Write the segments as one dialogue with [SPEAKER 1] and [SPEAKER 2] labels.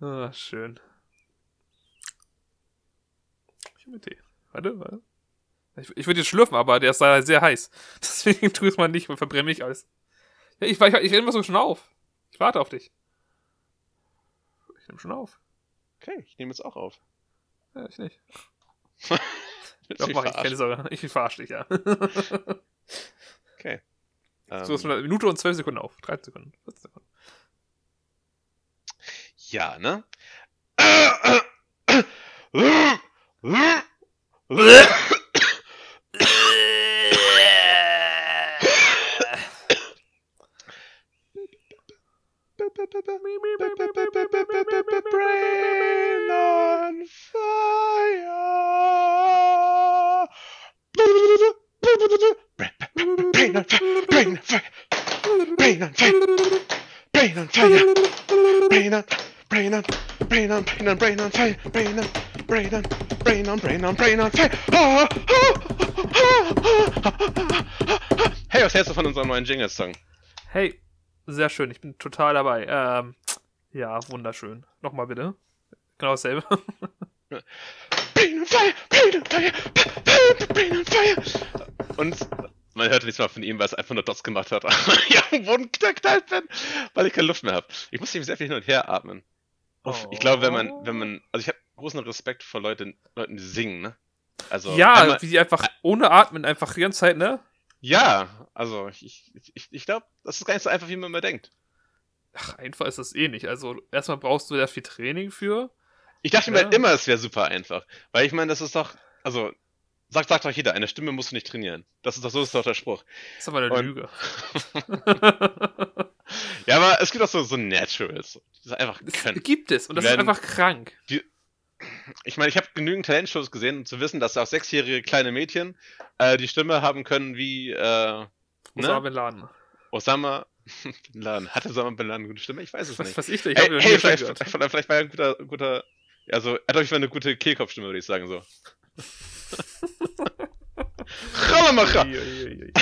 [SPEAKER 1] Ah, schön. Ich habe Tee. Warte, warte. Ich, ich würde jetzt schlürfen, aber der ist leider sehr heiß. Deswegen tu es mal nicht verbrenne mich alles. Ja, ich, ich, ich nehme so schon auf. Ich warte auf dich. Ich nehme schon auf.
[SPEAKER 2] Okay, ich nehme jetzt auch auf.
[SPEAKER 1] Ja, ich nicht. Doch, mach ich, keine Sorge. Ich verarsche dich, ja.
[SPEAKER 2] Okay.
[SPEAKER 1] so
[SPEAKER 2] Ähm,
[SPEAKER 1] eine Minute und zwölf Sekunden auf. 13 Sekunden. 14 Sekunden.
[SPEAKER 2] Ja, ne? Brain on fire. Brain on fire. Brain on fire. Brain on fire. Brain on fire. Brain on. Brain on. Brain on. Brain on. Brain on fire. Brain on. Brain on. Brain on. Brain on. Brain on fire. Hey, was hältst du von unserem neuen Jingle-Song?
[SPEAKER 1] Hey, sehr schön. Ich bin total dabei. Ähm, ja, wunderschön. Nochmal bitte. Genau dasselbe.
[SPEAKER 2] Brain on fire, brain on fire, brain on fire. Und man hörte nichts mal von ihm, weil es einfach nur Dots gemacht hat. ja, am Boden geknallt bin, weil ich keine Luft mehr habe. Ich musste ihm sehr viel hin und her atmen. Uff, Ich glaube, wenn man, wenn man, also ich habe großen Respekt vor Leuten, Leuten, die singen, ne? Also
[SPEAKER 1] ja,
[SPEAKER 2] einmal-
[SPEAKER 1] wie die einfach ohne Atmen einfach die ganze Zeit, ne?
[SPEAKER 2] ja, also ich, ich, ich, ich glaube, das ist gar nicht so einfach, wie man immer denkt.
[SPEAKER 1] Ach, einfach ist das eh nicht. Also, erstmal brauchst du da viel Training für.
[SPEAKER 2] Ich dachte
[SPEAKER 1] Ja.
[SPEAKER 2] mir immer, es wäre super einfach, weil ich meine, das ist doch, also sagt, sagt doch jeder, eine Stimme musst du nicht trainieren. Das ist doch so ist doch der Spruch.
[SPEAKER 1] Das ist aber eine
[SPEAKER 2] Und-
[SPEAKER 1] Lüge.
[SPEAKER 2] Ja, aber es gibt auch so, so Naturals, die das einfach
[SPEAKER 1] Es
[SPEAKER 2] können.
[SPEAKER 1] gibt es und das
[SPEAKER 2] Werden-
[SPEAKER 1] ist einfach krank.
[SPEAKER 2] Ich meine, ich habe genügend Talentshows gesehen, um zu wissen, dass auch sechsjährige kleine Mädchen äh, die Stimme haben können wie äh,
[SPEAKER 1] Osama
[SPEAKER 2] ne?
[SPEAKER 1] Bin Laden.
[SPEAKER 2] Osama Bin Laden. Hatte Osama Bin Laden eine gute Stimme? Ich weiß es
[SPEAKER 1] Was
[SPEAKER 2] nicht.
[SPEAKER 1] weiß ich? Ich
[SPEAKER 2] Hey, hey vielleicht, vielleicht, vielleicht war er ein guter, guter, also er hat auf jeden Fall eine gute Kehlkopfstimme, würde ich sagen so. Chalamacha!
[SPEAKER 1] Ui,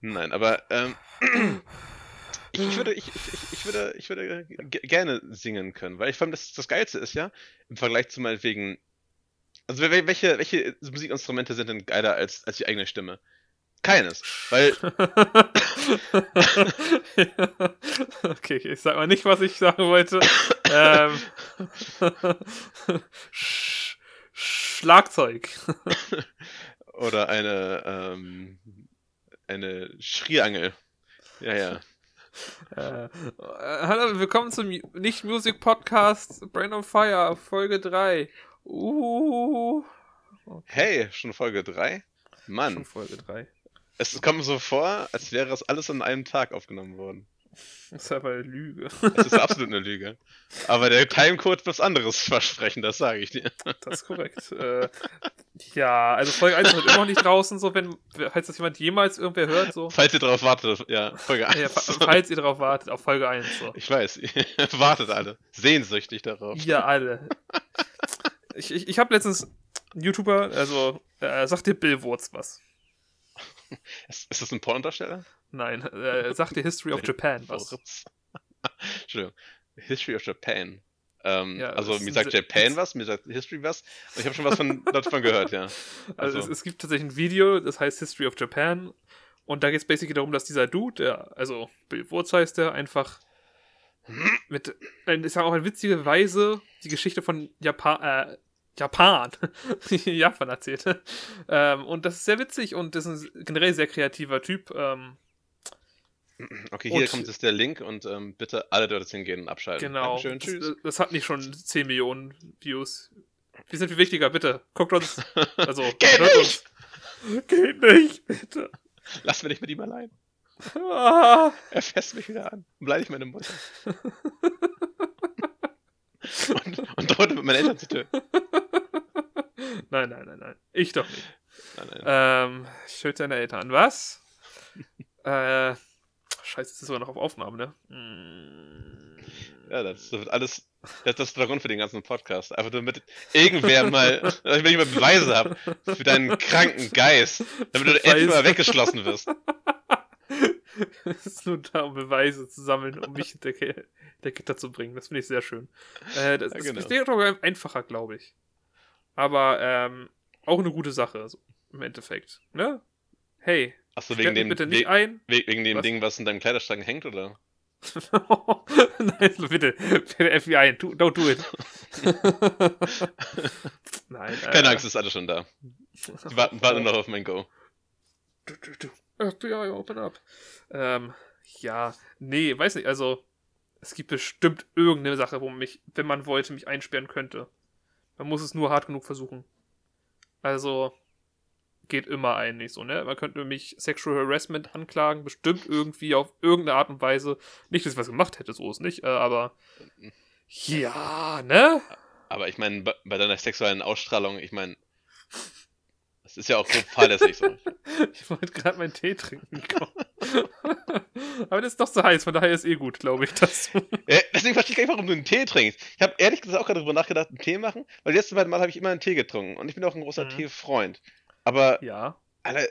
[SPEAKER 2] Nein, aber ähm, ich, ich würde, ich, ich, ich würde, ich würde ge- gerne singen können, weil ich fand, das, das Geilste ist ja, im Vergleich zu meinetwegen, also wel- welche, welche Musikinstrumente sind denn geiler als, als die eigene Stimme? Keines, weil,
[SPEAKER 1] okay, ich sag mal nicht, was ich sagen wollte. ähm, Sch Schlagzeug.
[SPEAKER 2] oder eine, ähm, eine Schriangel. Ja, ja.
[SPEAKER 1] Äh, hallo, willkommen zum Mu- Nicht-Music-Podcast Brain on Fire, Folge 3. Uh,
[SPEAKER 2] Hey, schon Folge 3?
[SPEAKER 1] schon
[SPEAKER 2] Mann,
[SPEAKER 1] Folge 3.
[SPEAKER 2] es kommt so vor, als wäre es alles an einem Tag aufgenommen worden.
[SPEAKER 1] Das ist aber eine Lüge.
[SPEAKER 2] Es ist absolut eine Lüge. Aber der Timecode wird was anderes versprechen, das sage ich dir.
[SPEAKER 1] Das ist korrekt. äh, ja, also Folge 1 ist halt immer noch nicht draußen, so wenn, falls das jemand jemals irgendwer hört, so.
[SPEAKER 2] Falls ihr darauf wartet, ja, Folge 1.
[SPEAKER 1] Ja, fa- falls ihr darauf wartet, auf Folge 1, so.
[SPEAKER 2] Ich weiß, ihr wartet alle. Sehnsüchtig darauf.
[SPEAKER 1] Ihr alle. Ich, ich, ich habe letztens einen YouTuber, also, äh, sagt dir Bill Wurz was?
[SPEAKER 2] Ist, ist das ein Pornodarsteller?
[SPEAKER 1] Nein, äh, sagt dir History of Japan was?
[SPEAKER 2] Entschuldigung. History of Japan. Ähm,
[SPEAKER 1] Ja,
[SPEAKER 2] also mir
[SPEAKER 1] ist-
[SPEAKER 2] sagt Japan was, mir sagt History was. Und ich habe schon was von, davon gehört, ja.
[SPEAKER 1] Also,
[SPEAKER 2] Also-
[SPEAKER 1] es, es gibt tatsächlich ein Video, das heißt History of Japan. Und da geht es basically darum, dass dieser Dude, der, also Bill Wurz heißt der, einfach mit, ich sag auch in witziger Weise die Geschichte von Japan, äh, Japan, Japan erzählt. ähm, und das ist sehr witzig und das ist ein generell sehr kreativer Typ. Ähm,
[SPEAKER 2] Okay, hier
[SPEAKER 1] Und-
[SPEAKER 2] kommt jetzt der Link und ähm, bitte alle dort hingehen und abschalten.
[SPEAKER 1] genau.
[SPEAKER 2] Dankeschön, tschüss.
[SPEAKER 1] Das, das hat nicht schon 10 Millionen Views. Wir sind viel wichtiger, bitte. Guckt uns. Also,
[SPEAKER 2] Geht
[SPEAKER 1] hört
[SPEAKER 2] nicht!
[SPEAKER 1] uns. Geht nicht, bitte.
[SPEAKER 2] Lass mich nicht mit ihm allein.
[SPEAKER 1] Ah.
[SPEAKER 2] Er fässt mich wieder an. Und beleidigt meine Mutter. und, und droht mit meinen Eltern zu töten.
[SPEAKER 1] Nein, nein, nein, nein. Ich doch nicht.
[SPEAKER 2] Nein, nein.
[SPEAKER 1] Ähm, ich töte deine Eltern. Was? äh, scheiße, das ist sogar noch auf Aufnahme, ne? Mm.
[SPEAKER 2] Ja, das wird alles. Das, das ist der Grund für den ganzen Podcast. Einfach damit irgendwer mal, wenn ich mal Beweise habe für deinen kranken Geist, damit du endlich
[SPEAKER 1] Beweise.
[SPEAKER 2] mal weggeschlossen wirst.
[SPEAKER 1] Es ist nur da, um Beweise zu sammeln, um mich hinter der Gitter zu bringen. Das finde ich sehr schön. Äh, das
[SPEAKER 2] Ja,
[SPEAKER 1] ist
[SPEAKER 2] genau.
[SPEAKER 1] wäre doch einfacher, glaube ich. Aber ähm, auch eine gute Sache, so, im Endeffekt. Ne? Hey,
[SPEAKER 2] Achso, wegen dem,
[SPEAKER 1] bitte nicht
[SPEAKER 2] we
[SPEAKER 1] ein.
[SPEAKER 2] we wegen dem
[SPEAKER 1] Was?
[SPEAKER 2] Ding, was in deinem Kleiderschrank hängt, oder?
[SPEAKER 1] Nein, bitte. Bitte FBI, do, don't do it. Nein.
[SPEAKER 2] Keine
[SPEAKER 1] äh,
[SPEAKER 2] Angst, ist alles schon da. Warten nur noch auf mein Go.
[SPEAKER 1] Du, du, du. FBI, open up. Ähm, ja, nee, weiß nicht, also es gibt bestimmt irgendeine Sache, wo man mich, wenn man wollte, mich einsperren könnte. Man muss es nur hart genug versuchen. Also, geht immer eigentlich so, ne? Man könnte mich Sexual Harassment anklagen, bestimmt irgendwie auf irgendeine Art und Weise. Nicht, dass ich was gemacht hätte, so ist nicht, äh, aber ja, ne?
[SPEAKER 2] Aber ich meine, bei, deiner sexuellen Ausstrahlung, ich meine, das ist ja auch so fahrlässig so.
[SPEAKER 1] Ich wollte gerade meinen Tee trinken. aber das ist doch zu heiß, von daher ist eh gut, glaube ich, dass du
[SPEAKER 2] Ja, deswegen verstehe ich gar nicht, warum du einen Tee trinkst. Ich habe ehrlich gesagt auch gerade darüber nachgedacht, einen Tee machen, weil letzten beiden Mal habe ich immer einen Tee getrunken und ich bin auch ein großer
[SPEAKER 1] Mhm.
[SPEAKER 2] Teefreund. Aber,
[SPEAKER 1] Ja.
[SPEAKER 2] Alter,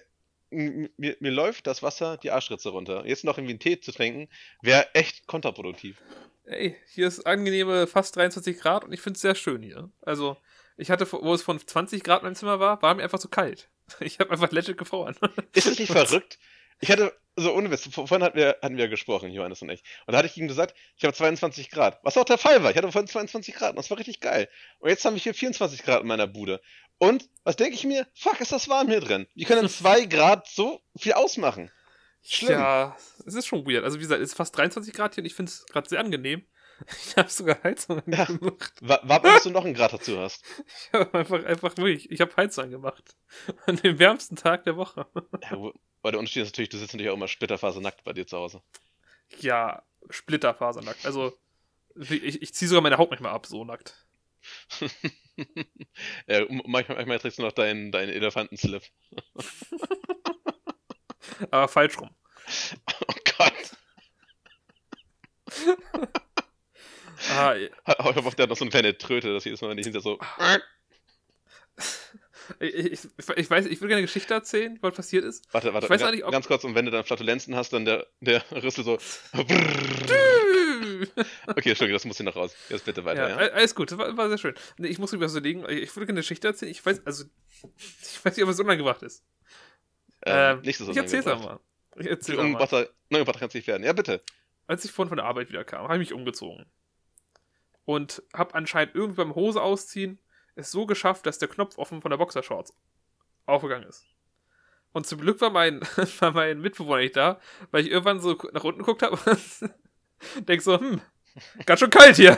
[SPEAKER 2] mir, mir läuft das Wasser die Arschritze runter. Jetzt noch irgendwie einen Tee zu trinken, wäre echt kontraproduktiv.
[SPEAKER 1] Ey, hier ist angenehme fast 23 Grad und ich finde es sehr schön hier. Also, ich hatte, wo es von 20 Grad in meinem Zimmer war, war mir einfach zu kalt. Ich habe einfach legit gefroren.
[SPEAKER 2] Ist das nicht verrückt? Ich hatte, so ohne Witz, vor- vorhin hatten wir, hatten wir gesprochen, Johannes und ich. Und da hatte ich ihm gesagt, ich habe 22 Grad. Was auch der Fall war. Ich hatte vorhin 22 Grad und das war richtig geil. Und jetzt habe ich hier 24 Grad in meiner Bude. Und was denke ich mir? Fuck, ist das warm hier drin. Wie können 2 Grad so viel ausmachen? Schlimm.
[SPEAKER 1] Ja, es ist schon weird. Also, wie gesagt, es ist fast 23 Grad hier und ich finde es gerade sehr angenehm. Ich habe sogar Heizung
[SPEAKER 2] Ja.
[SPEAKER 1] angemacht.
[SPEAKER 2] Wa- Warte bis du noch einen Grad dazu hast.
[SPEAKER 1] Ich habe einfach, einfach wirklich, ich habe Heizung angemacht. An dem wärmsten Tag der Woche.
[SPEAKER 2] Ja, weil der Unterschied ist natürlich, du sitzt natürlich auch immer splitterfasernackt bei dir zu Hause.
[SPEAKER 1] Ja, Splitterfasernackt. Also, ich, ich ziehe sogar meine Haut manchmal ab, so nackt.
[SPEAKER 2] Ja, manchmal, manchmal trägst du noch deinen, deinen Elefantenslip.
[SPEAKER 1] Aber falsch rum.
[SPEAKER 2] Oh Gott.
[SPEAKER 1] Ah,
[SPEAKER 2] Ich hoffe, der hat noch so eine kleine Tröte, dass jedes Mal, wenn ich hinter so.
[SPEAKER 1] ich, ich, ich weiß, ich würde gerne eine Geschichte erzählen, was passiert ist.
[SPEAKER 2] Warte, warte,
[SPEAKER 1] Ich weiß
[SPEAKER 2] ga-
[SPEAKER 1] auch nicht, ob-
[SPEAKER 2] ganz kurz, und wenn du dann Flatulenzen hast, dann der, der Rüssel so. Okay, Entschuldigung, das muss hier noch raus. Jetzt bitte weiter,
[SPEAKER 1] ja,
[SPEAKER 2] ja?
[SPEAKER 1] all- alles gut, das war, war sehr schön. Ich muss mir was überlegen, ich würde gerne eine Geschichte erzählen. Ich weiß, also, ich weiß nicht, ob es unangebracht ist.
[SPEAKER 2] Ähm, nicht so
[SPEAKER 1] ich erzähl's
[SPEAKER 2] unangebracht.
[SPEAKER 1] einmal. Ich erzähl's
[SPEAKER 2] Die
[SPEAKER 1] einmal.
[SPEAKER 2] Ungebrachter, unangebrachter kann es nicht werden. Ja, bitte.
[SPEAKER 1] Als ich vorhin von der Arbeit wieder kam, habe ich mich umgezogen. Und habe anscheinend irgendwie beim Hose ausziehen es so geschafft, dass der Knopf offen von der Boxershorts aufgegangen ist. Und zum Glück war mein, war mein Mitbewohner nicht da, weil ich irgendwann so nach unten geguckt habe und denk so, hm, ganz schön kalt hier.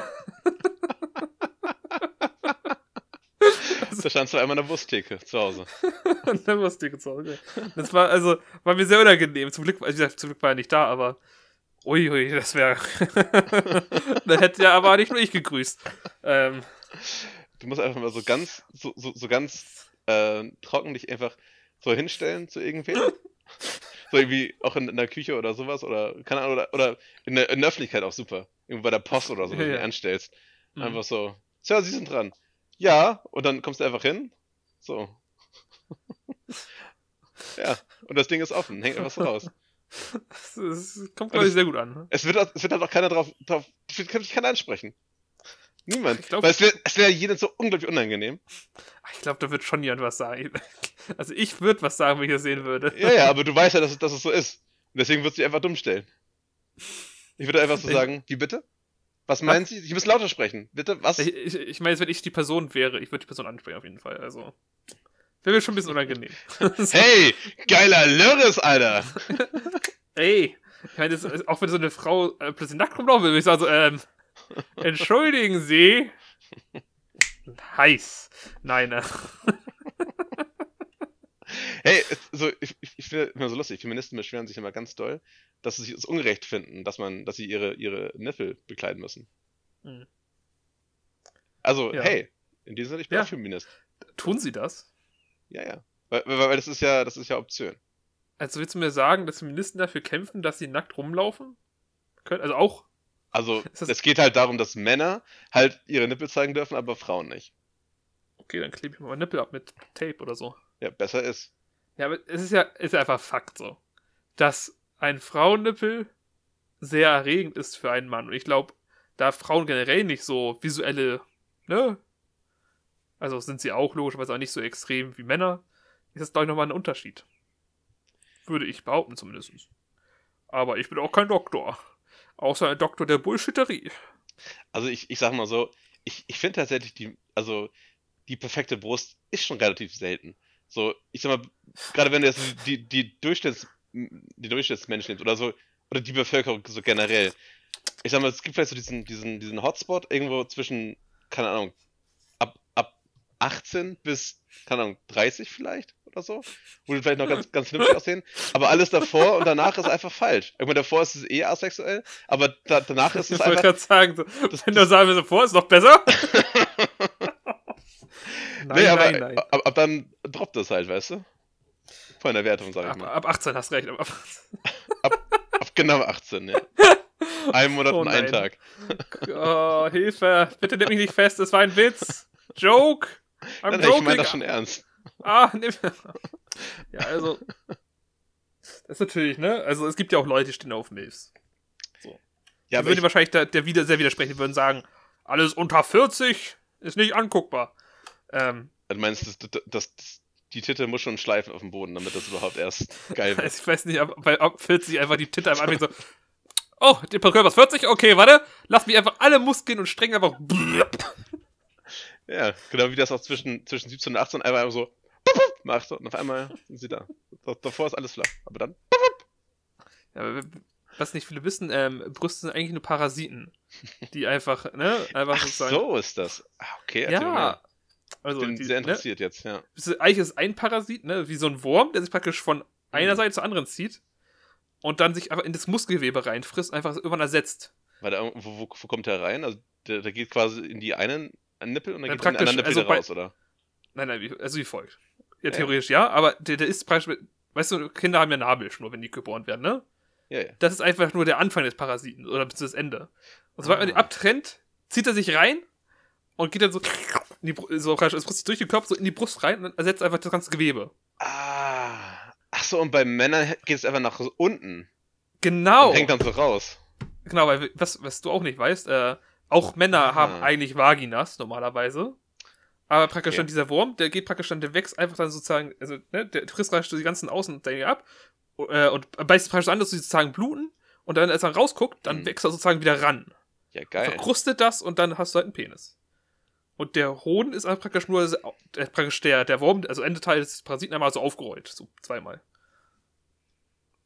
[SPEAKER 2] Da stand zwar einmal eine Wursttheke zu Hause.
[SPEAKER 1] Dann war es dir gezogen. Das war also, war mir sehr unangenehm. Zum Glück, also zum Glück war er nicht da, aber uiui, das wäre. da hätte ja aber nicht nur ich gegrüßt. Ähm,
[SPEAKER 2] Du musst einfach mal so ganz, so, so, so ganz äh, trocken dich einfach so hinstellen zu irgendwem. so irgendwie auch in, in der Küche oder sowas oder keine Ahnung, oder, oder in, der, in der Öffentlichkeit auch super. Irgendwo bei der Post oder so, wenn du dich anstellst.
[SPEAKER 1] Mhm.
[SPEAKER 2] Einfach so, Sir, Sie sind dran. Ja, und dann kommst du einfach hin. So. ja, und das Ding ist offen, hängt einfach so raus.
[SPEAKER 1] das, kommt, glaube ich, sehr gut an. ne?
[SPEAKER 2] Es wird, auch- es wird halt auch keiner drauf, drauf es kann dich keiner ansprechen. Niemand.
[SPEAKER 1] Ich glaub-
[SPEAKER 2] Weil es wäre wär jedem so unglaublich unangenehm.
[SPEAKER 1] Ich glaube, da wird schon jemand was sagen. Also ich würde was sagen, wenn ich das sehen würde.
[SPEAKER 2] Ja, ja, aber du weißt ja, dass es, dass es so ist. Und deswegen würdest du dich einfach dumm stellen. Ich würde einfach so
[SPEAKER 1] Ich-
[SPEAKER 2] sagen, wie bitte? Was meinen Sie? Sie müssen lauter sprechen. Bitte? Was?
[SPEAKER 1] Ich, ich, ich meine, wenn ich die Person wäre, ich würde die Person ansprechen auf jeden Fall. Also wäre mir schon ein bisschen unangenehm.
[SPEAKER 2] Hey, geiler Lörres, Alter!
[SPEAKER 1] Ey, ich meine, auch wenn so eine Frau äh, plötzlich nackt rumlaufen will, würde ich sagen so, ähm, entschuldigen Sie. Heiß. Nein, äh,
[SPEAKER 2] Hey, es, so, ich, ich, ich finde immer so lustig. Feministen beschweren sich immer ganz doll, dass sie es ungerecht finden, dass man, dass sie ihre, ihre Nippel bekleiden müssen.
[SPEAKER 1] Mhm.
[SPEAKER 2] Also,
[SPEAKER 1] Ja.
[SPEAKER 2] hey, in diesem Sinne, ich bin
[SPEAKER 1] Ja.
[SPEAKER 2] auch Feminist.
[SPEAKER 1] tun Sie das?
[SPEAKER 2] Ja, ja. Weil, weil, weil das ist ja, das ist ja Option.
[SPEAKER 1] Also willst du mir sagen, dass Feministen dafür kämpfen, dass sie nackt rumlaufen können? Also auch.
[SPEAKER 2] Also, es geht halt darum, dass Männer halt ihre Nippel zeigen dürfen, aber Frauen nicht.
[SPEAKER 1] Okay, dann klebe ich mir mal Nippel ab mit Tape oder so.
[SPEAKER 2] Ja, besser ist.
[SPEAKER 1] Ja, aber es ist ja, ist ja einfach Fakt so. Dass ein Frauennippel sehr erregend ist für einen Mann. Und ich glaube, da Frauen generell nicht so visuelle, ne? Also sind sie auch logischerweise auch nicht so extrem wie Männer, ist das, glaube ich, nochmal ein Unterschied. Würde ich behaupten, zumindest. Aber ich bin auch kein Doktor. Außer ein Doktor der Bullshitterie.
[SPEAKER 2] Also ich, ich sag mal so, ich, ich finde tatsächlich die, also die perfekte Brust ist schon relativ selten. So, ich sag mal, gerade wenn du jetzt die, die Durchschnitts, die Durchschnittsmenschen nimmst oder so, oder die Bevölkerung so generell. Ich sag mal, es gibt vielleicht so diesen, diesen, diesen Hotspot irgendwo zwischen, keine Ahnung, ab, ab 18 bis, keine Ahnung, 30 vielleicht oder so, wo die vielleicht noch ganz, ganz vernünftig aussehen, aber alles davor und danach ist einfach falsch. Irgendwann davor ist es eh asexuell, aber da, danach ist es
[SPEAKER 1] Ich wollte
[SPEAKER 2] einfach.
[SPEAKER 1] gerade sagen, so, das, wenn du sagen wir vor, ist noch besser. nein,
[SPEAKER 2] nee, aber
[SPEAKER 1] nein, nein.
[SPEAKER 2] Ab, ab dann droppt das halt, weißt du? Von der Wertung, sag ich
[SPEAKER 1] Ab,
[SPEAKER 2] mal.
[SPEAKER 1] ab 18 hast recht. Ab 18.
[SPEAKER 2] Ab genau 18, ja. Ein Monat
[SPEAKER 1] Oh
[SPEAKER 2] und ein
[SPEAKER 1] nein.
[SPEAKER 2] Tag.
[SPEAKER 1] Oh, Hilfe. Bitte nimm mich nicht fest, es war ein Witz. Joke. I'm
[SPEAKER 2] Nein, ich meine das schon ernst.
[SPEAKER 1] Ah, nimm. Ja, also. Das ist natürlich, ne? Also, es gibt ja auch Leute, die stehen auf Milfs.
[SPEAKER 2] Ja,
[SPEAKER 1] die würden
[SPEAKER 2] ich,
[SPEAKER 1] wahrscheinlich der, der wieder sehr widersprechen, die würden sagen, alles unter 40 ist nicht anguckbar. Ähm,
[SPEAKER 2] du meinst, das, das, das, die Titte muss schon schleifen auf dem Boden, damit das überhaupt erst geil wird.
[SPEAKER 1] also ich weiß nicht, ob, ab 40 einfach die Titte einfach anfängt so. Oh, der Körper ist 40? Okay, warte. Lass mich einfach alle Muskeln und Stränge einfach.
[SPEAKER 2] Ja, genau wie das auch zwischen, zwischen 17 und 18 einmal so macht und auf einmal sind sie da. Da- Davor ist alles flach. Aber dann.
[SPEAKER 1] Ja, was nicht viele wissen, ähm, Brüste sind eigentlich nur Parasiten. Die einfach, ne? Einfach
[SPEAKER 2] Ach,
[SPEAKER 1] sozusagen.
[SPEAKER 2] so ist das. Ah, okay,
[SPEAKER 1] Ja. Also,
[SPEAKER 2] bin
[SPEAKER 1] die,
[SPEAKER 2] sehr
[SPEAKER 1] ne?
[SPEAKER 2] interessiert jetzt, ja.
[SPEAKER 1] Eigentlich ist ein Parasit, ne? Wie so ein Wurm, der sich praktisch von einer
[SPEAKER 2] Mhm.
[SPEAKER 1] Seite zur anderen zieht und dann sich einfach in das Muskelgewebe reinfrisst, einfach irgendwann ersetzt.
[SPEAKER 2] Weil da, wo, wo, wo kommt der rein? Also der, der geht quasi in die einen Nippel und dann
[SPEAKER 1] Ja,
[SPEAKER 2] geht er
[SPEAKER 1] praktisch,
[SPEAKER 2] anderen Nippel
[SPEAKER 1] also
[SPEAKER 2] raus, oder?
[SPEAKER 1] Nein, nein, also wie folgt. Ja,
[SPEAKER 2] Ja.
[SPEAKER 1] theoretisch ja, aber der, der ist praktisch, weißt du, Kinder haben ja Nabelschnur, wenn die geboren werden, ne?
[SPEAKER 2] Ja, ja.
[SPEAKER 1] Das ist einfach nur der Anfang des Parasiten oder bis das Ende. Und sobald man den
[SPEAKER 2] Ah.
[SPEAKER 1] abtrennt, zieht er sich rein und geht dann so, in die, Bru- so praktisch, es durch den Körper so in die Brust rein und dann ersetzt einfach das ganze Gewebe.
[SPEAKER 2] Ah. Ach so, und bei Männern geht es einfach nach unten.
[SPEAKER 1] Genau.
[SPEAKER 2] Und hängt dann so raus.
[SPEAKER 1] Genau, weil was, was du auch nicht weißt, äh, auch Männer
[SPEAKER 2] Aha.
[SPEAKER 1] haben eigentlich Vaginas normalerweise. Aber praktisch
[SPEAKER 2] Okay.
[SPEAKER 1] dann dieser Wurm, der geht praktisch dann, der wächst einfach dann sozusagen, also, ne, der frisst praktisch die ganzen Außenteile ab äh, und beißt praktisch an, dass sie sozusagen bluten und dann, als er rausguckt, dann
[SPEAKER 2] Mhm.
[SPEAKER 1] wächst er sozusagen wieder ran.
[SPEAKER 2] Ja, geil.
[SPEAKER 1] Verkrustet das und dann hast du halt einen Penis. Und der Hoden ist einfach praktisch nur, äh, praktisch der, der Wurm, also Endeteil des Parasiten einmal so aufgerollt, so zweimal.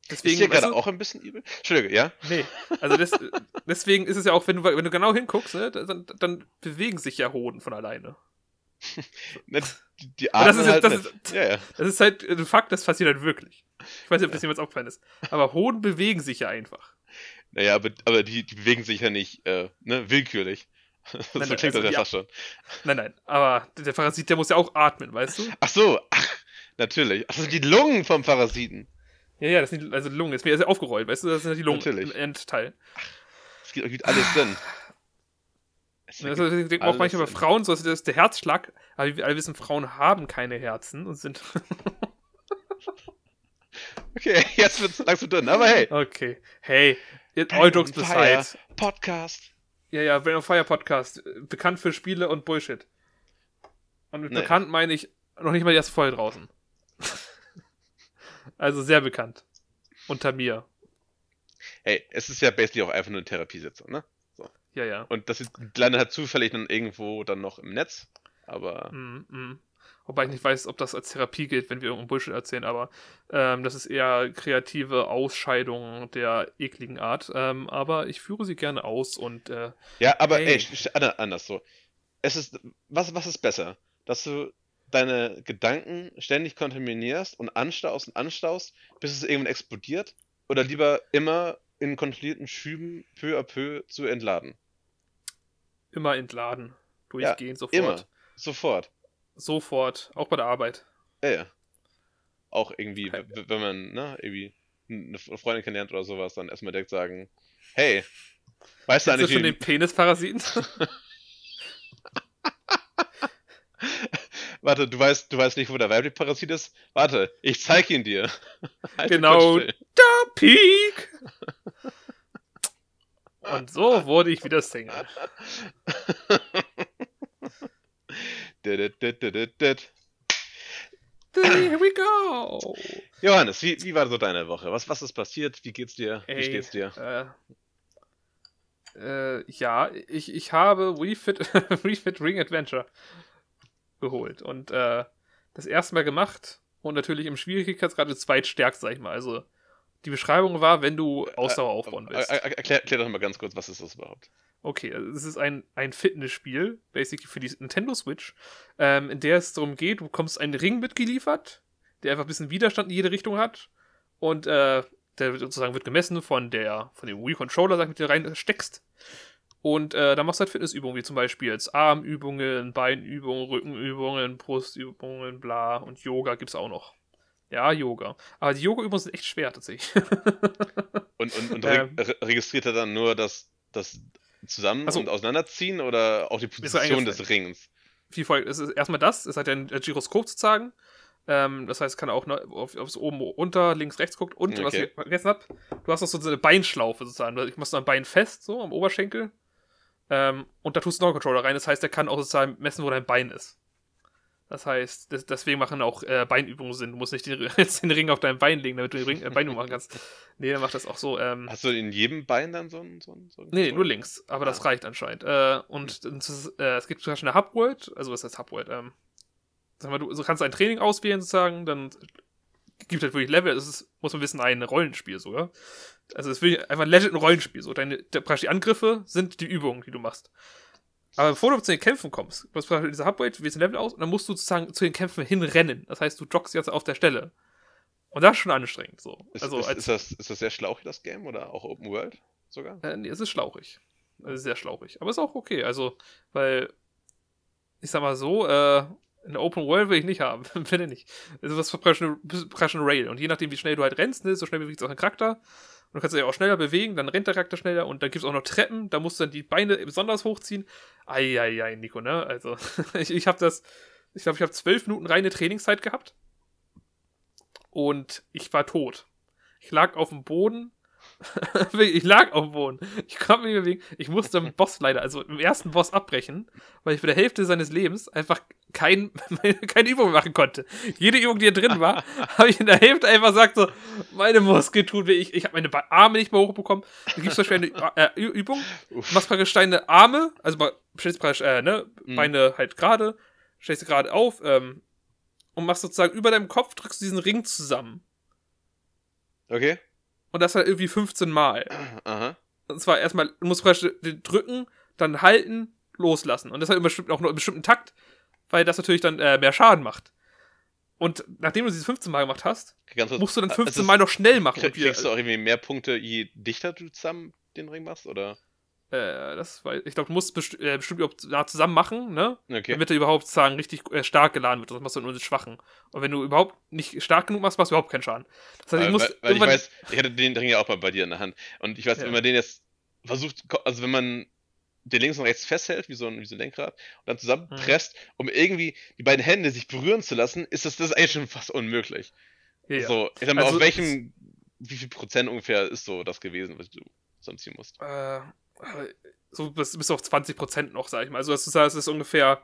[SPEAKER 2] Ist dir
[SPEAKER 1] weißt
[SPEAKER 2] gerade auch ein bisschen übel? Entschuldige, ja?
[SPEAKER 1] Nee, also des, deswegen ist es ja auch, wenn du, wenn du genau hinguckst, ne, dann, dann bewegen sich ja Hoden von alleine.
[SPEAKER 2] Ne, die, die
[SPEAKER 1] Aber das ist
[SPEAKER 2] halt
[SPEAKER 1] das
[SPEAKER 2] mit. Ja, ja.
[SPEAKER 1] Das ist halt ein Fakt, das passiert halt wirklich. Ich weiß nicht, ob das jemals aufgefallen ist. Aber Hoden bewegen sich ja einfach.
[SPEAKER 2] Naja, aber, aber die, die bewegen sich ja nicht äh, ne, willkürlich. so
[SPEAKER 1] Nein,
[SPEAKER 2] klingt
[SPEAKER 1] also
[SPEAKER 2] das ja fast schon.
[SPEAKER 1] Nein, nein, aber der Parasit, der muss ja auch atmen, weißt du?
[SPEAKER 2] Ach so, ach, natürlich. Das sind die Lungen vom Parasiten.
[SPEAKER 1] Ja, ja, das sind die, also die Lungen, das ist mir ja aufgerollt, weißt du? Das sind ja die Lungen
[SPEAKER 2] Natürlich.
[SPEAKER 1] im Endteil.
[SPEAKER 2] Es gibt, gibt alles Sinn. Es
[SPEAKER 1] Also,
[SPEAKER 2] ergibt
[SPEAKER 1] ich denke auch manchmal bei. Frauen, so das ist der Herzschlag, aber wie wir alle wissen, Frauen haben keine Herzen und sind.
[SPEAKER 2] Okay, jetzt wird's langsam dünn, aber hey.
[SPEAKER 1] Okay. Hey, all
[SPEAKER 2] Fire
[SPEAKER 1] beside.
[SPEAKER 2] Podcast.
[SPEAKER 1] Ja, ja, Brain on Fire Podcast. Bekannt für Spiele und Bullshit. Und mit
[SPEAKER 2] Nee.
[SPEAKER 1] bekannt meine ich noch nicht mal die erste Folge draußen. Also sehr bekannt. Unter mir.
[SPEAKER 2] Hey, es ist ja basically auch einfach nur eine Therapiesitzung, ne?
[SPEAKER 1] Ja, ja.
[SPEAKER 2] Und das ist- landet halt zufällig dann irgendwo dann noch im Netz. Aber
[SPEAKER 1] Mm, mm. Wobei ich nicht weiß, ob das als Therapie gilt, wenn wir irgendeinen Bullshit erzählen, aber ähm, das ist eher kreative Ausscheidung der ekligen Art. Ähm, aber ich führe sie gerne aus und äh,
[SPEAKER 2] Ja, aber ey, ander- anders so. Es ist, was, was ist besser? Dass du deine Gedanken ständig kontaminierst und anstaust und anstaust, bis es irgendwann explodiert? Oder lieber immer in kontrollierten Schüben peu à peu zu entladen?
[SPEAKER 1] immer entladen. Durchgehend, sofort.
[SPEAKER 2] Immer. Sofort.
[SPEAKER 1] Sofort. Auch bei der Arbeit.
[SPEAKER 2] Ja, ja. Auch irgendwie,
[SPEAKER 1] Okay.
[SPEAKER 2] wenn man, ne, irgendwie eine Freundin kennenlernt oder sowas, dann erstmal direkt sagen, hey, weißt du
[SPEAKER 1] Kennst du
[SPEAKER 2] eigentlich,
[SPEAKER 1] schon
[SPEAKER 2] wie,
[SPEAKER 1] den Penisparasiten?
[SPEAKER 2] Warte, du weißt, du weißt nicht, wo der weibliche Parasit ist? Warte, ich zeig ihn dir. Halt
[SPEAKER 1] Genau. Da Peak! Und so wurde ich wieder Single. Here we go!
[SPEAKER 2] Johannes, wie, wie war so deine Woche? Was, was ist passiert? Wie geht's dir? Wie
[SPEAKER 1] Ey,
[SPEAKER 2] steht's dir?
[SPEAKER 1] Äh, äh, ja, ich, ich habe Wii Fit, Wii Fit Ring Adventure geholt und äh, das erste Mal gemacht und natürlich im Schwierigkeitsgrad das zweitstärkste, sag ich mal. Also die Beschreibung war, wenn du Ausdauer aufbauen willst.
[SPEAKER 2] Er, er, erklär, erklär doch mal ganz kurz, was ist das überhaupt?
[SPEAKER 1] Okay, also es ist ein, ein Fitnessspiel, basically für die Nintendo Switch, ähm, in der es darum geht, du bekommst einen Ring mitgeliefert, der einfach ein bisschen Widerstand in jede Richtung hat. Und äh, der wird sozusagen wird gemessen von der von dem Wii-Controller, sag ich, mit dir rein steckst. Und äh, da machst du halt Fitnessübungen, wie zum Beispiel jetzt Armübungen, Beinübungen, Rückenübungen, Brustübungen, bla. Und Yoga gibt's auch noch. Ja, Yoga. Aber die Yoga-Übungen sind echt schwer tatsächlich.
[SPEAKER 2] Und, und, und
[SPEAKER 1] Ähm.
[SPEAKER 2] re re registriert er dann nur das, das Zusammen-
[SPEAKER 1] Ach so.
[SPEAKER 2] und Auseinanderziehen oder auch die
[SPEAKER 1] so
[SPEAKER 2] Position des Rings?
[SPEAKER 1] wie folgt. Es ist erstmal das, es hat ja ein äh, Gyroskop sozusagen. Ähm, das heißt, es kann auch ne, auf es oben, unter, links, rechts guckt. Und was
[SPEAKER 2] Okay.
[SPEAKER 1] ich vergessen habe, du hast noch so eine Beinschlaufe sozusagen. Ich machst du ein Bein fest, so am Oberschenkel. Ähm, und da tust du noch einen Controller rein. Das heißt, der kann auch sozusagen messen, wo dein Bein ist. Das heißt, des, deswegen machen auch äh, Beinübungen Sinn. Du musst nicht den, jetzt den Ring auf dein Bein legen, damit du den Ring, äh, Beinübungen machen kannst. Nee, dann macht das auch so. Ähm,
[SPEAKER 2] Hast du in jedem Bein dann so ein. So ein, so ein
[SPEAKER 1] Nee, nur links, aber das
[SPEAKER 2] Ah.
[SPEAKER 1] reicht anscheinend. Äh, und es, ist, äh, es gibt zum Beispiel eine Hubworld, also was heißt Hubworld? Ähm, sag mal, du so kannst ein Training auswählen sozusagen, dann gibt halt wirklich Level, es ist, muss man wissen, ein Rollenspiel sogar. Also es ist einfach ein legit ein Rollenspiel. So, deine, praktisch die Angriffe sind die Übungen, die du machst. Aber bevor du zu den Kämpfen kommst, du hast praktisch diese Hubworld, wählst ein Level aus und dann musst du sozusagen zu den Kämpfen hinrennen. Das heißt, du joggst jetzt auf der Stelle. Und das ist schon anstrengend. So.
[SPEAKER 2] Ist,
[SPEAKER 1] also
[SPEAKER 2] ist,
[SPEAKER 1] als
[SPEAKER 2] ist, das, ist das sehr schlauchig, das Game? Oder auch Open World sogar?
[SPEAKER 1] Äh, nee, es ist schlauchig. Also sehr schlauchig. Aber ist auch okay. Also, weil, ich sag mal so, äh, eine Open World will ich nicht haben. Finde nicht. Also, praktisch eine, praktisch eine Rail. Und je nachdem, wie schnell du halt rennst, ne, so schnell bewegt sich auch ein Charakter. Und du kannst dich auch schneller bewegen, dann rennt der Charakter schneller. Und dann gibt es auch noch Treppen. Da musst du dann die Beine besonders hochziehen. Eieiei, Nico, ne? Also, ich, ich habe das, ich glaube, ich habe zwölf Minuten reine Trainingszeit gehabt. Und ich war tot. Ich lag auf dem Boden. ich lag auf dem Boden. Ich konnte mich bewegen. Ich musste im Boss leider, also im ersten Boss abbrechen, weil ich für der Hälfte seines Lebens einfach kein, keine Übung machen konnte. Jede Übung, die hier drin war, habe ich in der Hälfte einfach gesagt so, meine Muskeln tun weh. Ich, ich habe meine Arme nicht mehr hochbekommen. Da gibt es zum Beispiel eine äh, Übung.
[SPEAKER 2] Uff.
[SPEAKER 1] machst praktisch deine Arme, also stellst praktisch, äh, ne,
[SPEAKER 2] Mhm.
[SPEAKER 1] Beine halt gerade, stellst sie gerade auf, ähm, und machst sozusagen über deinem Kopf, drückst du diesen Ring zusammen.
[SPEAKER 2] Okay.
[SPEAKER 1] Und das halt irgendwie 15 Mal.
[SPEAKER 2] Aha.
[SPEAKER 1] Und zwar erstmal, du musst praktisch drücken, dann halten, loslassen. Und das halt im bestimmten, auch nur im bestimmten Takt, weil das natürlich dann äh, mehr Schaden macht. Und nachdem du diese 15 Mal gemacht hast,
[SPEAKER 2] Ganz kurz,
[SPEAKER 1] musst du dann
[SPEAKER 2] also
[SPEAKER 1] 15
[SPEAKER 2] es-
[SPEAKER 1] Mal noch schnell machen.
[SPEAKER 2] Krieg, kriegst du auch irgendwie mehr Punkte, je dichter du zusammen den Ring machst? Oder?
[SPEAKER 1] Äh, das, weil, ich glaube, du musst besti äh, bestimmt überhaupt nah zusammen machen, ne?
[SPEAKER 2] Okay.
[SPEAKER 1] Damit er überhaupt sagen richtig äh, stark geladen wird. Sonst machst du nur den schwachen. Und wenn du überhaupt nicht stark genug machst, machst du überhaupt keinen Schaden. Das heißt, ich muss
[SPEAKER 2] weil, weil ich weiß, ich hatte den Ring ja auch mal bei dir in der Hand. Und ich weiß,
[SPEAKER 1] Ja.
[SPEAKER 2] wenn man den jetzt versucht, also wenn man den links und rechts festhält, wie so ein, wie so ein Lenkrad, und dann zusammenpresst, um irgendwie die beiden Hände sich berühren zu lassen, ist das, das ist eigentlich schon fast unmöglich.
[SPEAKER 1] ja, ja.
[SPEAKER 2] So, ich sag mal,
[SPEAKER 1] Also,
[SPEAKER 2] auf welchem, wie viel Prozent ungefähr ist so das gewesen, was du sonst ziehen musst?
[SPEAKER 1] äh, so bis, bis auf 20% noch, sag ich mal. Also, dass du sagst, es ist ungefähr,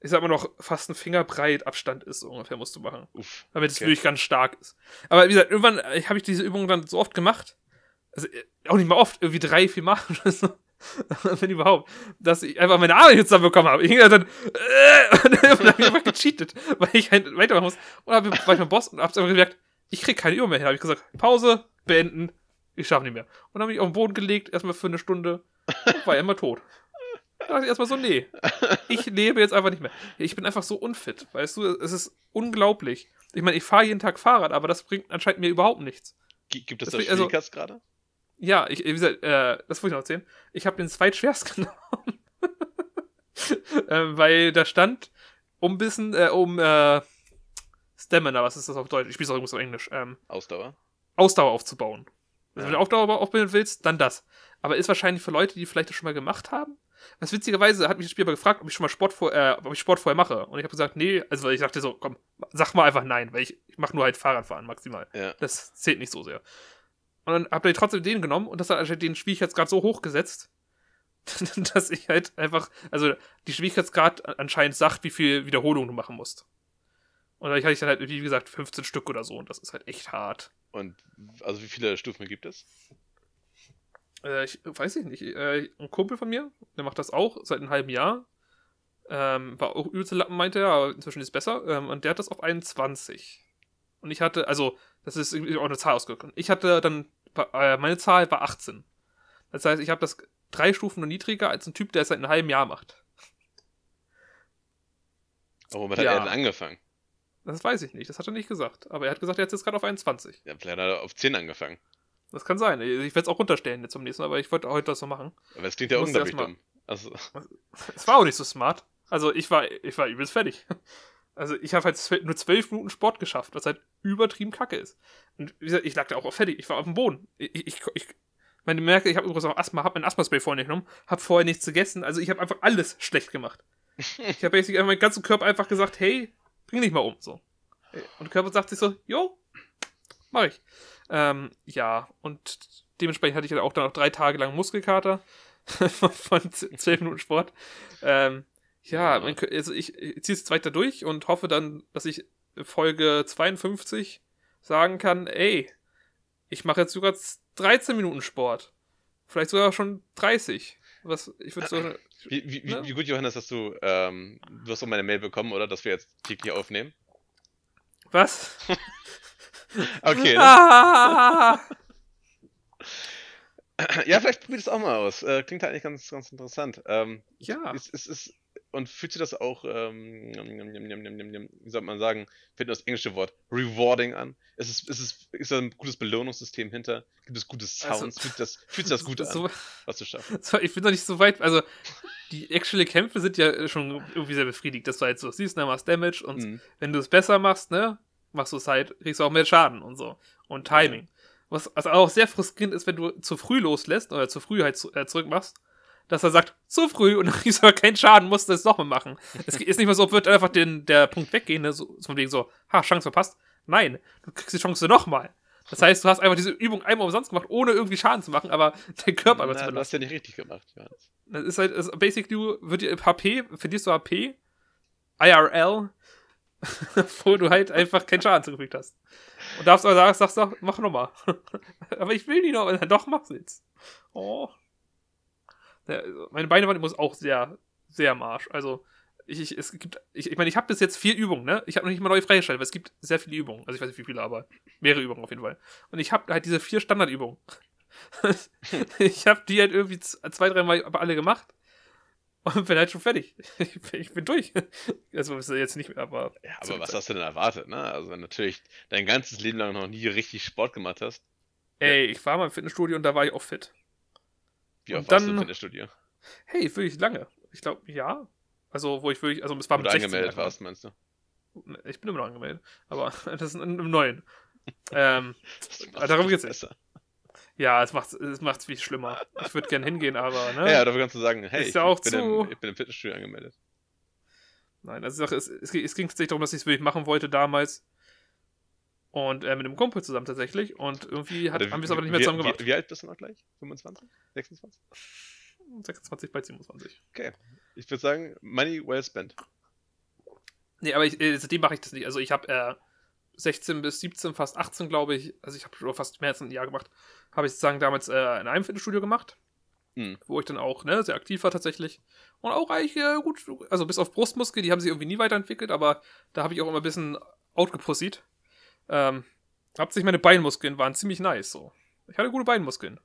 [SPEAKER 1] ich sag mal noch, fast ein Fingerbreit Abstand ist, so ungefähr musst du machen.
[SPEAKER 2] Uff.
[SPEAKER 1] Damit es
[SPEAKER 2] Okay.
[SPEAKER 1] wirklich ganz stark ist. Aber wie gesagt, irgendwann äh, habe ich diese Übung dann so oft gemacht, also äh, auch nicht mal oft, irgendwie drei, vier Mal oder so, wenn überhaupt, dass ich einfach meine Arme nicht zusammenbekommen habe. Ich hing da dann, äh, und dann habe ich einfach gecheatet, weil ich halt weitermachen muss. Und dann war ich beim Boss und hab's einfach gemerkt, ich krieg keine Übung mehr hin. habe ich gesagt, Pause, beenden, ich schaffe nicht mehr. Und dann habe ich auf den Boden gelegt, erstmal für eine Stunde, war er immer tot. Da dachte ich erstmal so, nee, ich lebe jetzt einfach nicht mehr. Ich bin einfach so unfit, weißt du, es ist unglaublich. Ich meine, ich fahre jeden Tag Fahrrad, aber das bringt anscheinend mir überhaupt nichts.
[SPEAKER 2] Gi- Gibt es
[SPEAKER 1] Das
[SPEAKER 2] da
[SPEAKER 1] will- also-
[SPEAKER 2] Schwierigkeitsgrade?
[SPEAKER 1] Ja, ich, wie gesagt, äh, das wollte ich noch erzählen. Ich habe den zweitschwerst genommen. ähm, weil da stand, um bisschen, äh, um äh, Stamina, was ist das auf Deutsch? Ich spiele es auch übrigens auf Englisch. Ähm,
[SPEAKER 2] Ausdauer?
[SPEAKER 1] Ausdauer aufzubauen. Also. Wenn du Ausdauer aufbilden willst, dann das. Aber ist wahrscheinlich für Leute, die vielleicht das schon mal gemacht haben. Was witzigerweise hat mich das Spiel aber gefragt, ob ich schon mal Sport, vor, äh, ob ich Sport vorher mache. Und ich habe gesagt, nee, also ich dachte so, komm, sag mal einfach nein, weil ich, ich mache nur halt Fahrradfahren maximal.
[SPEAKER 2] Ja.
[SPEAKER 1] Das zählt nicht so sehr. Und dann habe ich trotzdem den genommen und das hat anscheinend den Schwierigkeitsgrad so hochgesetzt, dass ich halt einfach, also die Schwierigkeitsgrad anscheinend sagt, wie viel Wiederholung du machen musst. Und dadurch hatte ich dann halt, wie gesagt, 15 Stück oder so und das ist halt echt hart.
[SPEAKER 2] Und also wie viele Stufen gibt es?
[SPEAKER 1] Äh, ich weiß ich nicht. Äh, ein Kumpel von mir, der macht das auch seit einem halben Jahr. Ähm, war auch übelste Lappen, meinte er, aber inzwischen ist es besser. Ähm, und der hat das auf 21. Und ich hatte, also, das ist irgendwie auch eine Zahl ausgekommen. Ich hatte dann, äh, meine Zahl war 18. Das heißt, ich habe das drei Stufen nur niedriger als ein Typ, der es seit einem halben Jahr macht.
[SPEAKER 2] Aber womit hat
[SPEAKER 1] Ja.
[SPEAKER 2] er denn angefangen?
[SPEAKER 1] Das weiß ich nicht, das hat er nicht gesagt. Aber er hat gesagt, er hat jetzt gerade auf 21.
[SPEAKER 2] Ja, vielleicht hat er auf 10 angefangen.
[SPEAKER 1] Das kann sein. Ich werde es auch runterstellen jetzt zum nächsten Mal, aber ich wollte heute das so machen.
[SPEAKER 2] Aber das klingt ja unglaublich dumm. Also,
[SPEAKER 1] Es war auch nicht so smart. Also ich war, ich war übelst fertig. Also ich habe halt nur zwölf Minuten Sport geschafft, was halt übertrieben kacke ist. Und wie gesagt, ich lag da auch fertig. Ich war auf dem Boden. Ich, ich, ich meine, merke, ich habe übrigens auch Asthma, habe mein Asthma-Spray vorhin genommen, habe vorher nichts gegessen. Also ich habe einfach alles schlecht gemacht. Ich habe basically meinen ganzen Körper einfach gesagt, hey, bring dich mal um. So. Und der Körper sagt sich so, jo, mach ich. Ähm, ja, und dementsprechend hatte ich dann auch dann noch drei Tage lang Muskelkater von zwölf Minuten Sport. Ähm, ja,
[SPEAKER 2] Ja.
[SPEAKER 1] also ich, ich ziehe es jetzt weiter durch und hoffe dann, dass ich Folge 52 sagen kann, ey, ich mache jetzt sogar z- 13 Minuten Sport. Vielleicht sogar schon 30. Was, ich würde so,
[SPEAKER 2] wie, wie, wie,
[SPEAKER 1] Ne?
[SPEAKER 2] wie gut, Johannes, dass du, ähm, du hast doch meine Mail bekommen, oder? Dass wir jetzt täglich aufnehmen.
[SPEAKER 1] was?
[SPEAKER 2] Okay, ne? Ja, vielleicht probier das auch mal aus. Äh, klingt halt eigentlich ganz, ganz interessant. Ähm,
[SPEAKER 1] Ja.
[SPEAKER 2] es, es ist, und fühlt sich das auch, ähm, wie soll man sagen, fällt mir das englische Wort rewarding an. Es ist, es ist, ist da ein gutes Belohnungssystem hinter? Gibt es gute
[SPEAKER 1] Also-
[SPEAKER 2] Sounds? fühlt, das, fühlt sich das gut an,
[SPEAKER 1] So,
[SPEAKER 2] was du schaffst?
[SPEAKER 1] so, ich bin noch nicht so weit. Also, die actually Kämpfe sind ja schon irgendwie sehr befriedigt, dass du halt so siehst, ne, machst Damage und
[SPEAKER 2] Mhm.
[SPEAKER 1] wenn du es besser machst, ne, machst du es halt, kriegst du auch mehr Schaden und so. Und Timing. Was also auch sehr frustrierend ist, wenn du zu früh loslässt oder zu früh halt zu, äh, zurück machst, dass er sagt, zu früh und dann kriegst du aber keinen Schaden, musst du es nochmal machen. Es ist nicht mal so, wird einfach den, der Punkt weggehen, ne, so, so von wegen so, ha, Chance verpasst. Nein, du kriegst die Chance nochmal. Das heißt, du hast einfach diese Übung einmal umsonst gemacht, ohne irgendwie Schaden zu machen, aber dein Körper aber zu
[SPEAKER 2] Na, du
[SPEAKER 1] belasten.
[SPEAKER 2] hast ja nicht richtig gemacht, Johannes.
[SPEAKER 1] Das ist halt, das basically, du wird dir HP, verlierst du HP, IRL, wo du halt einfach keinen Schaden zugefügt hast. Und darfst aber sagen, sagst du, mach nochmal. aber ich will die noch, doch, mach's jetzt. Oh. Ja, also meine Beine waren übrigens auch sehr, sehr am Arsch. Also, ich, ich, es gibt, ich, ich meine, ich habe bis jetzt vier Übungen, ne? Ich habe noch nicht mal neue freigestellt, weil es gibt sehr viele Übungen. Also, ich weiß nicht, wie viele, aber mehrere Übungen auf jeden Fall. Und ich habe halt diese vier Standardübungen. ich habe die halt irgendwie zwei, drei Mal aber alle gemacht. Und bin halt schon fertig. Ich bin, ich bin durch. Also jetzt nicht mehr, aber.
[SPEAKER 2] Ja, aber was
[SPEAKER 1] Zeit.
[SPEAKER 2] hast du denn erwartet, ne? Also, wenn natürlich dein ganzes Leben lang noch nie richtig Sport gemacht hast.
[SPEAKER 1] Ey, ich war mal im Fitnessstudio und da war ich auch fit.
[SPEAKER 2] Wie oft warst du
[SPEAKER 1] dann-
[SPEAKER 2] im Fitnessstudio?
[SPEAKER 1] Hey, wirklich lange. Ich glaube, ja. Also, wo ich wirklich, also es war
[SPEAKER 2] Wo
[SPEAKER 1] mit
[SPEAKER 2] du
[SPEAKER 1] 16
[SPEAKER 2] angemeldet warst, meinst du?
[SPEAKER 1] Ich bin immer noch angemeldet. Aber das ist ein neuen. ähm, Ah, darum geht's
[SPEAKER 2] besser.
[SPEAKER 1] ja, es macht es macht's viel schlimmer. Ich würde gern hingehen, aber, ne?
[SPEAKER 2] Ja, dafür kannst du sagen, hey,
[SPEAKER 1] Ist
[SPEAKER 2] ich,
[SPEAKER 1] ja auch
[SPEAKER 2] bin
[SPEAKER 1] zu-
[SPEAKER 2] im, ich bin im Fitnessstudio angemeldet.
[SPEAKER 1] Nein, also es, es, es ging tatsächlich darum, dass ich es wirklich machen wollte damals. Und äh, mit einem Kumpel zusammen tatsächlich. Und irgendwie hat,
[SPEAKER 2] Oder
[SPEAKER 1] haben wir es aber nicht mehr zusammen gemacht.
[SPEAKER 2] Wie, wie alt bist du noch gleich? 25? 26?
[SPEAKER 1] 26 bei 27.
[SPEAKER 2] Ich würde sagen, money well spent.
[SPEAKER 1] Nee, aber ich, äh, seitdem mache ich das nicht. Also ich habe äh, 16 bis 17, fast 18, glaube ich. Also ich habe schon fast mehr als ein Jahr gemacht. Habe ich sozusagen damals äh, in einem Fitnessstudio gemacht.
[SPEAKER 2] Hm.
[SPEAKER 1] Wo ich dann auch ne, sehr aktiv war tatsächlich. Und auch eigentlich äh, gut, also bis auf Brustmuskel, die haben sich irgendwie nie weiterentwickelt, aber da habe ich auch immer ein bisschen outgepussied. Ähm, hauptsächlich meine Beinmuskeln waren ziemlich nice so. Ich hatte gute Beinmuskeln.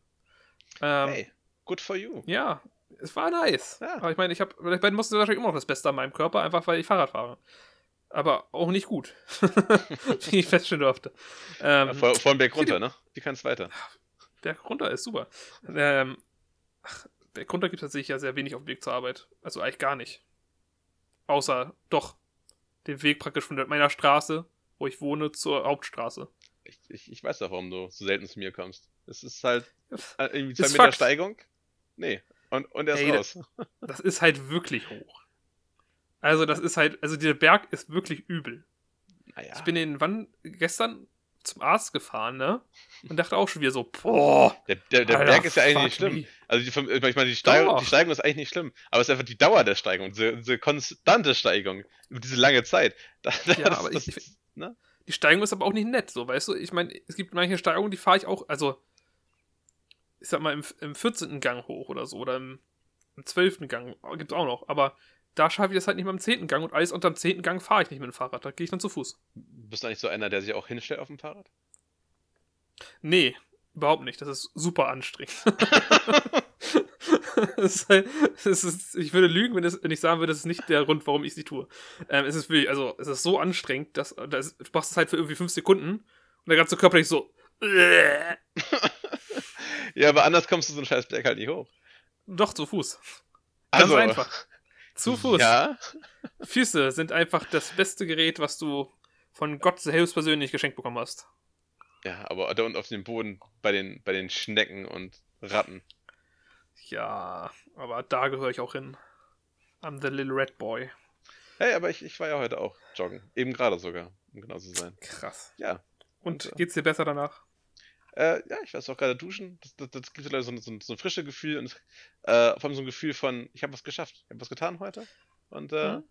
[SPEAKER 1] Ähm,
[SPEAKER 2] hey, good for you.
[SPEAKER 1] Ja, es war nice.
[SPEAKER 2] Ja.
[SPEAKER 1] Aber ich meine, ich habe bei beiden Muskeln wahrscheinlich immer noch das Beste an meinem Körper, einfach weil ich Fahrrad fahre. Aber auch nicht gut. Wie ich feststellen durfte. Ähm,
[SPEAKER 2] Ja, vor, vor dem Berg runter, ne? Wie kann's weiter?
[SPEAKER 1] Berg runter ist super. Ähm, ach, Berg runter gibt es tatsächlich ja sehr wenig auf dem Weg zur Arbeit. Also eigentlich gar nicht. Außer doch den Weg praktisch von meiner Straße, wo ich wohne, zur Hauptstraße.
[SPEAKER 2] Ich, ich, ich weiß doch, warum du so selten zu mir kommst. Es ist halt äh, irgendwie zwei Meter
[SPEAKER 1] Fakt.
[SPEAKER 2] Steigung. Nee. Und, und er ist
[SPEAKER 1] Ey,
[SPEAKER 2] raus.
[SPEAKER 1] Das ist halt wirklich hoch. Also, das ist halt, also dieser Berg ist wirklich übel.
[SPEAKER 2] Naja.
[SPEAKER 1] Ich bin in, wann, gestern zum Arzt gefahren, ne? Und dachte auch schon wieder so, boah.
[SPEAKER 2] Der, der, der
[SPEAKER 1] Alter,
[SPEAKER 2] Berg ist ja eigentlich nicht schlimm.
[SPEAKER 1] me.
[SPEAKER 2] Also die, ich meine, die Steigung, die Steigung ist eigentlich nicht schlimm. Aber es ist einfach die Dauer der Steigung, diese, diese konstante Steigung diese lange Zeit. Da,
[SPEAKER 1] Ja,
[SPEAKER 2] das,
[SPEAKER 1] aber
[SPEAKER 2] das,
[SPEAKER 1] ich-
[SPEAKER 2] ne?
[SPEAKER 1] Die Steigung ist aber auch nicht nett, so, weißt du? Ich meine, es gibt manche Steigungen, die fahre ich auch, also, ich sag mal, im, im 14. Gang hoch oder so, oder im, im 12. Gang, gibt's auch noch, aber da schaffe ich das halt nicht mal im 10. Gang und alles unter dem 10. Gang fahre ich nicht mit dem Fahrrad, da gehe ich dann zu Fuß.
[SPEAKER 2] Bist du eigentlich so einer, der sich auch hinstellt auf dem Fahrrad?
[SPEAKER 1] Nee, überhaupt nicht, das ist super anstrengend. das ist ich würde lügen, wenn, es, wenn ich sagen würde, das ist nicht der Grund, warum ich sie tue. Ähm, es ist wirklich, also, es ist so anstrengend, dass, dass du machst es halt für irgendwie 5 Sekunden und der ganze Körper ist so,
[SPEAKER 2] Ja, aber anders kommst du so einen scheiß Berg halt nicht hoch.
[SPEAKER 1] Doch, zu Fuß. Ganz einfach. Zu Fuß.
[SPEAKER 2] Ja,
[SPEAKER 1] Füße sind einfach das beste Gerät, was du von Gott selbst persönlich geschenkt bekommen hast.
[SPEAKER 2] ja, aber da unten auf dem Boden bei den, bei den Schnecken und Ratten.
[SPEAKER 1] Ja, aber da gehöre ich auch hin. I'm the little red boy.
[SPEAKER 2] Hey, aber ich, ich war ja heute auch joggen. Eben gerade sogar, um genau zu sein.
[SPEAKER 1] Krass.
[SPEAKER 2] Ja.
[SPEAKER 1] Und
[SPEAKER 2] Und, äh,
[SPEAKER 1] geht's dir besser danach?
[SPEAKER 2] Äh, ja, ich war jetzt auch gerade duschen. Das, das, das gibt so, so, so, so ein frisches Gefühl und äh, vor allem so ein Gefühl von, ich habe was geschafft. Ich habe was getan heute. Und äh,
[SPEAKER 1] Mhm.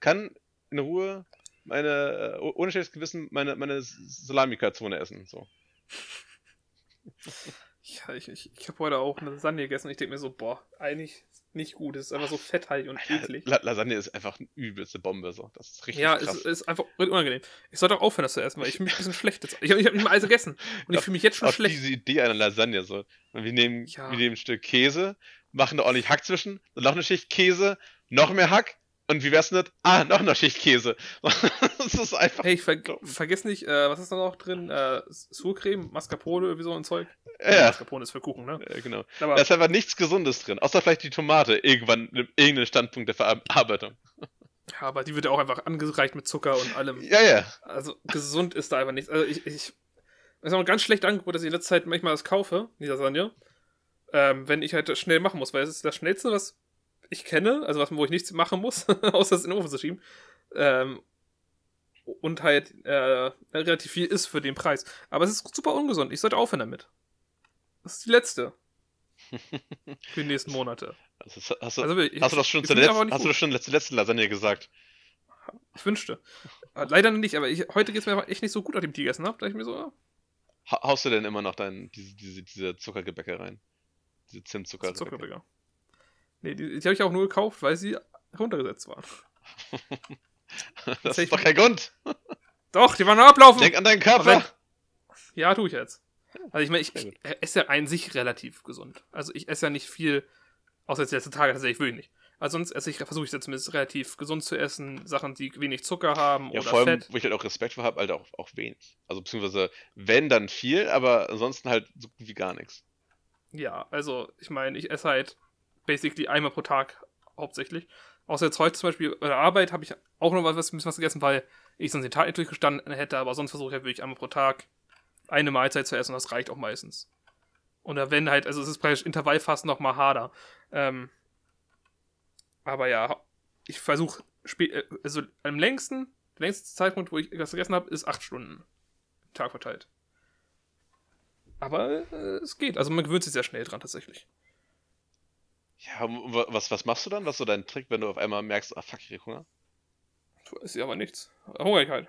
[SPEAKER 2] kann in Ruhe meine, äh, oh- ohne schlechtes Gewissen, meine, meine Salamika-Zone essen. So.
[SPEAKER 1] Ja, ich, ich, ich habe heute auch eine Lasagne gegessen und ich denke mir so, boah, eigentlich nicht gut. Es ist einfach so fetthaltig und eklig.
[SPEAKER 2] La Lasagne ist einfach eine übelste Bombe. So. Das ist richtig
[SPEAKER 1] Ja, es
[SPEAKER 2] krass.
[SPEAKER 1] ist, ist einfach unangenehm. Ich sollte auch aufhören, das zu essen, weil ich fühle mich ein bisschen schlecht jetzt. Ich habe ich hab nicht mal alles gegessen und ich fühle mich jetzt schon schlecht.
[SPEAKER 2] diese Idee einer Lasagne so. Und wir nehmen,
[SPEAKER 1] Ja.
[SPEAKER 2] wir nehmen ein Stück Käse, machen da ordentlich Hack zwischen, dann noch eine Schicht Käse, noch mehr Hack und wie wär's denn das? Ah, noch eine Schicht Käse. das ist einfach.
[SPEAKER 1] Hey, ich ver vergiss nicht, äh, was ist da noch drin? Äh, Surcreme, Mascarpone, irgendwie so ein Zeug.
[SPEAKER 2] ja,
[SPEAKER 1] Mascarpone ist für Kuchen, ne?
[SPEAKER 2] ja, genau.
[SPEAKER 1] Aber
[SPEAKER 2] Da ist einfach nichts Gesundes drin, außer vielleicht die Tomate irgendwann in irgendeinem Standpunkt der Verarbeitung.
[SPEAKER 1] Ja, aber die wird ja auch einfach angereicht mit Zucker und allem.
[SPEAKER 2] Ja, ja.
[SPEAKER 1] Also gesund ist da einfach nichts. Also ich, ich das ist auch ein ganz schlecht Angebot, dass ich in letzter Zeit manchmal das kaufe, die Lasagne. Ähm, wenn ich halt das schnell machen muss, weil es ist das Schnellste, was ich kenne, also was, wo ich nichts machen muss, außer es in den Ofen zu schieben. Ähm, und halt äh, relativ viel ist für den Preis. Aber es ist super ungesund. Ich sollte aufhören damit. Das ist die letzte. für die nächsten Monate.
[SPEAKER 2] Ist, hast, du,
[SPEAKER 1] Also, ich,
[SPEAKER 2] hast du das schon zur letzten, hast du das schon zur letzten Lasagne gesagt?
[SPEAKER 1] Ich wünschte. Äh, Leider nicht, aber ich, heute geht es mir echt nicht so gut, nachdem ich die gegessen habe. Da ich mir so, ah,
[SPEAKER 2] Ha haust du denn immer noch dein, diese, diese, diese Zuckergebäcke rein? Diese Zimtzucker.
[SPEAKER 1] Zuckerbäcker. Nee, die, die habe ich auch nur gekauft, weil sie runtergesetzt waren.
[SPEAKER 2] das
[SPEAKER 1] ich-
[SPEAKER 2] ist doch kein Grund.
[SPEAKER 1] Doch, die waren noch ablaufen.
[SPEAKER 2] Denk an deinen Körper.
[SPEAKER 1] Ja, tue ich jetzt. Also ich meine, ich, ich esse ja an sich relativ gesund. Also ich esse ja nicht viel, außer jetzt die letzten Tage tatsächlich wirklich nicht. Also sonst esse ich, versuche ich jetzt zumindest relativ gesund zu essen, Sachen, die wenig Zucker haben
[SPEAKER 2] Ja,
[SPEAKER 1] oder
[SPEAKER 2] vor allem,
[SPEAKER 1] Fett.
[SPEAKER 2] wo ich halt auch Respekt vor habe, halt auch, auch wenig. Also beziehungsweise, wenn, dann viel, aber ansonsten halt so gut wie gar nichts.
[SPEAKER 1] Ja, also ich meine, ich esse halt basically einmal pro Tag hauptsächlich. Außer jetzt heute zum Beispiel bei der Arbeit habe ich auch noch was, ein bisschen was gegessen, weil ich sonst den Tag nicht durchgestanden hätte, aber sonst versuche ich halt wirklich einmal pro Tag eine Mahlzeit zu essen und das reicht auch meistens. Oder wenn halt, also es ist praktisch Intervallfasten noch mal harder. Ähm, aber ja, ich versuche, äh, also am längsten, der längste Zeitpunkt, wo ich was gegessen habe, ist acht Stunden. Tag verteilt. Aber äh, es geht, also man gewöhnt sich sehr schnell dran tatsächlich.
[SPEAKER 2] Ja, was, was machst du dann? Was ist so dein Trick, wenn du auf einmal merkst, ah fuck, ich krieg Hunger?
[SPEAKER 1] Du isst ja aber nichts. Hunger ich halt.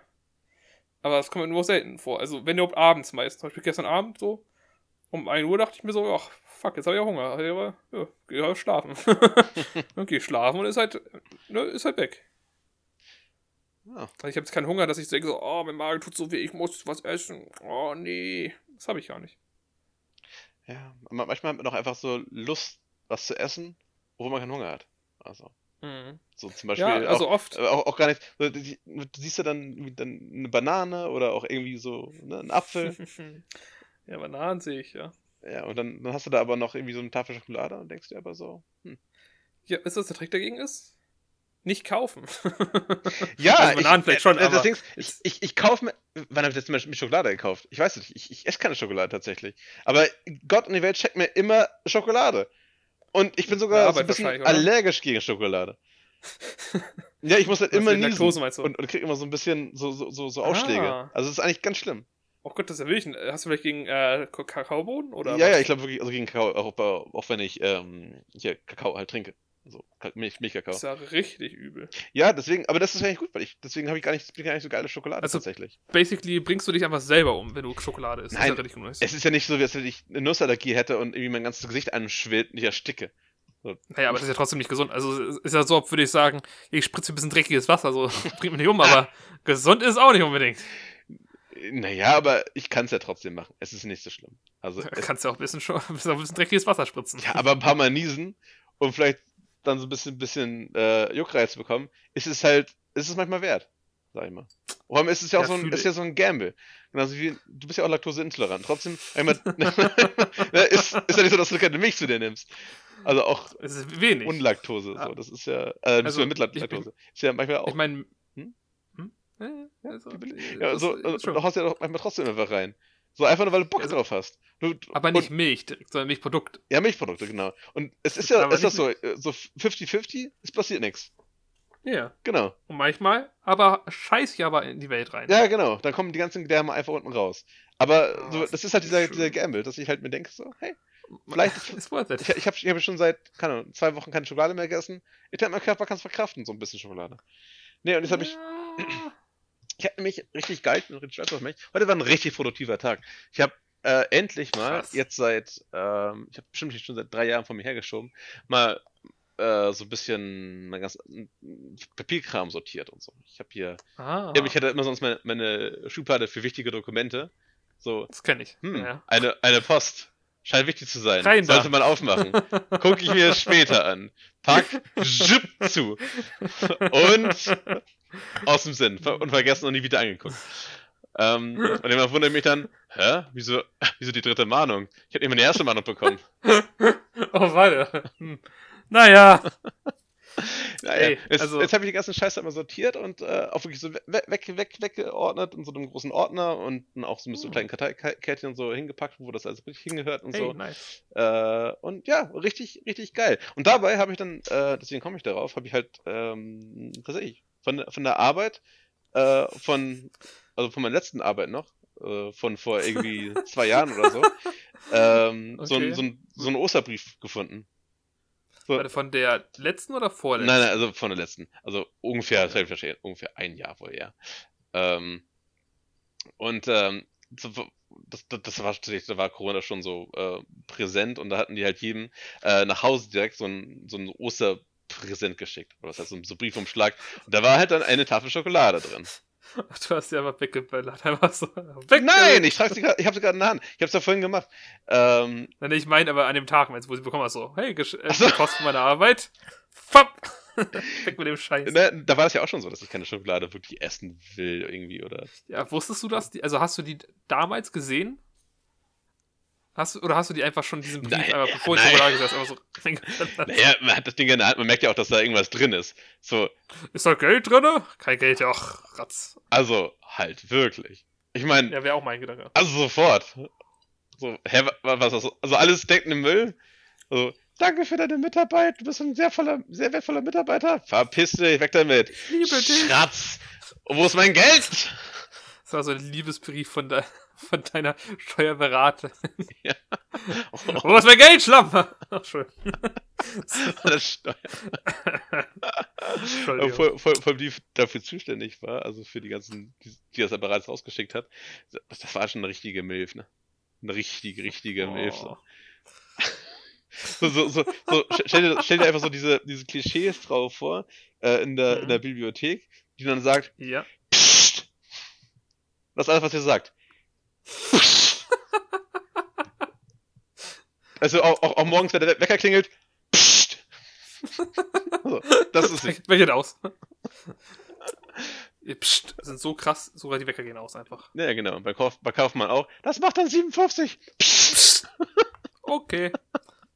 [SPEAKER 1] Aber das kommt mir nur selten vor. Also, wenn überhaupt abends meist. Zum Beispiel gestern Abend so, um 1 Uhr dachte ich mir so, ach, fuck, jetzt habe ich ja Hunger. Aber, ja, geh halt schlafen. Geh schlafen und ist halt, ne, ist halt weg.
[SPEAKER 2] Ja.
[SPEAKER 1] Also ich habe jetzt keinen Hunger, dass ich denke so, oh, mein Magen tut so weh, ich muss was essen. Oh, nee. Das habe ich gar nicht.
[SPEAKER 2] Ja, ma- manchmal hat man auch einfach so Lust, was zu essen, obwohl man keinen Hunger hat. Also,
[SPEAKER 1] Mhm.
[SPEAKER 2] so zum Beispiel
[SPEAKER 1] Ja, also
[SPEAKER 2] auch,
[SPEAKER 1] oft.
[SPEAKER 2] äh, auch, auch gar nicht. Du siehst ja dann, dann eine Banane oder auch irgendwie so ne, einen Apfel.
[SPEAKER 1] ja, Bananen sehe ich, ja.
[SPEAKER 2] ja, und dann, dann hast du da aber noch irgendwie so eine Tafel Schokolade und denkst dir aber so, hm.
[SPEAKER 1] Ja, ist das der Trick dagegen ist? Nicht kaufen.
[SPEAKER 2] Ja,
[SPEAKER 1] also Bananen vielleicht schon,
[SPEAKER 2] äh,
[SPEAKER 1] aber
[SPEAKER 2] das Ding ist, ich, ich, ich kaufe mir. Wann habe ich jetzt mal mit Schokolade gekauft? Ich weiß nicht, ich, ich esse keine Schokolade tatsächlich. Aber Gott und die Welt schenkt mir immer Schokolade. Und ich bin sogar so ein bisschen allergisch gegen Schokolade. ja, ich muss halt immer niesen Laktose, und, und krieg immer so ein bisschen so, so, so, so Ausschläge. Ah. Also es ist eigentlich ganz schlimm.
[SPEAKER 1] Oh Gott, das ist ja wirklich. Hast du vielleicht gegen äh, Kakaobohnen? Oder
[SPEAKER 2] ja, was? ja, ich glaube wirklich, also gegen Kakao, auch, auch wenn ich ähm, hier Kakao halt trinke. So, Milch, Milchkakao.
[SPEAKER 1] Ist ja richtig übel.
[SPEAKER 2] Ja, deswegen, aber das ist eigentlich gut, weil ich, deswegen habe ich gar nicht, bin gar nicht so geile Schokolade also, tatsächlich.
[SPEAKER 1] Basically bringst du dich einfach selber um, wenn du Schokolade isst.
[SPEAKER 2] Nein, ist ja es ist ja nicht so, wie als wenn ich eine Nussallergie hätte und irgendwie mein ganzes Gesicht anschwillt und ich ersticke.
[SPEAKER 1] So. Naja, aber das ist ja trotzdem nicht gesund. Also ist ja so, ob würde ich sagen, ich spritze ein bisschen dreckiges Wasser, so bringt mich nicht um, aber gesund ist auch nicht unbedingt.
[SPEAKER 2] Naja, aber ich kann es ja trotzdem machen. Es ist nicht so schlimm. Also,
[SPEAKER 1] du kannst ja auch ein bisschen, schon, ein bisschen dreckiges Wasser spritzen.
[SPEAKER 2] Ja, aber ein paar Mal niesen und vielleicht dann so ein bisschen, bisschen äh, Juckreiz bekommen, ist es halt, ist es manchmal wert, sag ich mal. Vor allem ist es ja auch ja, so ein, ist ja so ein Gamble. Genauso wie, du bist ja auch laktoseintolerant. Trotzdem, einmal, ist, ist ja nicht so, dass du keine Milch zu dir nimmst. Also auch
[SPEAKER 1] wenig.
[SPEAKER 2] Unlaktose. So. Das ist ja, äh, also, mit Laktose. ist ja manchmal auch.
[SPEAKER 1] Ich meine,
[SPEAKER 2] hm? hm? Ja, also, ja, so, also, du haust ja doch manchmal trotzdem einfach rein. So einfach nur, weil du Bock also, drauf hast. Du,
[SPEAKER 1] aber nicht und, Milch sondern Milchprodukte.
[SPEAKER 2] Ja, Milchprodukte, genau. Und es ist ja, ist das so, äh, so 50-50, es passiert nichts.
[SPEAKER 1] Ja.
[SPEAKER 2] Genau.
[SPEAKER 1] Und manchmal, aber scheiß aber in die Welt rein.
[SPEAKER 2] Ja, genau. Dann kommen die ganzen Gedärme einfach unten raus. Aber oh, so, das ist halt dieser, dieser Gamble, dass ich halt mir denke, so, hey, vielleicht. ist worth it. Ich, ich habe ich hab schon seit, keine Ahnung, zwei Wochen keine Schokolade mehr gegessen. Ich denke, mein Körper kann es verkraften, so ein bisschen Schokolade. Nee, und jetzt habe ich. Ich habe nämlich richtig geil, richtig stolz auf mich. Heute war ein richtig produktiver Tag. Ich habe äh, endlich mal, Krass. jetzt seit, ähm, ich habe bestimmt schon seit drei Jahren von mir hergeschoben, mal äh, so ein bisschen mein ganz Papierkram sortiert und so. Ich habe hier, ah. ich hatte immer sonst meine, meine Schublade für wichtige Dokumente. So,
[SPEAKER 1] das kenne ich.
[SPEAKER 2] Hm, ja. eine, eine Post. Scheint wichtig zu sein. Rein Sollte da. man aufmachen. Gucke ich mir später an. Pack, Jip zu. Und aus dem Sinn. Und vergessen und nie wieder angeguckt. Ähm, und jemand wundert mich dann, hä? Wieso, wieso die dritte Mahnung? Ich habe immer die erste Mahnung bekommen.
[SPEAKER 1] oh, warte. Hm. Naja.
[SPEAKER 2] naja, Ey, jetzt, also, jetzt habe ich die ganzen Scheiße einmal sortiert und äh, auch wirklich so weg, weg, weg, weggeordnet in so einem großen Ordner und auch so mit so kleinen Karteikärtchen so hingepackt, wo das also richtig hingehört und hey, so. Nice. Äh, und ja, richtig, richtig geil. Und dabei habe ich dann, äh, deswegen komme ich darauf, habe ich halt ähm, tatsächlich von, von der Arbeit, äh, von, also von meiner letzten Arbeit noch, äh, von vor irgendwie zwei Jahren oder so, ähm, okay. so, ein, so, ein, so einen Osterbrief gefunden.
[SPEAKER 1] So. Warte, von der letzten oder vorletzten?
[SPEAKER 2] Nein, nein, also von der letzten. Also ungefähr, okay. verstehe, ungefähr ein Jahr wohl, ja. Ähm, und ähm, das, das, das war da war Corona schon so äh, präsent und da hatten die halt jedem äh, nach Hause direkt so ein, so ein Oster Präsent geschickt. Oder was heißt so ein Briefumschlag. Und da war halt dann eine Tafel Schokolade drin.
[SPEAKER 1] Du hast sie einfach weggeböllert.
[SPEAKER 2] Einfach so Nein, ich, trage sie grad, ich habe sie gerade in der Hand. Ich habe es ja vorhin gemacht. Ähm,
[SPEAKER 1] Nein, ich meine aber an dem Tag, wo sie bekommen hast, so, hey, äh, so. Kosten meiner Arbeit. Fapp! Weg mit dem Scheiß.
[SPEAKER 2] Ne, da war das ja auch schon so, dass ich keine Schokolade wirklich essen will, irgendwie, oder?
[SPEAKER 1] Ja, wusstest du das? Also hast du die damals gesehen? Hast du, oder hast du die einfach schon diesen Brief, nein, einfach, bevor ich Schokolade gesetzt einfach
[SPEAKER 2] so Naja, man hat das Ding in der Hand, man merkt ja auch, dass da irgendwas drin ist. So.
[SPEAKER 1] Ist da Geld drin? Kein Geld, ja, ach, Ratz.
[SPEAKER 2] Also, halt, wirklich. Ich meine.
[SPEAKER 1] Ja, wäre auch mein Gedanke.
[SPEAKER 2] Also sofort. So, hä, was das? Also alles decken im Müll? So, danke für deine Mitarbeit, du bist ein sehr voller, sehr wertvoller Mitarbeiter. Verpiss dich, weg damit. Liebe dich. Schatz, wo ist mein Geld?
[SPEAKER 1] Das war so ein Liebesbrief von der von deiner Steuerberaterin. Ja. Oh. Wo ist mein Geld, Schlampe? Ach, schön.
[SPEAKER 2] Das Steuer. Voll, voll, voll, die dafür zuständig war, also für die ganzen, die, die das bereits rausgeschickt hat. Das, war schon eine richtige Milf, ne? Eine richtige, richtige oh. Milf. So. So, so, so, so stell, dir, stell, dir, einfach so diese, diese Klischees drauf vor, äh, in, der, mhm. in der Bibliothek, die dann sagt,
[SPEAKER 1] ja.
[SPEAKER 2] Psst! Das ist alles, was ihr sagt. Also auch, auch, auch, morgens, wenn der Wecker klingelt. Psst. Also, das ist
[SPEAKER 1] es. Wer geht aus? Psst, sind so krass, sogar die Wecker gehen aus einfach.
[SPEAKER 2] Ja, genau. Bei, Kauf, bei Kaufmann auch. Das macht dann 57. Psst.
[SPEAKER 1] Okay.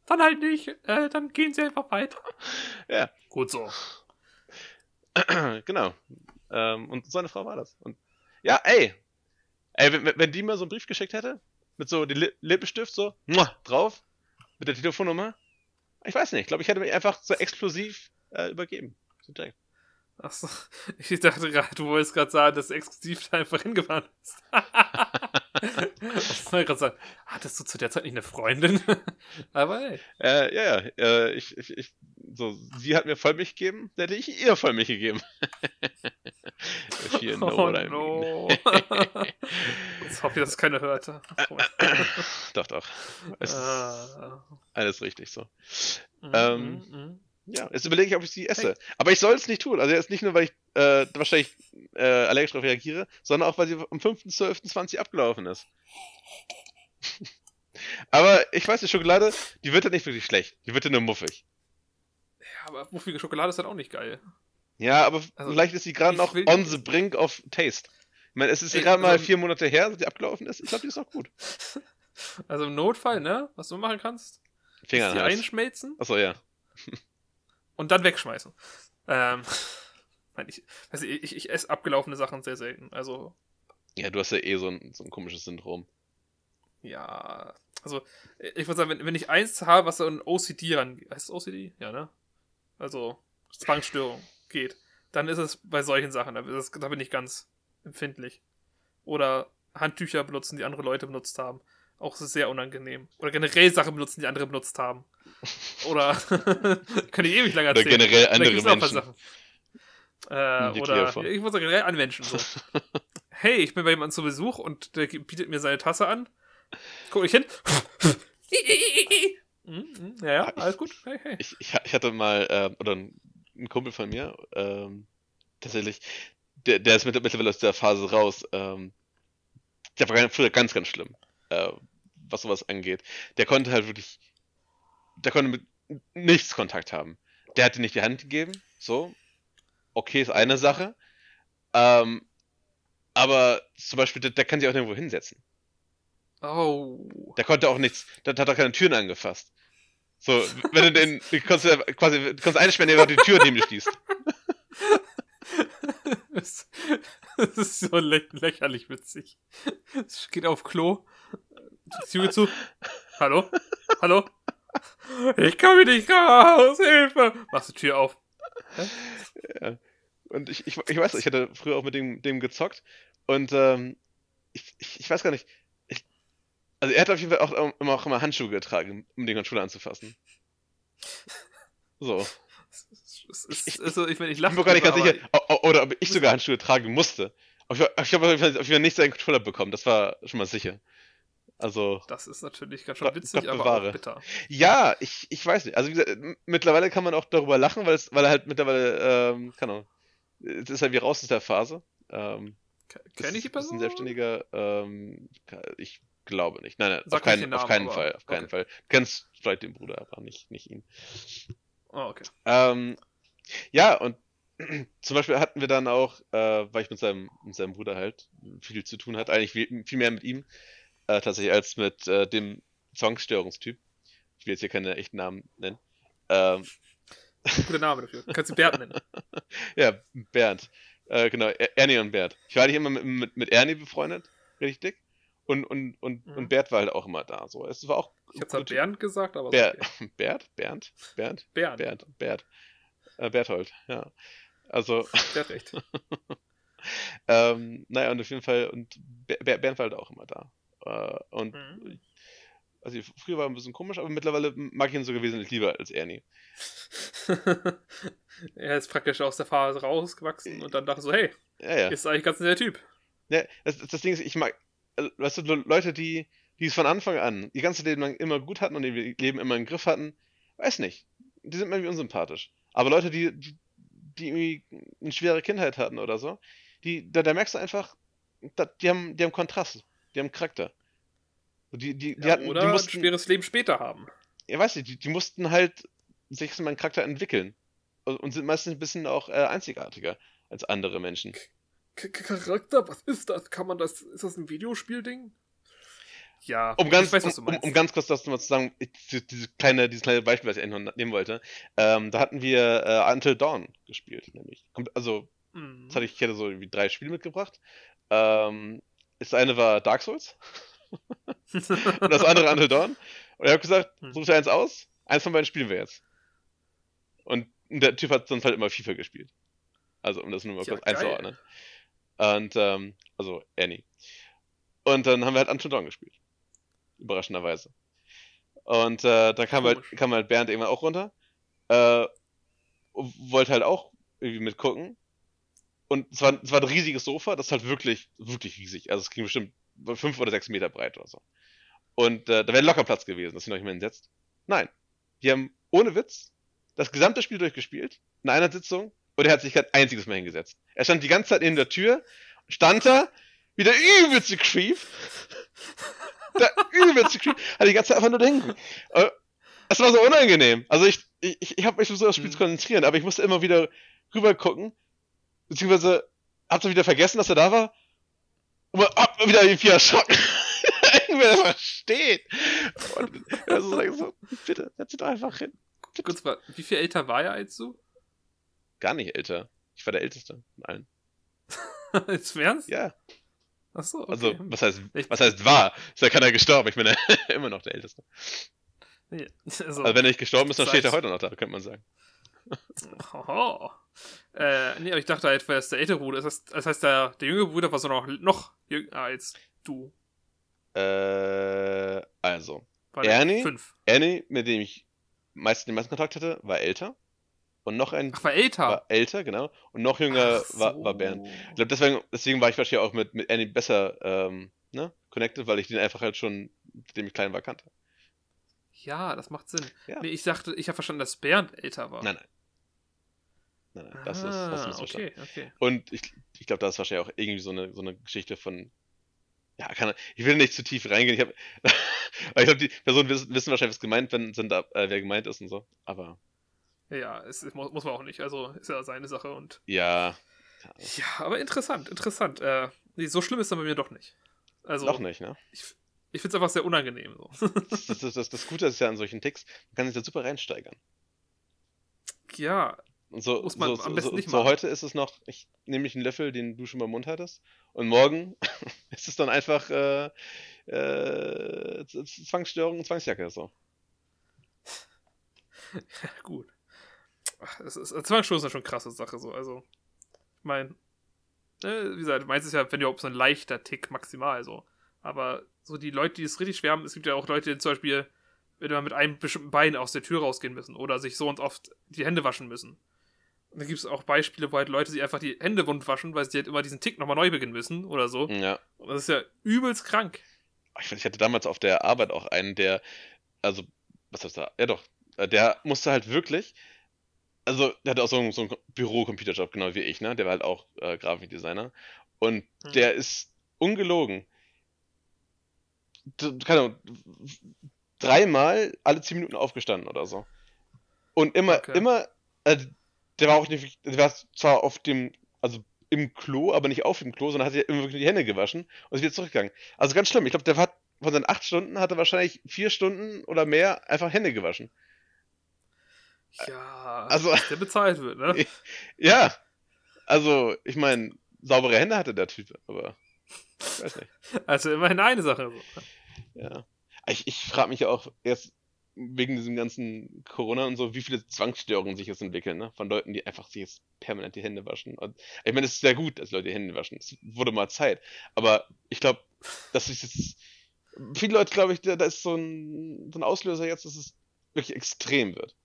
[SPEAKER 1] Dann halt nicht. Äh, dann gehen sie einfach weiter.
[SPEAKER 2] Ja.
[SPEAKER 1] Gut so.
[SPEAKER 2] genau. Ähm, und so eine Frau war das. Und ja, ey, Ey, wenn, wenn die mir so einen Brief geschickt hätte, mit so dem Lippenstift so, muah, drauf, mit der Telefonnummer, Ich weiß nicht, ich glaube, ich hätte mich einfach so explosiv äh, übergeben. So direkt.
[SPEAKER 1] Achso, ich dachte gerade, du wolltest gerade sagen, dass exklusiv da einfach hingefahren bist. ich wollte gerade sagen, hattest du zu der Zeit nicht eine Freundin? Aber hey.
[SPEAKER 2] Äh, ja, ja, äh, ich, ich, ich, so, sie hat mir Vollmilch gegeben, dann hätte ich ihr Vollmilch gegeben.
[SPEAKER 1] If you know oh, no. Jetzt hoffe ich, dass es keine hörte.
[SPEAKER 2] doch, doch. Es ist alles richtig so. Mm, ähm, mm, mm. Ja, jetzt überlege ich, ob ich sie esse. Hey. Aber ich soll es nicht tun. Also jetzt nicht nur, weil ich äh, wahrscheinlich äh, allergisch darauf reagiere, sondern auch, weil sie am 5.12.20 abgelaufen ist. aber ich weiß, die Schokolade, die wird ja nicht wirklich schlecht. Die wird ja nur muffig.
[SPEAKER 1] Ja, aber muffige Schokolade ist halt auch nicht geil.
[SPEAKER 2] Ja, aber also, vielleicht ist sie gerade noch on the brink of taste. Ich meine, es ist gerade mal also, vier Monate her, dass die abgelaufen ist. Ich glaube, die ist noch gut.
[SPEAKER 1] Also im Notfall, ne? Was du machen kannst,
[SPEAKER 2] Finger
[SPEAKER 1] die einschmelzen.
[SPEAKER 2] Achso, ja
[SPEAKER 1] und dann wegschmeißen. Ähm, nein, ich, also ich, ich, ich esse abgelaufene Sachen sehr selten. Also.
[SPEAKER 2] Ja, du hast ja eh so ein, so ein komisches Syndrom.
[SPEAKER 1] Ja, also ich würde sagen, wenn, wenn ich eins habe, was so ein OCD ran, heißt es OCD? Ja, ne? Also Zwangsstörung geht, dann ist es bei solchen Sachen, da, das, da bin ich ganz empfindlich. Oder Handtücher benutzen, die andere Leute benutzt haben. Auch sehr unangenehm. Oder generell Sachen benutzen, die andere benutzt haben. oder kann ich ewig lange erzählen.
[SPEAKER 2] Oder generell andere Menschen.
[SPEAKER 1] Äh, oder ich muss sagen, generell an Menschen so. hey, ich bin bei jemandem zu Besuch und der bietet mir seine Tasse an. Guck ich hin. Hm, hm, ja, ja, alles gut. Hey, hey.
[SPEAKER 2] Ich, ich, ich hatte mal, äh, oder ein, ein, Kumpel von mir, ähm, tatsächlich, der, der ist mittlerweile aus der Phase raus. Ähm, der war früher ganz, ganz schlimm, äh, was sowas angeht. Der konnte halt wirklich der konnte mit nichts Kontakt haben. Der hat dir nicht die Hand gegeben, so. Okay, ist eine Sache. Ähm, aber zum Beispiel, der, der kann sich auch nirgendwo hinsetzen.
[SPEAKER 1] Oh.
[SPEAKER 2] Der konnte auch nichts, der hat auch keine Türen angefasst. So, wenn du den, du kannst ja quasi, du kannst einsperren, der die Tür neben dir schließt.
[SPEAKER 1] Das, das ist so lä lächerlich witzig. Es geht auf Klo, Tür zu. Hallo? Hallo? Ich komme nicht raus, Hilfe! Machst du die Tür auf.
[SPEAKER 2] Ja. Und ich, ich, ich weiß, ich hatte früher auch mit dem, dem gezockt und ähm, ich, ich, ich weiß gar nicht. Ich, also er hat auf jeden Fall auch immer, auch immer Handschuhe getragen, um den Controller anzufassen. So.
[SPEAKER 1] Ich, also, ich, mein, ich, ich bin
[SPEAKER 2] mir gar nicht ganz sicher, oder ob ich sogar Handschuhe tragen musste. Aber ich, habe auf jeden Fall nicht seinen Controller bekommen, das war schon mal sicher. Also.
[SPEAKER 1] Das ist natürlich ganz schön witzig, Gott, aber auch bitter.
[SPEAKER 2] Ja, ich, ich weiß nicht. Also, wie gesagt, mittlerweile kann man auch darüber lachen, weil, es, weil er halt mittlerweile, ähm, keine Ahnung, es ist halt wie raus aus der Phase. Ähm,
[SPEAKER 1] Kenne ich die Person?
[SPEAKER 2] Ist ein Selbstständiger, ähm, ich glaube nicht. Nein, nein, auf keinen, Namen, auf keinen Fall, auf keinen okay. Fall. Du kennst vielleicht den Bruder, aber nicht, nicht ihn.
[SPEAKER 1] Oh, okay.
[SPEAKER 2] Ähm, ja, und zum Beispiel hatten wir dann auch, äh, weil ich mit seinem, mit seinem Bruder halt viel zu tun hatte, eigentlich viel, viel mehr mit ihm, äh, tatsächlich als mit äh, dem Zwangsstörungstyp. Ich will jetzt hier keine echten Namen nennen. Ähm,
[SPEAKER 1] Guter Name dafür. Kannst du Bernd nennen.
[SPEAKER 2] ja, Bernd. Äh, genau, Ernie und Bernd. Ich war eigentlich immer mit, mit, mit Ernie befreundet, richtig. Und, und, und, mhm. und Bert war halt auch immer da. So. Es war auch
[SPEAKER 1] ich hab's halt Bernd gesagt, aber.
[SPEAKER 2] Ber okay. Bert? Bernd? Bernd?
[SPEAKER 1] Bernd.
[SPEAKER 2] Bernd. Bert. Äh, Berthold, ja. Also.
[SPEAKER 1] Der recht.
[SPEAKER 2] ähm, naja, und auf jeden Fall, und Bernd war halt auch immer da. Äh, und mhm. Also früher war er ein bisschen komisch, aber mittlerweile mag ich ihn sogar wesentlich lieber als Ernie.
[SPEAKER 1] er ist praktisch aus der Phase rausgewachsen und dann dachte so, hey,
[SPEAKER 2] ja, ja.
[SPEAKER 1] ist eigentlich ganz der Typ.
[SPEAKER 2] Ja, das, das Ding ist, ich mag, also, weißt du, Leute, die, die es von Anfang an, ihr ganzes Leben lang immer gut hatten und ihr Leben immer im Griff hatten, weiß nicht. Die sind irgendwie unsympathisch. Aber Leute, die, die, die irgendwie eine schwere Kindheit hatten oder so, die, da, da merkst du einfach, da, die, haben, die haben Kontrast, die haben Charakter. Die, die, die
[SPEAKER 1] ja,
[SPEAKER 2] hatten,
[SPEAKER 1] oder
[SPEAKER 2] die mussten,
[SPEAKER 1] ein schweres Leben später haben.
[SPEAKER 2] Ja, weiß nicht, die, die mussten halt sich meinen Charakter entwickeln. Und sind meistens ein bisschen auch äh, einzigartiger als andere Menschen.
[SPEAKER 1] K Charakter? Was ist das? Kann man das. Ist das ein Videospielding? Ja,
[SPEAKER 2] um ganz, weiß, um, um, um, ganz kurz das mal zu sagen, diese kleine, dieses kleine Beispiel, was ich nehmen wollte, ähm, da hatten wir äh, Until Dawn gespielt, nämlich. Also, mhm. das hatte ich, ich hatte so irgendwie drei Spiele mitgebracht. Ähm, das eine war Dark Souls. und das andere Until Dawn. Und ich habe gesagt, hm. such dir eins aus Eins von beiden spielen wir jetzt. Und der Typ hat sonst halt immer FIFA gespielt. Also, um das nur mal
[SPEAKER 1] Ja,
[SPEAKER 2] kurz
[SPEAKER 1] geil.
[SPEAKER 2] einzuordnen. Und, ähm, also, Annie. Und dann haben wir halt Until Dawn gespielt. Überraschenderweise. Und äh, da kam halt, kam halt Bernd irgendwann auch runter. Äh, wollte halt auch irgendwie mitgucken. Und es war, es war ein riesiges Sofa, das ist halt wirklich, wirklich riesig. Also es ging bestimmt fünf oder sechs Meter breit oder so. Und äh, da wäre locker Platz gewesen, dass sie noch nicht mehr hinsetzt. Nein. Die haben ohne Witz das gesamte Spiel durchgespielt, in einer Sitzung, und er hat sich kein einziges Mal hingesetzt. Er stand die ganze Zeit in der Tür, stand da, wieder übelste Creep. Der übelste Creep, hat die ganze Zeit einfach nur denken. Es war so unangenehm. Also ich, ich, ich habe mich versucht, das Spiel
[SPEAKER 1] Mhm.
[SPEAKER 2] zu konzentrieren, aber ich musste immer wieder rüber gucken, beziehungsweise hab dann wieder vergessen, dass er da war. Und man hab wieder irgendwie erschrocken. Irgendwer einfach steht. Und also sag ich so, bitte, setz dich doch einfach hin.
[SPEAKER 1] Kurz mal, wie viel älter war er als du?
[SPEAKER 2] Gar nicht älter. Ich war der Älteste von allen.
[SPEAKER 1] Jetzt Ernst?
[SPEAKER 2] Ja,
[SPEAKER 1] Achso, okay.
[SPEAKER 2] also was heißt, was heißt war? Ist ja keiner gestorben. Ich bin ja immer noch der Älteste.
[SPEAKER 1] Nee, Also,
[SPEAKER 2] Also wenn er nicht gestorben ist, dann steht er heute noch da, könnte man sagen.
[SPEAKER 1] Hoho. Äh, nee, aber ich dachte halt, weil es der ältere Bruder ist. Das, das heißt, der, der jüngere Bruder war so noch, noch jünger als du.
[SPEAKER 2] Äh, also, Ernie?
[SPEAKER 1] Fünf.
[SPEAKER 2] Annie, mit dem ich meist, den meisten Kontakt hatte, war älter. Und noch ein
[SPEAKER 1] Ach, war älter.
[SPEAKER 2] war älter, genau. Und noch jünger
[SPEAKER 1] Ach
[SPEAKER 2] war,
[SPEAKER 1] so.
[SPEAKER 2] war Bernd. Ich glaube, deswegen, deswegen war ich wahrscheinlich auch mit, mit Annie besser ähm, ne, connected, weil ich den einfach halt schon, seitdem ich klein war, kannte.
[SPEAKER 1] Ja, das macht Sinn.
[SPEAKER 2] Ja.
[SPEAKER 1] Nee, ich dachte, ich habe verstanden, dass Bernd älter war.
[SPEAKER 2] Nein, nein. Nein, nein, das ist,
[SPEAKER 1] ah,
[SPEAKER 2] ist missverstanden.
[SPEAKER 1] okay, okay.
[SPEAKER 2] Und ich, ich glaube, das ist wahrscheinlich auch irgendwie so eine, so eine Geschichte von. Ja, kann, ich will nicht zu tief reingehen. Ich, hab, weil ich glaube, die Personen wissen, wissen wahrscheinlich, was gemeint wenn, sind, äh, wer gemeint ist und so. Aber
[SPEAKER 1] Ja, es, es muss, muss man auch nicht. Also ist ja seine Sache und.
[SPEAKER 2] ja,
[SPEAKER 1] Ja, aber interessant, interessant. Äh, nee, so schlimm ist dann bei mir doch nicht. Also,
[SPEAKER 2] noch nicht, ne?
[SPEAKER 1] ich, ich finde es einfach sehr unangenehm. So.
[SPEAKER 2] Das, das, das, das, Gute ist ja an solchen Ticks, man kann sich da super reinsteigern.
[SPEAKER 1] ja,
[SPEAKER 2] so,
[SPEAKER 1] Muss man
[SPEAKER 2] so,
[SPEAKER 1] am
[SPEAKER 2] so,
[SPEAKER 1] besten
[SPEAKER 2] so,
[SPEAKER 1] nicht
[SPEAKER 2] so
[SPEAKER 1] machen.
[SPEAKER 2] heute ist es noch, ich nehme mich einen Löffel, den du schon beim Mund hattest, und morgen ist es dann einfach äh, äh, Zwangsstörung und Zwangsjacke. So.
[SPEAKER 1] gut. Ach, es ist, ja schon eine krasse Sache. So. Also, ich meine, ne, wie gesagt, meins ist ja, wenn überhaupt so ein leichter Tick maximal so. Aber so die Leute, die es richtig schwer haben, es gibt ja auch Leute, die zum Beispiel, wenn wir mit einem bestimmten Bein aus der Tür rausgehen müssen oder sich so und oft die Hände waschen müssen. Da gibt es auch Beispiele, wo halt Leute sich einfach die Hände wund waschen, weil sie halt immer diesen Tick nochmal neu beginnen müssen oder so.
[SPEAKER 2] Ja.
[SPEAKER 1] Und das ist ja übelst krank.
[SPEAKER 2] Ich, ich hatte damals auf der Arbeit auch einen, der, also, was heißt da? Ja doch, äh, der musste halt wirklich, also der hatte auch so einen, so einen Büro-Computerjob, genau wie ich, ne? Der war halt auch äh, Grafikdesigner. Und
[SPEAKER 1] Hm.
[SPEAKER 2] der ist ungelogen. Keine Ahnung, dreimal alle zehn Minuten aufgestanden oder so. Und immer,
[SPEAKER 1] Okay.
[SPEAKER 2] immer, äh, der war auch nicht, der war zwar auf dem, also im Klo, aber nicht auf dem Klo, sondern hat sich immer wirklich die Hände gewaschen und ist wieder zurückgegangen. Also ganz schlimm. Ich glaube, der hat von seinen acht Stunden hat er wahrscheinlich vier Stunden oder mehr einfach Hände gewaschen.
[SPEAKER 1] Ja,
[SPEAKER 2] Also-
[SPEAKER 1] der bezahlt wird, ne?
[SPEAKER 2] Ja. Also, ich meine, saubere Hände hatte der Typ, aber ich weiß nicht.
[SPEAKER 1] Also immerhin eine Sache.
[SPEAKER 2] Ja. Ich, ich frage mich ja auch jetzt wegen diesem ganzen Corona und so, wie viele Zwangsstörungen sich jetzt entwickeln, ne? Von Leuten, die einfach sich jetzt permanent die Hände waschen. Und ich meine, es ist sehr gut, dass Leute die Hände waschen. Es wurde mal Zeit. Aber ich glaube, dass ich jetzt. Viele Leute, glaube ich, da, da ist so ein, so ein Auslöser jetzt, dass es wirklich extrem wird.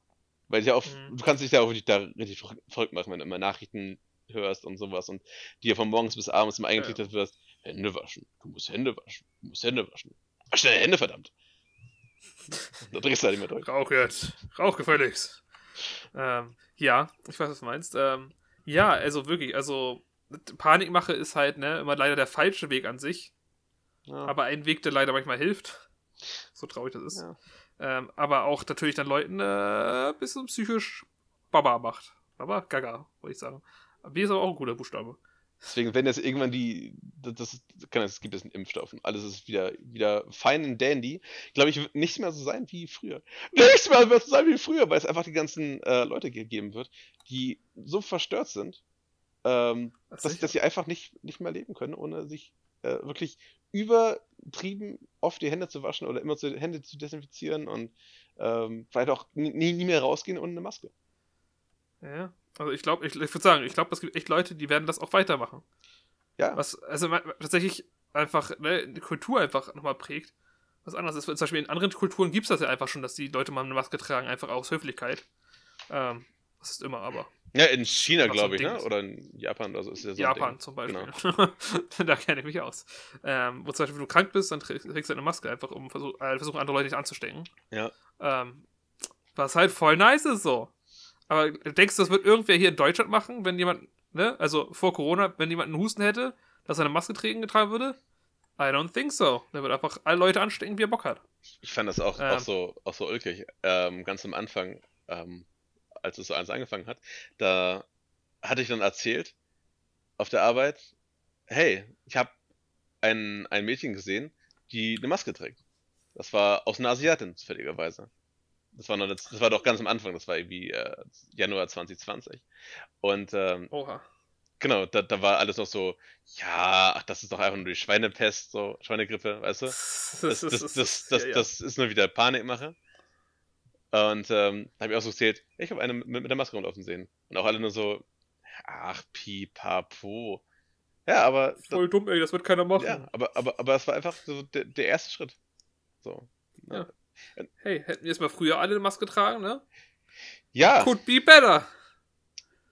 [SPEAKER 2] Weil ja auch,
[SPEAKER 1] Mhm.
[SPEAKER 2] du kannst dich ja auch wirklich da richtig verrück- verrückt machen, wenn du immer Nachrichten hörst und sowas und dir von morgens bis abends immer eingetrichtert wirst, Hände waschen, du musst Hände waschen, du musst Hände waschen. Wasch deine Hände, verdammt. Da drehst du halt nicht mehr durch.
[SPEAKER 1] Rauch jetzt. Rauch gefälligst. Ähm, ja, ich weiß, was du meinst. Ähm, ja, also wirklich, also Panikmache ist halt ne, immer leider der falsche Weg an sich,
[SPEAKER 2] Ja.
[SPEAKER 1] aber ein Weg, der leider manchmal hilft. So traurig das ist.
[SPEAKER 2] Ja.
[SPEAKER 1] Ähm, aber auch natürlich dann Leuten äh, ein bisschen psychisch Baba macht. Baba? Gaga, wollte ich sagen. B ist aber auch ein guter Buchstabe.
[SPEAKER 2] Deswegen, wenn jetzt irgendwann die, das, das kann, es gibt jetzt einen Impfstoff und alles ist wieder, wieder fein und dandy, glaube ich, wird nichts mehr so sein wie früher. Nichts mehr wird so sein wie früher, weil es einfach die ganzen äh, Leute gegeben wird, die so verstört sind, ähm,
[SPEAKER 1] Das
[SPEAKER 2] dass, dass sie einfach nicht, nicht mehr leben können, ohne sich äh, wirklich übertrieben oft die Hände zu waschen oder immer zu, Hände zu desinfizieren und ähm, vielleicht auch nie, nie mehr rausgehen ohne eine Maske.
[SPEAKER 1] Ja. Also ich glaube, ich, ich würde sagen, ich glaube, es gibt echt Leute, die werden das auch weitermachen.
[SPEAKER 2] Ja.
[SPEAKER 1] Was, also tatsächlich einfach, ne, die Kultur einfach nochmal prägt. Was anderes ist, zum Beispiel in anderen Kulturen gibt es das ja einfach schon, dass die Leute mal eine Maske tragen, einfach aus Höflichkeit. Ähm, das ist immer aber.
[SPEAKER 2] Ja, in China,
[SPEAKER 1] Was so
[SPEAKER 2] glaube ich, ne? Oder in Japan oder so ist ja so ein
[SPEAKER 1] Japan zum Beispiel.
[SPEAKER 2] Genau.
[SPEAKER 1] da kenne ich mich aus. Ähm, wo zum Beispiel, wenn du krank bist, dann trägst trägst du eine Maske einfach, um versuch, äh, versuchen, andere Leute nicht anzustecken.
[SPEAKER 2] Ja.
[SPEAKER 1] Ähm, was halt voll nice ist so. Aber denkst du, das wird irgendwer hier in Deutschland machen, wenn jemand, ne, also vor Corona, wenn jemand einen Husten hätte, dass er eine Maske tragen getragen würde? I don't think so. Der wird einfach alle Leute anstecken, wie er Bock hat.
[SPEAKER 2] Ich fand das auch,
[SPEAKER 1] Ähm.
[SPEAKER 2] auch, so, auch so ulkig. Ähm, ganz am Anfang, ähm, als es so eins angefangen hat, da hatte ich dann erzählt auf der Arbeit, hey, ich habe ein, ein Mädchen gesehen, die eine Maske trägt. Das war aus einer Asiatin, zufälligerweise. Das war, noch, das, das war doch ganz am Anfang, das war irgendwie äh, Januar 2020. Und ähm,
[SPEAKER 1] Oha.
[SPEAKER 2] genau, da, da war alles noch so, ja, ach, das ist doch einfach nur die Schweinepest, so Schweinegrippe, weißt du?
[SPEAKER 1] Das,
[SPEAKER 2] das, das, das, das,
[SPEAKER 1] ja, ja.
[SPEAKER 2] das ist nur wieder Panikmache. Und ähm, da habe ich auch so erzählt, ich habe eine mit, mit der Maske rumlaufen sehen. Und auch alle nur so, ach, pipapo. Ja, aber,
[SPEAKER 1] Voll dumm, ey, das wird keiner machen.
[SPEAKER 2] ja, aber, aber, aber es war einfach so der, der erste Schritt. So.
[SPEAKER 1] Ja. Hey, hätten wir jetzt mal früher alle eine Maske tragen, ne?
[SPEAKER 2] Ja,
[SPEAKER 1] Could be better.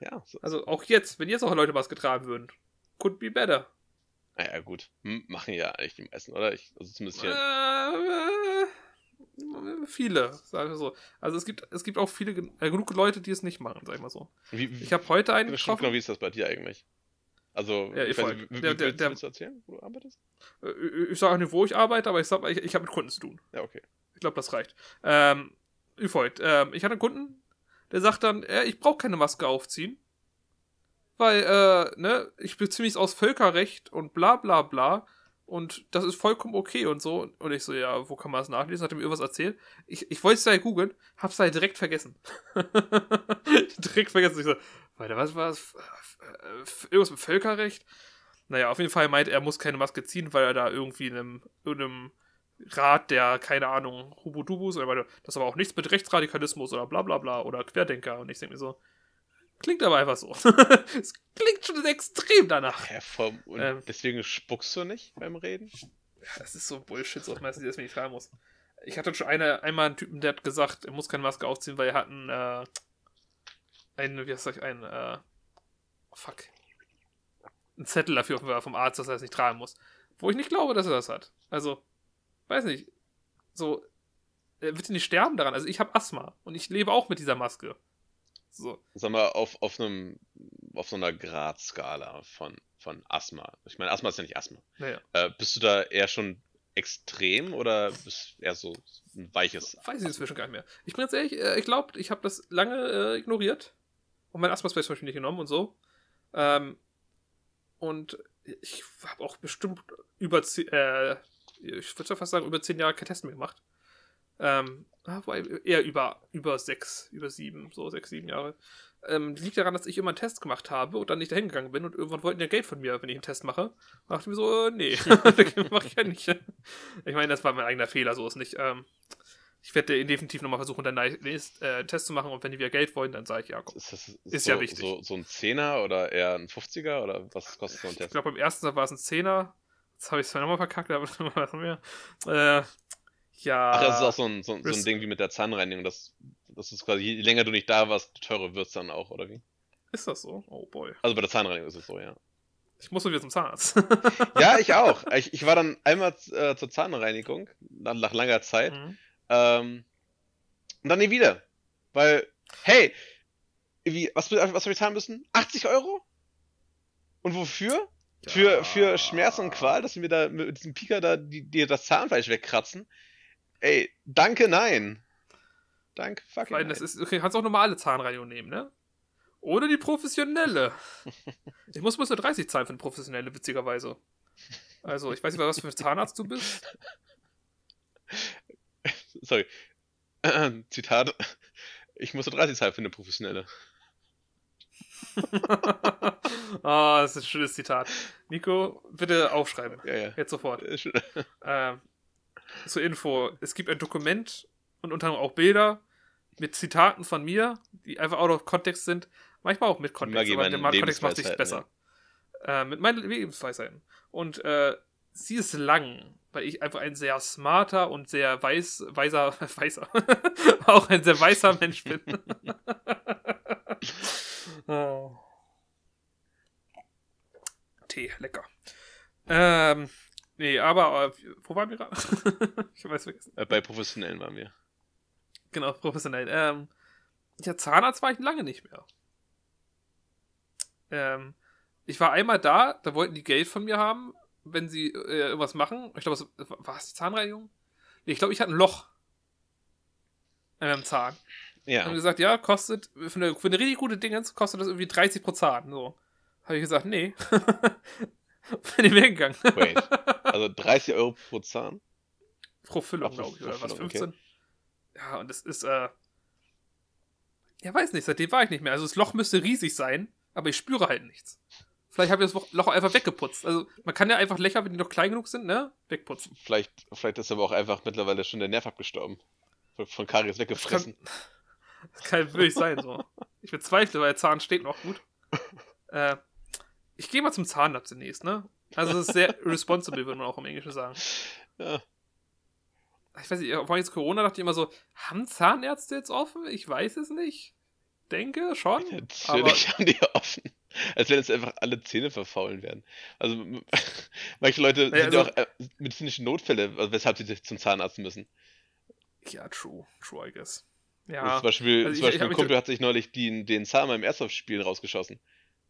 [SPEAKER 2] ja. So.
[SPEAKER 1] Also auch jetzt, wenn jetzt auch Leute Maske tragen würden. Could be better.
[SPEAKER 2] Naja, gut. Hm, machen ja eigentlich die meisten, oder? Ich, also zumindest hier.
[SPEAKER 1] Äh, äh, viele, sagen wir so. Also es gibt, es gibt auch viele, äh, genug Leute, die es nicht machen, sag ich mal so.
[SPEAKER 2] Wie, wie,
[SPEAKER 1] Ich habe heute einen
[SPEAKER 2] stimmt, genau,
[SPEAKER 1] getroffen.
[SPEAKER 2] wie ist das bei dir eigentlich? Also,
[SPEAKER 1] Ja,
[SPEAKER 2] ich
[SPEAKER 1] ich
[SPEAKER 2] weiß nicht,
[SPEAKER 1] Der-
[SPEAKER 2] willst,
[SPEAKER 1] der-
[SPEAKER 2] willst du erzählen, wo du arbeitest?
[SPEAKER 1] Äh, Ich sage nicht, wo ich arbeite, aber ich sag, ich, ich habe mit Kunden zu tun.
[SPEAKER 2] Ja, okay.
[SPEAKER 1] Ich glaube, das reicht. Ähm, folgt. Ähm, ich hatte einen Kunden, der sagt dann, äh, ich brauche keine Maske aufziehen. Weil, äh, ne, ich beziehe mich aus Völkerrecht und bla bla bla. Und das ist vollkommen okay und so. Und ich so, ja, wo kann man das nachlesen? Hat er mir irgendwas erzählt. Ich, ich wollte es ja googeln, hab's da direkt vergessen. direkt vergessen. Ich so, Weiter, was war? Irgendwas mit Völkerrecht? Naja, auf jeden Fall meint er, muss keine Maske ziehen, weil er da irgendwie in einem, irgendeinem Rat der, keine Ahnung, Hubudubus oder weiter, das aber auch nichts mit Rechtsradikalismus oder bla bla bla oder Querdenker. Und ich denke mir so, klingt aber einfach so. es klingt schon extrem danach.
[SPEAKER 2] Ja, voll, und
[SPEAKER 1] Ähm.
[SPEAKER 2] deswegen spuckst du nicht beim Reden?
[SPEAKER 1] Das ist so Bullshit, so meistens, dass ich nicht fragen muss. Ich hatte schon eine, einmal einen Typen, der hat gesagt, er muss keine Maske aufziehen, weil er hat einen, äh, einen, wie heißt das, einen, äh, fuck. Einen Zettel dafür vom Arzt, dass er es nicht tragen muss. Wo ich nicht glaube, dass er das hat. Also, weiß nicht. So, er wird nicht sterben daran. Also, ich habe Asthma und ich lebe auch mit dieser Maske. So.
[SPEAKER 2] Sag mal, auf, auf einem, auf so einer Gradskala von, von Asthma. Ich meine, Asthma ist ja nicht Asthma.
[SPEAKER 1] Naja.
[SPEAKER 2] Äh, bist du da eher schon extrem oder bist eher so ein weiches?
[SPEAKER 1] Weiß ich inzwischen gar nicht mehr. Ich bin jetzt ehrlich, äh, ich glaube, ich habe das lange äh, ignoriert. Und mein Asthma-Spray zum Beispiel nicht genommen und so. Ähm, und ich habe auch bestimmt über, äh, ich würde fast sagen, über zehn Jahre kein Test mehr gemacht. Ähm, ah, eher über, über sechs, über sieben, so sechs, sieben Jahre. Ähm, liegt daran, dass ich immer einen Test gemacht habe und dann nicht dahin gegangen bin und irgendwann wollten die ja Geld von mir, wenn ich einen Test mache. Und dachte ich mir so, äh, nee, mache ich ja nicht. Ich meine, das war mein eigener Fehler, so ist nicht. Ähm, ich werde definitiv nochmal versuchen, dann einen äh, Test zu machen und wenn die wieder Geld wollen, dann sage ich, ja, komm.
[SPEAKER 2] Ist das
[SPEAKER 1] Ist
[SPEAKER 2] so,
[SPEAKER 1] ja wichtig.
[SPEAKER 2] So, so ein Zehner oder eher ein 50er oder was kostet so ein
[SPEAKER 1] Ich
[SPEAKER 2] Test?
[SPEAKER 1] glaube, beim ersten war es ein Zehner. Jetzt habe ich es zwar nochmal verkackt, aber was haben wir? Äh, ja.
[SPEAKER 2] Ach, das ist auch so ein, so, so ein Ding wie mit der Zahnreinigung. Das, das ist quasi, je länger du nicht da warst, teurer wird es dann auch, oder wie?
[SPEAKER 1] Ist das so? Oh boy.
[SPEAKER 2] Also bei der Zahnreinigung ist es so, ja.
[SPEAKER 1] Ich muss mal wieder zum Zahnarzt.
[SPEAKER 2] Ja, ich auch. Ich, ich war dann einmal äh, zur Zahnreinigung, nach, nach langer Zeit.
[SPEAKER 1] Mhm.
[SPEAKER 2] Ähm, und dann nie wieder. Weil, hey, wie, was, was habe ich zahlen müssen? 80 Euro? Und wofür? Für,
[SPEAKER 1] Ja.
[SPEAKER 2] für Schmerz und Qual, dass sie mir da mit diesem Pika da die, dir das Zahnfleisch wegkratzen? Ey, danke, nein. Danke, fucking nein.
[SPEAKER 1] das ist, okay, kannst auch normale Zahnreinigung nehmen, ne? Oder die professionelle. Ich muss bloß nur 30 zahlen für eine professionelle, witzigerweise. Also, ich weiß nicht, was für ein Zahnarzt du bist.
[SPEAKER 2] Sorry. Zitat. Ich musste 30 zahlen für eine professionelle.
[SPEAKER 1] Ah, das ist ein schönes Zitat. Nico, bitte aufschreiben.
[SPEAKER 2] Ja, ja.
[SPEAKER 1] Jetzt sofort.
[SPEAKER 2] Äh,
[SPEAKER 1] Ähm, zur Info, es gibt ein Dokument und unter anderem auch Bilder mit Zitaten von mir, die einfach out of Kontext sind. Manchmal auch mit Kontext, aber der Kontext macht sich besser. Äh, mit meinen Lebensweisheiten. Und äh, sie ist lang, weil ich einfach ein sehr smarter und sehr weiß, weiser, weiser, auch ein sehr weißer Mensch bin. Oh. Tee, lecker. Ähm, nee, aber äh, wo waren wir gerade? ich weiß vergessen.
[SPEAKER 2] Äh, bei Professionellen waren wir.
[SPEAKER 1] Genau, professionell. Ähm, ja, Zahnarzt war ich lange nicht mehr. Ähm, ich war einmal da, da wollten die Geld von mir haben, wenn sie äh, irgendwas machen. Ich glaube, war es die Zahnreinigung? Nee, ich glaube, ich hatte ein Loch in meinem Zahn. Ja. Haben gesagt, ja, kostet, für eine, für eine richtig gute Dingens kostet das irgendwie 30 pro Zahn. So. Habe ich gesagt, nee. Bin ich weggegangen.
[SPEAKER 2] Wait. Also 30 Euro pro Zahn?
[SPEAKER 1] Pro Füllung, glaube ich, oder was? 15? Okay. Ja, und das ist, äh. Ja, weiß nicht, seitdem war ich nicht mehr. Also das Loch müsste riesig sein, aber ich spüre halt nichts. Vielleicht habe ich das Loch einfach weggeputzt. Also man kann ja einfach Löcher, wenn die noch klein genug sind, ne, wegputzen.
[SPEAKER 2] Vielleicht, vielleicht ist aber auch einfach mittlerweile schon der Nerv abgestorben. Von, von Karies weggefressen.
[SPEAKER 1] Das kann, das kann wirklich sein, so. Ich bezweifle, weil der Zahn steht noch gut. Äh, ich gehe mal zum Zahnarzt demnächst, ne? Also das ist sehr responsible, würde man auch im Englischen sagen. Ja. Ich weiß nicht, vor jetzt Corona dachte ich immer so, haben Zahnärzte jetzt offen? Ich weiß es nicht. Denke schon.
[SPEAKER 2] Natürlich aber... haben die offen. Als wenn jetzt einfach alle Zähne verfaulen werden. Also manche Leute ja, sind ja also, auch äh, medizinische Notfälle, also weshalb sie zum Zahnarzt müssen.
[SPEAKER 1] Ja, true. True, I guess. Ja.
[SPEAKER 2] zum Beispiel, also zum Beispiel ein Kumpel hat sich neulich den, den Zahn beim Airsoft-Spielen rausgeschossen.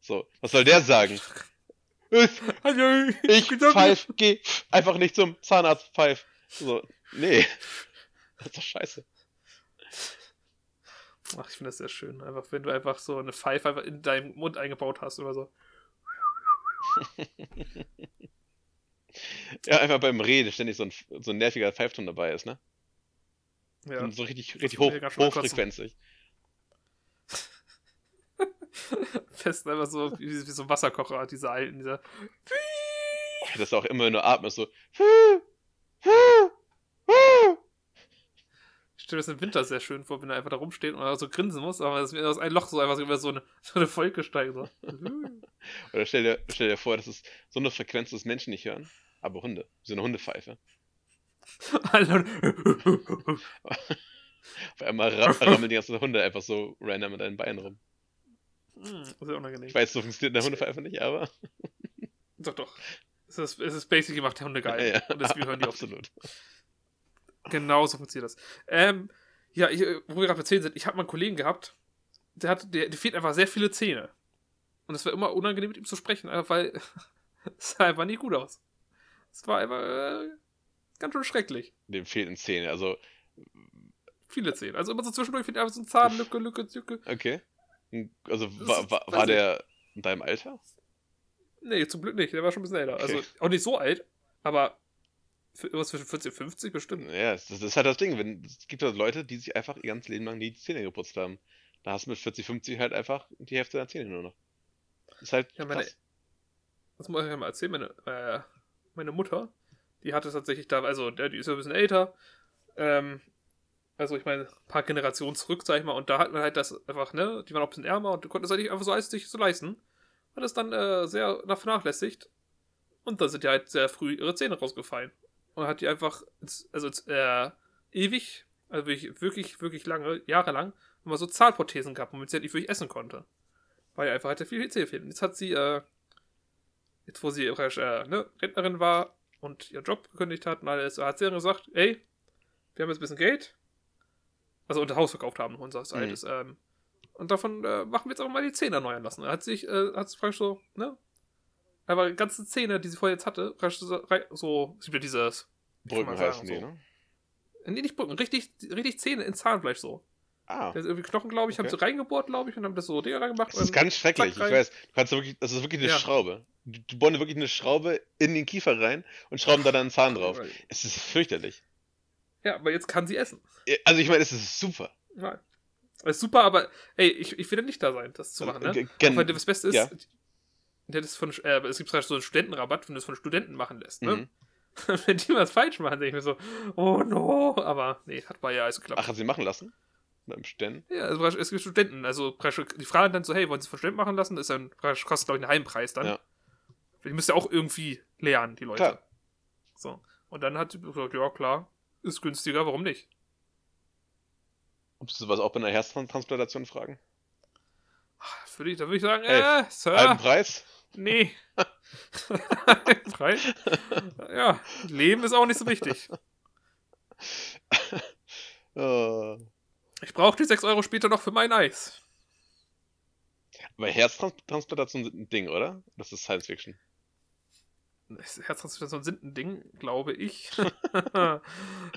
[SPEAKER 2] So, was soll der sagen? ich pfeif, geh einfach nicht zum Zahnarzt, pfeif. So, nee. Das ist doch scheiße.
[SPEAKER 1] Ach, ich finde das sehr schön. Einfach, wenn du einfach so eine Pfeife einfach in deinem Mund eingebaut hast oder so.
[SPEAKER 2] ja, einfach beim Reden ständig so ein, so ein nerviger Pfeifton dabei ist, ne? Ja. Und so richtig, richtig hoch, hochfrequenzig.
[SPEAKER 1] Fest einfach so wie, wie so ein Wasserkocher, diese alten, dieser.
[SPEAKER 2] Das ist auch immer, wenn du atmest, so
[SPEAKER 1] stelle mir das im Winter sehr schön vor, wenn er einfach da rumsteht und so grinsen muss, aber das ist aus einem Loch so einfach so über so eine, so eine Wolke steigen. So.
[SPEAKER 2] Oder stell dir, stell dir vor, das ist so eine Frequenz, dass Menschen nicht hören, aber Hunde. So eine Hundepfeife. Auf einmal rammeln die ganzen Hunde einfach so random mit deinen Beinen rum.
[SPEAKER 1] Hm, sehr unangenehm.
[SPEAKER 2] Ich weiß, so funktioniert eine Hundepfeife nicht, aber.
[SPEAKER 1] Doch, doch. Es ist, es ist basically macht der Hunde geil. Ja, ja. Und deswegen hören die Absolut. Auf. Genau so funktioniert das. Ähm, ja, ich, wo wir gerade bei Zähnen sind, ich habe mal einen Kollegen gehabt, der hat, der, der fehlt einfach sehr viele Zähne. Und es war immer unangenehm, mit ihm zu sprechen, weil es sah einfach nie gut aus. Es war einfach äh, ganz schön schrecklich.
[SPEAKER 2] Dem fehlten Zähne, also.
[SPEAKER 1] Viele Zähne. Also immer so zwischendurch fehlt einfach so ein Zahnlücke, Lücke, Lücke.
[SPEAKER 2] Okay. Also war, war, war der in deinem Alter?
[SPEAKER 1] Nee, zum Glück nicht. Der war schon ein bisschen älter. Also, okay. Also auch nicht so alt, aber Irgendwas zwischen 40 und 50 bestimmt.
[SPEAKER 2] Ja, das, das ist halt das Ding. Wenn, es gibt halt Leute, die sich einfach ihr ganzes Leben lang nie die Zähne geputzt haben. Da hast du mit 40, 50 halt einfach die Hälfte der Zähne nur noch. Das ist halt.
[SPEAKER 1] Ja, meine, das muss ich mal erzählen. Meine, äh, meine Mutter, die hatte tatsächlich da, also die ist ja ein bisschen älter. Ähm, also ich meine, ein paar Generationen zurück, sag ich mal, und da hat man halt das einfach, ne, die waren auch ein bisschen ärmer und du konntest halt nicht einfach so alles sich so leisten. Hat es dann äh, sehr vernachlässigt. Und da sind ja halt sehr früh ihre Zähne rausgefallen und hat die einfach, also äh, ewig, also wirklich, wirklich, wirklich lange, jahrelang, immer so Zahnprothesen gehabt, womit sie halt nicht wirklich essen konnte. Weil einfach halt viel Zähne fehlen. Jetzt hat sie, äh, jetzt wo sie äh, ne, Rentnerin war und ihren Job gekündigt hat und alles, hat sie dann gesagt, ey, wir haben jetzt ein bisschen Geld, also unter Haus verkauft haben, unser mhm. altes, ähm, und davon äh, machen wir jetzt auch mal die Zähne erneuern lassen. Er hat sich, äh, hat sich so, ne, aber ganze Zähne, die sie vorher jetzt hatte, so, so es gibt ja dieses.
[SPEAKER 2] Brücken heißen die, so. ne?
[SPEAKER 1] Nee, nicht Brücken, richtig, richtig Zähne ins Zahnfleisch so. Ah. Der ist irgendwie Knochen, glaube ich, okay. haben sie reingebohrt, glaube ich, und haben das so Dinger gemacht.
[SPEAKER 2] Das ist ganz schrecklich, ich weiß. Du kannst wirklich, das ist wirklich eine ja. Schraube. Du bohren wirklich eine Schraube in den Kiefer rein und schrauben da dann einen Zahn drauf. Es ist fürchterlich.
[SPEAKER 1] Ja, aber jetzt kann sie essen.
[SPEAKER 2] Also ich meine, es ist super.
[SPEAKER 1] Nein. Es ist super, aber ey, ich, ich will ja nicht da sein, das zu machen, ne? Gen Auch das Beste ist, ja. Das von, äh, es gibt so einen Studentenrabatt, wenn du es von Studenten machen lässt. Ne? Mhm. wenn die was falsch machen, denke ich mir so, oh no, aber nee, hat bei ja alles geklappt.
[SPEAKER 2] Ach, hat sie machen lassen? Beim Studenten?
[SPEAKER 1] Ja, also es gibt Studenten, also die fragen dann so, hey, wollen Sie von Studenten machen lassen? Das ist dann, kostet glaube ich einen Heimpreis dann. Ja. Die müssen ja auch irgendwie lernen, die Leute. Klar. So. Und dann hat sie gesagt, ja klar, ist günstiger, warum nicht?
[SPEAKER 2] Ob Sie sowas auch bei einer Herztransplantation fragen?
[SPEAKER 1] Würde ich, da würde ich sagen, hey, äh, Sir.
[SPEAKER 2] Halben Preis?
[SPEAKER 1] Nee. Preis? Ja, Leben ist auch nicht so wichtig. oh. Ich brauche die 6 Euro später noch für mein Eis.
[SPEAKER 2] Aber Herztransplantation sind ein Ding, oder? Das ist Science Fiction.
[SPEAKER 1] Herztransplantation sind ein Ding, glaube ich.
[SPEAKER 2] äh,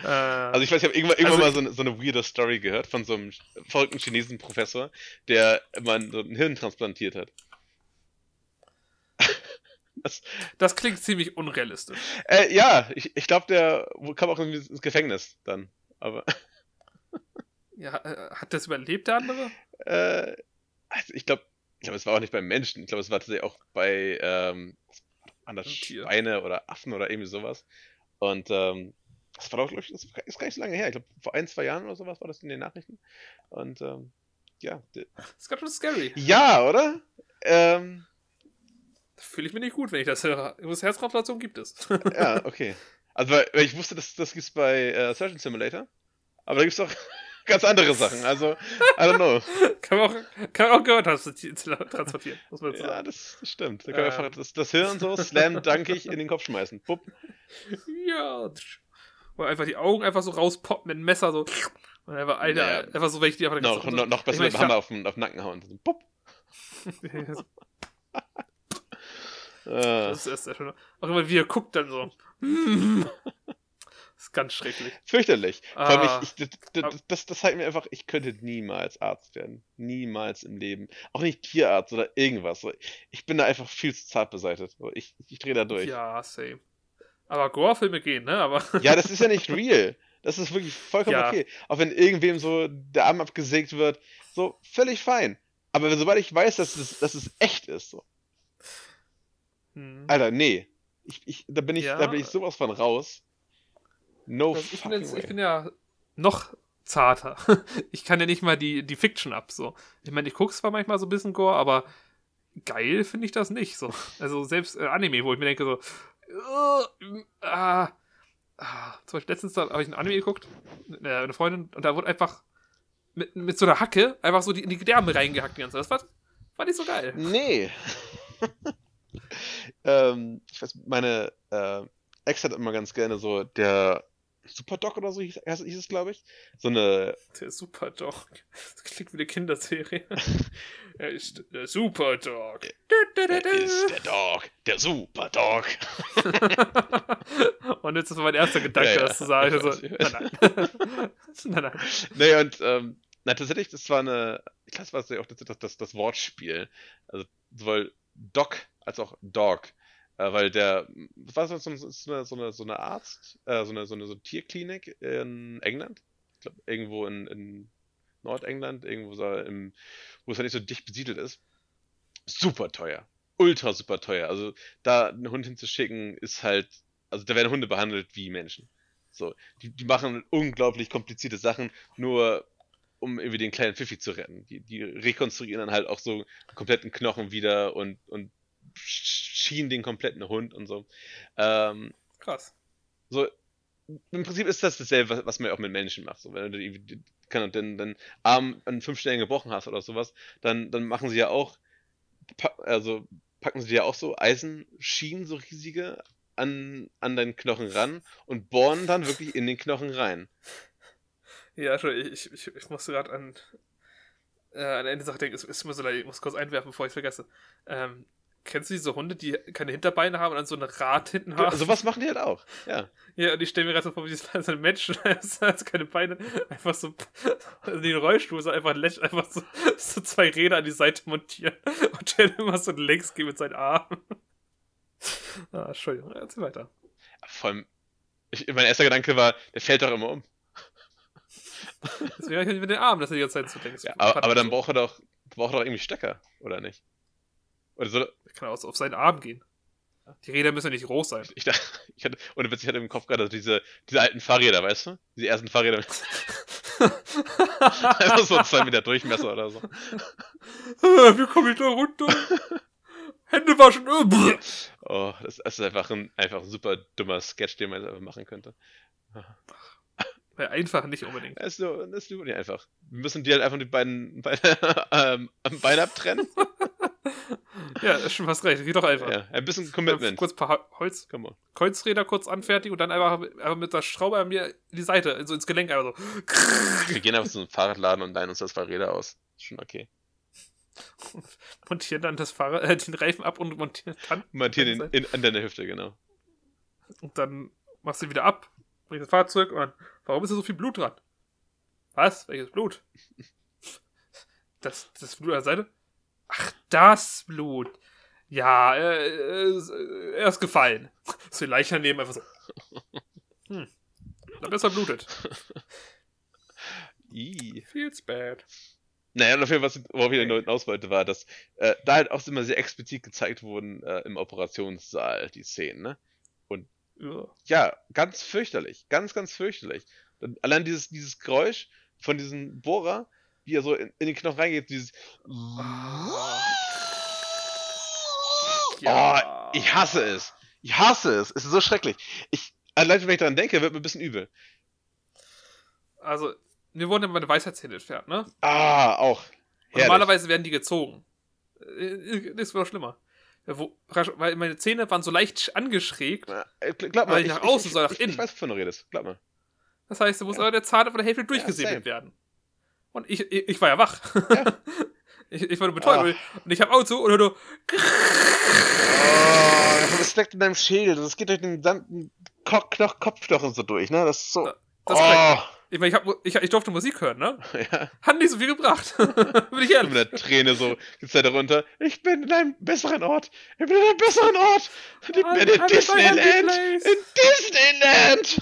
[SPEAKER 2] also ich weiß, ich habe irgendwann, irgendwann also, mal so eine, so eine weirde Story gehört von so einem verrückten chinesen Professor, der immer so ein Hirn transplantiert hat.
[SPEAKER 1] das, das, klingt ziemlich unrealistisch.
[SPEAKER 2] Äh, ja, ich, ich glaube, der kam auch ins Gefängnis dann. Aber.
[SPEAKER 1] Ja, äh, hat das überlebt, der andere?
[SPEAKER 2] Äh, also ich glaube, ich glaube, es war auch nicht beim Menschen. Ich glaube, es war tatsächlich auch bei ähm, an das Schweine oder Affen oder irgendwie sowas. Und ähm, das war doch, glaube ich, das ist gar nicht so lange her. Ich glaube, vor ein, zwei Jahren oder sowas war das in den Nachrichten. Und ähm, ja. Das
[SPEAKER 1] ist ganz schön scary.
[SPEAKER 2] Ja, oder? Ähm,
[SPEAKER 1] fühle ich mich nicht gut, wenn ich das höre. Herztransplantation gibt es.
[SPEAKER 2] ja, okay. Also, weil, weil ich wusste, dass das gibt es bei äh, Surgeon Simulator. Aber da gibt es auch ganz andere Sachen. Also, I don't know.
[SPEAKER 1] kann, man auch, kann man auch gehört transportieren,
[SPEAKER 2] muss man ja, sagen. das, das stimmt. Da kann man ähm. einfach das, das Hirn so slam dankig in den Kopf schmeißen. Pupp.
[SPEAKER 1] Ja. Oder einfach die Augen einfach so rauspoppen mit dem Messer so. Und einfach, Alter, naja. einfach so, wenn ich die einfach
[SPEAKER 2] noch, noch, noch besser mit dem Hammer auf den, auf den Nacken hauen. So, pupp.
[SPEAKER 1] das ist sehr schön. Auch immer wie er guckt dann so. Das ist ganz schrecklich.
[SPEAKER 2] Fürchterlich. Ah, ich, ich, das, das, das zeigt mir einfach, ich könnte niemals Arzt werden. Niemals im Leben. Auch nicht Tierarzt oder irgendwas. Ich bin da einfach viel zu zart beseitigt. Ich, ich drehe da durch.
[SPEAKER 1] Ja, same. Aber Gore-Filme gehen, ne? Aber
[SPEAKER 2] ja, das ist ja nicht real. Das ist wirklich vollkommen ja. okay. Auch wenn irgendwem so der Arm abgesägt wird, so völlig fein. Aber sobald ich weiß, dass es, dass es echt ist, so. Hm. Alter, nee. Ich, ich, da, bin ich, ja. da bin ich sowas von raus.
[SPEAKER 1] No ich, bin jetzt, ich bin ja noch zarter. ich kann ja nicht mal die, die Fiction ab. So. Ich meine, ich gucke zwar manchmal so ein bisschen Gore, aber geil finde ich das nicht. So. Also selbst äh, Anime, wo ich mir denke so, uh, ah, ah. zum Beispiel letztens habe ich ein Anime geguckt, äh, eine Freundin, und da wurde einfach mit, mit so einer Hacke einfach so die, in die Gedärme reingehackt die ganze Zeit. Das war, war nicht so geil.
[SPEAKER 2] Nee. ähm, ich weiß, meine äh, Ex hat immer ganz gerne so der Superdog oder so hieß, hieß es, glaube ich. So eine.
[SPEAKER 1] Der Superdog. Das klingt wie eine Kinderserie. er ist der Superdog.
[SPEAKER 2] Er ist der Dog. Der Superdog.
[SPEAKER 1] und jetzt ist mein erster Gedanke, ja, ja. das zu sagen. Also, nein,
[SPEAKER 2] nein. nein, nein. Nee, und ähm, na, tatsächlich, das war eine. Ich glaube, das war auch das, das, das Wortspiel. Also sowohl Dog als auch Dog. Äh, weil der, was so, eine, so, eine, so eine Arzt, äh, so, eine, so eine so Tierklinik in England. Ich glaube, irgendwo in, in Nordengland, irgendwo so im, wo es halt nicht so dicht besiedelt ist. Super teuer. Ultra super teuer. Also da einen Hund hinzuschicken, ist halt, also da werden Hunde behandelt wie Menschen. So, die, die machen unglaublich komplizierte Sachen, nur um irgendwie den kleinen Pfiffi zu retten. Die, die rekonstruieren dann halt auch so kompletten Knochen wieder und, und schien den kompletten Hund und so. Ähm,
[SPEAKER 1] Krass.
[SPEAKER 2] So, im Prinzip ist das dasselbe, was man ja auch mit Menschen macht. So, wenn du kann, den, den Arm an fünf Stellen gebrochen hast oder sowas, dann, dann machen sie ja auch, also packen sie ja auch so Eisenschienen, so riesige, an, an deinen Knochen ran und bohren dann wirklich in den Knochen rein.
[SPEAKER 1] Ja, schon, ich, ich, ich musste gerade an, äh, an eine Sache denken, es ist mir so leid, ich muss kurz einwerfen, bevor ich es vergesse. Ähm, Kennst du diese Hunde, die keine Hinterbeine haben und dann so ein Rad hinten haben?
[SPEAKER 2] So was machen die halt auch, ja.
[SPEAKER 1] Ja, und ich stelle mir gerade so vor, wie so ein Mensch, hat keine Beine, einfach so also den Rollstuhl, so einfach, einfach so, so zwei Räder an die Seite montieren und der immer so längs geht mit seinen Armen. Ah, Entschuldigung, erzähl weiter.
[SPEAKER 2] Vor allem, ich, mein erster Gedanke war, der fällt doch immer um.
[SPEAKER 1] Deswegen habe ich mit den Armen, dass er die ganze Zeit so denkt.
[SPEAKER 2] Ja, aber, aber dann braucht er doch, braucht er doch irgendwie Stecker, oder nicht?
[SPEAKER 1] Oder soll er kann aus, auf seinen Arm gehen. Die Räder müssen ja nicht groß sein.
[SPEAKER 2] Ich dachte, ich hatte, ohne Witz, ich hatte im Kopf gerade diese, diese alten Fahrräder, weißt du? Diese ersten Fahrräder. Einfach so zwei Meter Durchmesser oder so.
[SPEAKER 1] Wie komme ich da runter? Hände waschen. äh.
[SPEAKER 2] Oh, das ist einfach ein, einfach ein super dummer Sketch, den man jetzt einfach machen könnte.
[SPEAKER 1] Ja, einfach nicht unbedingt.
[SPEAKER 2] Das ist nur, das ist nicht einfach. Wir müssen die halt einfach die beiden Beine, ähm, am Bein abtrennen.
[SPEAKER 1] Ja, ist schon fast recht. Geht doch einfach.
[SPEAKER 2] Ja, ein bisschen Commitment.
[SPEAKER 1] Kurz ein paar Hol- Holz. Kreuzräder kurz anfertigen und dann einfach, einfach mit der Schraube an mir in die Seite, so ins Gelenk einfach so.
[SPEAKER 2] Wir gehen einfach zu einem Fahrradladen und leihen uns das Fahrräder aus. Ist schon okay.
[SPEAKER 1] montieren dann das Fahrrad, äh, den Reifen ab und montieren dann.
[SPEAKER 2] Montieren in, in, an deiner Hüfte, genau.
[SPEAKER 1] Und dann machst du ihn wieder ab, bringst das Fahrzeug und dann, warum ist da so viel Blut dran? Was? Welches Blut? Das, das Blut an der Seite? Ach, das Blut. Ja, äh, äh, er ist gefallen. So die Leiche daneben einfach so. Hm. Na, besser blutet.
[SPEAKER 2] Ih.
[SPEAKER 1] Feels bad.
[SPEAKER 2] Naja, und auf jeden Fall, was worauf ich hinaus wollte, war, dass äh, da halt auch immer sehr explizit gezeigt wurden äh, im Operationssaal, die Szenen, ne?
[SPEAKER 1] Ja.
[SPEAKER 2] Ja, ganz fürchterlich. Ganz, ganz fürchterlich. Und allein dieses, dieses Geräusch von diesem Bohrer, wie er so in, in den Knochen reingeht, dieses. Oh, ich hasse es. Ich hasse es. Es ist so schrecklich. Ich, allein wenn ich daran denke, wird mir ein bisschen übel.
[SPEAKER 1] Also, mir wurden ja meine Weisheitszähne entfernt, ne?
[SPEAKER 2] Ah, auch.
[SPEAKER 1] Normalerweise werden die gezogen. Äh, Das war schlimmer. Ja, wo, weil meine Zähne waren so leicht angeschrägt.
[SPEAKER 2] Na, äh, Glaub mal,
[SPEAKER 1] Weil nicht nach außen, nach
[SPEAKER 2] ich, ich,
[SPEAKER 1] innen.
[SPEAKER 2] ich weiß, wovon du redest. Glaub mal.
[SPEAKER 1] Das heißt, da muss
[SPEAKER 2] Ja.
[SPEAKER 1] aber der Zahn von der Hälfte durchgesäbelt werden. Und ich, ich, ich war ja wach.
[SPEAKER 2] Ja.
[SPEAKER 1] ich, ich war nur betäubt. Und ich habe Augen zu und hör nur,
[SPEAKER 2] Oh, das steckt in deinem Schädel. Das geht durch den gesamten Ko Knoch Kopfknochen so durch, ne? Das ist so.
[SPEAKER 1] das
[SPEAKER 2] oh,
[SPEAKER 1] ich, meine, ich, hab, ich, ich durfte Musik hören, ne?
[SPEAKER 2] ja.
[SPEAKER 1] Hat nicht so viel gebracht. Bin ich
[SPEAKER 2] Mit
[SPEAKER 1] ehrlich.
[SPEAKER 2] einer Träne so geht's da darunter. Ich bin in einem besseren Ort. Ich bin in einem besseren Ort. Ich bin in Disneyland. In Disneyland.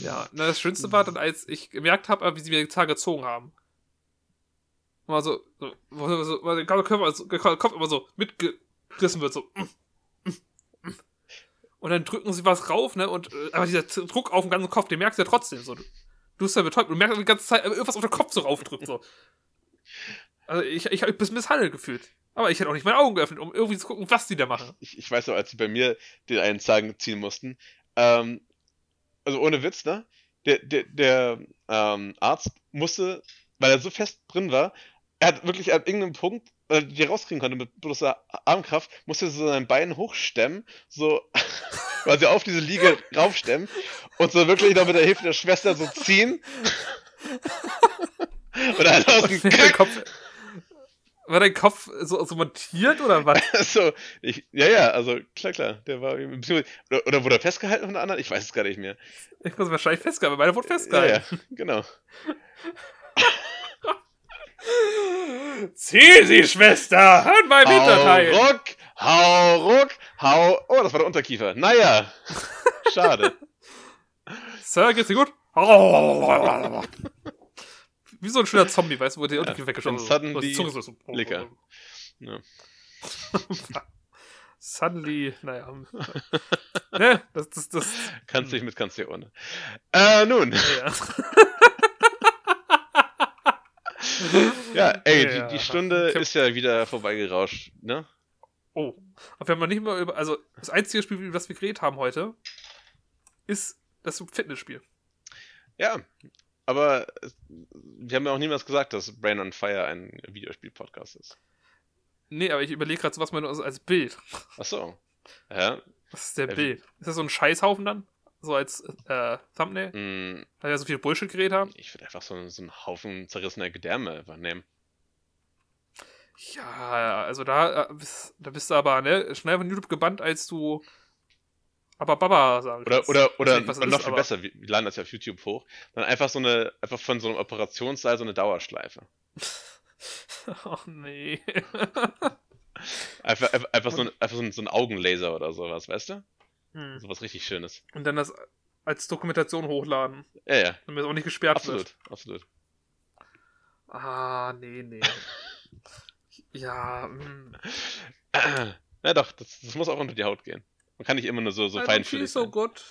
[SPEAKER 1] Ja, na, das Schönste war dann, als ich gemerkt habe, wie sie mir den Zahn gezogen haben. Mal so, so, wo der Körper, so, der Kopf immer so mitgerissen wird, so. mm, mm, mm. Und dann drücken sie was rauf, ne? Und äh, aber dieser Druck auf den ganzen Kopf, den merkst du ja trotzdem so. Du, bist ja betäubt, du merkst die ganze Zeit äh, irgendwas auf den Kopf so raufdrücken, so. Also ich, ich habe ein bisschen misshandelt gefühlt. Aber ich hätte auch nicht meine Augen geöffnet, um irgendwie zu gucken, was die da machen.
[SPEAKER 2] Ich, ich weiß noch, als sie bei mir den einen Zahn ziehen mussten. Ähm, also ohne Witz, ne? Der, der, der ähm, Arzt musste, weil er so fest drin war, er hat wirklich an irgendeinem Punkt, weil er die rauskriegen konnte mit bloßer Armkraft, musste so sein Bein hochstemmen, so quasi auf diese Liege raufstemmen und so wirklich noch mit der Hilfe der Schwester so ziehen. und dann aus dem
[SPEAKER 1] Kopf, war dein Kopf so, so montiert oder was?
[SPEAKER 2] so, ich, ja, ja, also klar, klar, der war oder, oder wurde er festgehalten von der anderen? Ich weiß es gar nicht mehr.
[SPEAKER 1] Ich muss wahrscheinlich festgehalten, weil meine wurde
[SPEAKER 2] Ja,
[SPEAKER 1] festgehalten.
[SPEAKER 2] ja, genau.
[SPEAKER 1] Zieh sie, Schwester, an meinem Hinterteil.
[SPEAKER 2] Hau ruck, hau ruck, hau. Oh, das war der Unterkiefer. Naja, schade.
[SPEAKER 1] Sir, geht's dir gut? Wie so ein schöner Zombie, weißt du, wo der Unterkiefer ist.
[SPEAKER 2] suddenly
[SPEAKER 1] Wo die Zunge so- so-
[SPEAKER 2] Licker. Ja.
[SPEAKER 1] Suddenly, naja. ne, das, das, das,
[SPEAKER 2] Kannst dich mit, kannst dich ohne. Äh, nun,
[SPEAKER 1] ja.
[SPEAKER 2] ja, ey,
[SPEAKER 1] Ja.
[SPEAKER 2] die, die Stunde
[SPEAKER 1] hab-
[SPEAKER 2] ist ja wieder vorbeigerauscht, ne?
[SPEAKER 1] Oh. Und wir haben noch nicht mal über, also, das einzige Spiel, über das wir geredet haben heute, ist das Fitnessspiel.
[SPEAKER 2] Ja, aber es- wir haben ja auch niemals gesagt, dass Brain on Fire ein Videospiel-Podcast ist.
[SPEAKER 1] Nee, aber ich überlege gerade was man als, Bild.
[SPEAKER 2] Ach so. Ja,
[SPEAKER 1] Was ist der
[SPEAKER 2] Ja,
[SPEAKER 1] Bild? Ist das so ein Scheißhaufen dann? So als äh, Thumbnail?
[SPEAKER 2] mh,
[SPEAKER 1] Weil wir so viel Bullshit geredet haben?
[SPEAKER 2] ich würde einfach so, so einen Haufen zerrissener Gedärme einfach nehmen.
[SPEAKER 1] Ja, also da, äh, bist, da bist du aber ne, schnell von YouTube gebannt, als du aber Baba sagen
[SPEAKER 2] Oder, oder,
[SPEAKER 1] Ich
[SPEAKER 2] oder,
[SPEAKER 1] nicht,
[SPEAKER 2] noch viel besser, wir, laden das ja auf YouTube hoch, dann einfach so eine, einfach von so einem Operationssaal so eine Dauerschleife.
[SPEAKER 1] Oh nee.
[SPEAKER 2] Einfach, einfach, einfach, so, ein, einfach so, ein, so ein Augenlaser oder sowas, weißt du?
[SPEAKER 1] Hm.
[SPEAKER 2] So was richtig Schönes.
[SPEAKER 1] Und dann das als Dokumentation hochladen,
[SPEAKER 2] Ja, ja,
[SPEAKER 1] damit es auch nicht gesperrt
[SPEAKER 2] absolut,
[SPEAKER 1] wird.
[SPEAKER 2] absolut.
[SPEAKER 1] Ah, nee, nee. ja, hm.
[SPEAKER 2] Ja doch, das, das muss auch unter die Haut gehen. Man kann nicht immer nur so, so
[SPEAKER 1] don't
[SPEAKER 2] feinfühlig
[SPEAKER 1] so
[SPEAKER 2] sein.
[SPEAKER 1] good.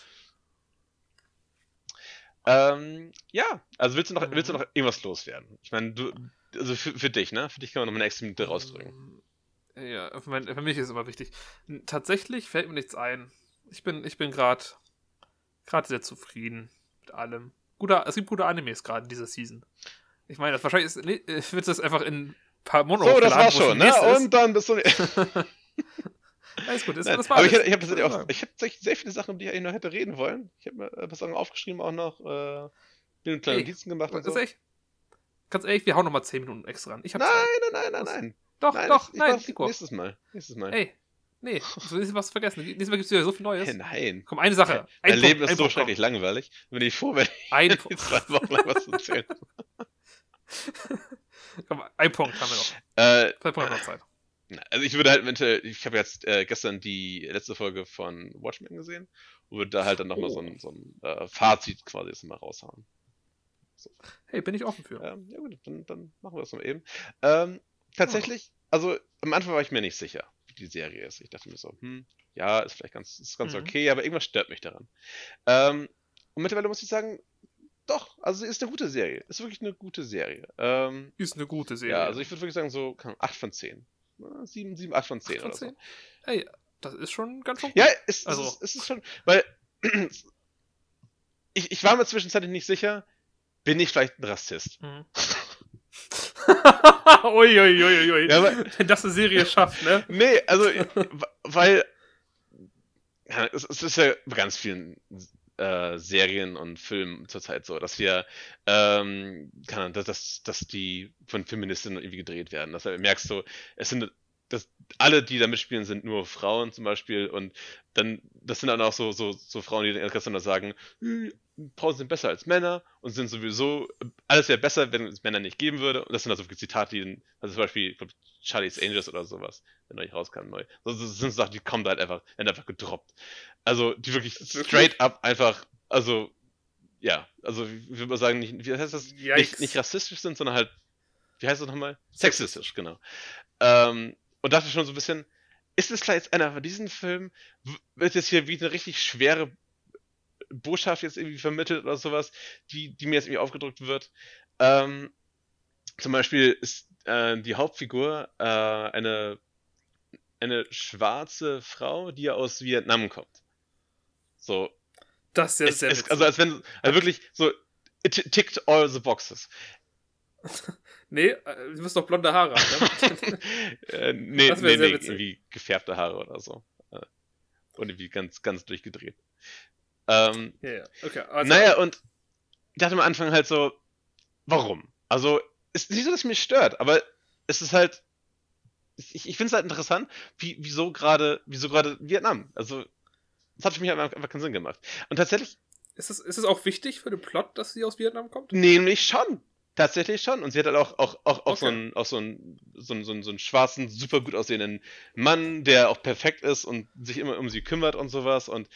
[SPEAKER 2] Ähm, ja, also willst du noch,
[SPEAKER 1] Mhm.
[SPEAKER 2] willst du noch irgendwas loswerden? Ich meine, du, also für, für dich, ne? Für dich kann man noch mal eine extra Minute rausdrücken.
[SPEAKER 1] Ähm, Ja, für, mein, für mich ist es immer wichtig. Tatsächlich fällt mir nichts ein. Ich bin, ich bin gerade gerade sehr zufrieden mit allem. Guter, es gibt gute Animes gerade in dieser Season. Ich meine, das wahrscheinlich ist, äh, wird das einfach in ein paar Monaten
[SPEAKER 2] So, das war schon, ne? Und dann bist du.
[SPEAKER 1] Alles gut, das,
[SPEAKER 2] Nein,
[SPEAKER 1] das war
[SPEAKER 2] aber ich,
[SPEAKER 1] alles.
[SPEAKER 2] ich ich habe tatsächlich sehr viele Sachen, um die ich noch hätte reden wollen. Ich habe mir äh, was Sachen aufgeschrieben, auch noch, äh, mir einen kleinen Notizen gemacht und so.
[SPEAKER 1] ist echt. Ganz ehrlich, wir hauen nochmal 10 Minuten extra an. Ich hab
[SPEAKER 2] Nein, nein, nein, nein, nein.
[SPEAKER 1] Doch,
[SPEAKER 2] nein,
[SPEAKER 1] doch,
[SPEAKER 2] ich,
[SPEAKER 1] nein, Nico.
[SPEAKER 2] Nächstes Mal. Nächstes Mal.
[SPEAKER 1] Ey, nee, du hast was vergessen. Nächstes Mal gibt es wieder so viel Neues.
[SPEAKER 2] Hey, nein.
[SPEAKER 1] Komm, eine Sache.
[SPEAKER 2] Mein
[SPEAKER 1] Ein
[SPEAKER 2] Leben
[SPEAKER 1] Punkt,
[SPEAKER 2] ist
[SPEAKER 1] ein
[SPEAKER 2] so
[SPEAKER 1] Punkt,
[SPEAKER 2] schrecklich langweilig. Bin ich froh, wenn ich.
[SPEAKER 1] Ein
[SPEAKER 2] zwei Wochen lang was zu erzählen
[SPEAKER 1] Komm, ein Punkt haben wir noch.
[SPEAKER 2] äh,
[SPEAKER 1] Zwei Punkte noch Zeit.
[SPEAKER 2] Also ich würde halt eventuell, ich habe jetzt äh, gestern die letzte Folge von Watchmen gesehen und würde da halt dann nochmal
[SPEAKER 1] Oh.
[SPEAKER 2] so ein, so ein äh, Fazit quasi jetzt mal raushauen.
[SPEAKER 1] Hey, bin ich offen für.
[SPEAKER 2] Ähm, ja gut, dann, dann machen wir das mal eben. Ähm, tatsächlich, also am Anfang war ich mir nicht sicher, wie die Serie ist. Ich dachte mir so, hm, ja, ist vielleicht ganz, ist ganz
[SPEAKER 1] Mhm.
[SPEAKER 2] okay, aber irgendwas stört mich daran. Ähm, und mittlerweile muss ich sagen, doch, also ist eine gute Serie. Ist wirklich eine gute Serie. Ähm,
[SPEAKER 1] Ist eine gute Serie.
[SPEAKER 2] ja, also ich würde wirklich sagen, so keine Ahnung, 8 von 10. Na, 7, 7, 8 von 10
[SPEAKER 1] Acht von
[SPEAKER 2] oder so.
[SPEAKER 1] 10? Hey, das ist schon ganz schön
[SPEAKER 2] Ja, es,
[SPEAKER 1] Also-
[SPEAKER 2] es, ist, es ist schon, weil ich, ich war mir zwischenzeitlich nicht sicher, bin ich vielleicht ein Rassist?
[SPEAKER 1] Mhm. Uiuiuiui.
[SPEAKER 2] Ja, aber-
[SPEAKER 1] Wenn das eine Serie schafft, ne?
[SPEAKER 2] Nee, also, weil ja, es, es ist ja bei ganz vielen äh, Serien und Filmen zurzeit so, dass wir, ähm, Ahnung, dass, dass, dass die von Feministinnen irgendwie gedreht werden. Dass du merkst du, es sind, dass alle, die da mitspielen, sind nur Frauen zum Beispiel und dann, das sind dann auch so, so, so Frauen, die dann ganz sagen, "Hm, Frauen sind besser als Männer und sind sowieso, alles wäre besser, wenn es Männer nicht geben würde. Und das sind also Zitate, die, also zum Beispiel, ich glaub, Charlie's Angels oder sowas, wenn neulich rauskam, neu. So, das sind Sachen, die kommen da halt einfach, werden einfach gedroppt. Also, die wirklich straight up einfach, also, ja, also, ich würde mal sagen, nicht, wie heißt das? Nicht, nicht rassistisch sind, sondern halt, wie heißt das nochmal? Sexistisch, genau. Ähm, und dachte schon so ein bisschen, ist es klar jetzt einer von diesen Filmen, wird jetzt hier wie eine richtig schwere Botschaft jetzt irgendwie vermittelt oder sowas, die, die mir jetzt irgendwie aufgedrückt wird. Ähm, zum Beispiel ist äh, die Hauptfigur äh, eine, eine schwarze Frau, die ja aus Vietnam kommt. So,
[SPEAKER 1] Das ist ja
[SPEAKER 2] es,
[SPEAKER 1] sehr
[SPEAKER 2] es,
[SPEAKER 1] witzig.
[SPEAKER 2] also als wenn, also wirklich so, it tickt all the boxes.
[SPEAKER 1] nee, äh, du musst doch blonde Haare haben, ne?
[SPEAKER 2] äh, nee,
[SPEAKER 1] Das
[SPEAKER 2] nee, nee, irgendwie gefärbte Haare oder so. Äh, Und irgendwie ganz, ganz durchgedreht. Ähm,
[SPEAKER 1] ja, ja. Okay, also,
[SPEAKER 2] naja, und ich dachte am Anfang halt so, warum? Also, ist nicht so, dass es mich stört, aber es ist halt, ich, ich finde es halt interessant, wie, wieso gerade, wieso gerade Vietnam? Also, das hat für mich einfach, einfach keinen Sinn gemacht. Und tatsächlich,
[SPEAKER 1] ist, es, ist es auch wichtig für den Plot, dass sie aus Vietnam kommt?
[SPEAKER 2] nämlich schon. Tatsächlich schon. Und sie hat halt auch, auch, auch, auch, so,
[SPEAKER 1] Okay.
[SPEAKER 2] einen, auch so, einen, so, einen, so, einen, so einen schwarzen, super gut aussehenden Mann, der auch perfekt ist und sich immer um sie kümmert und sowas. Und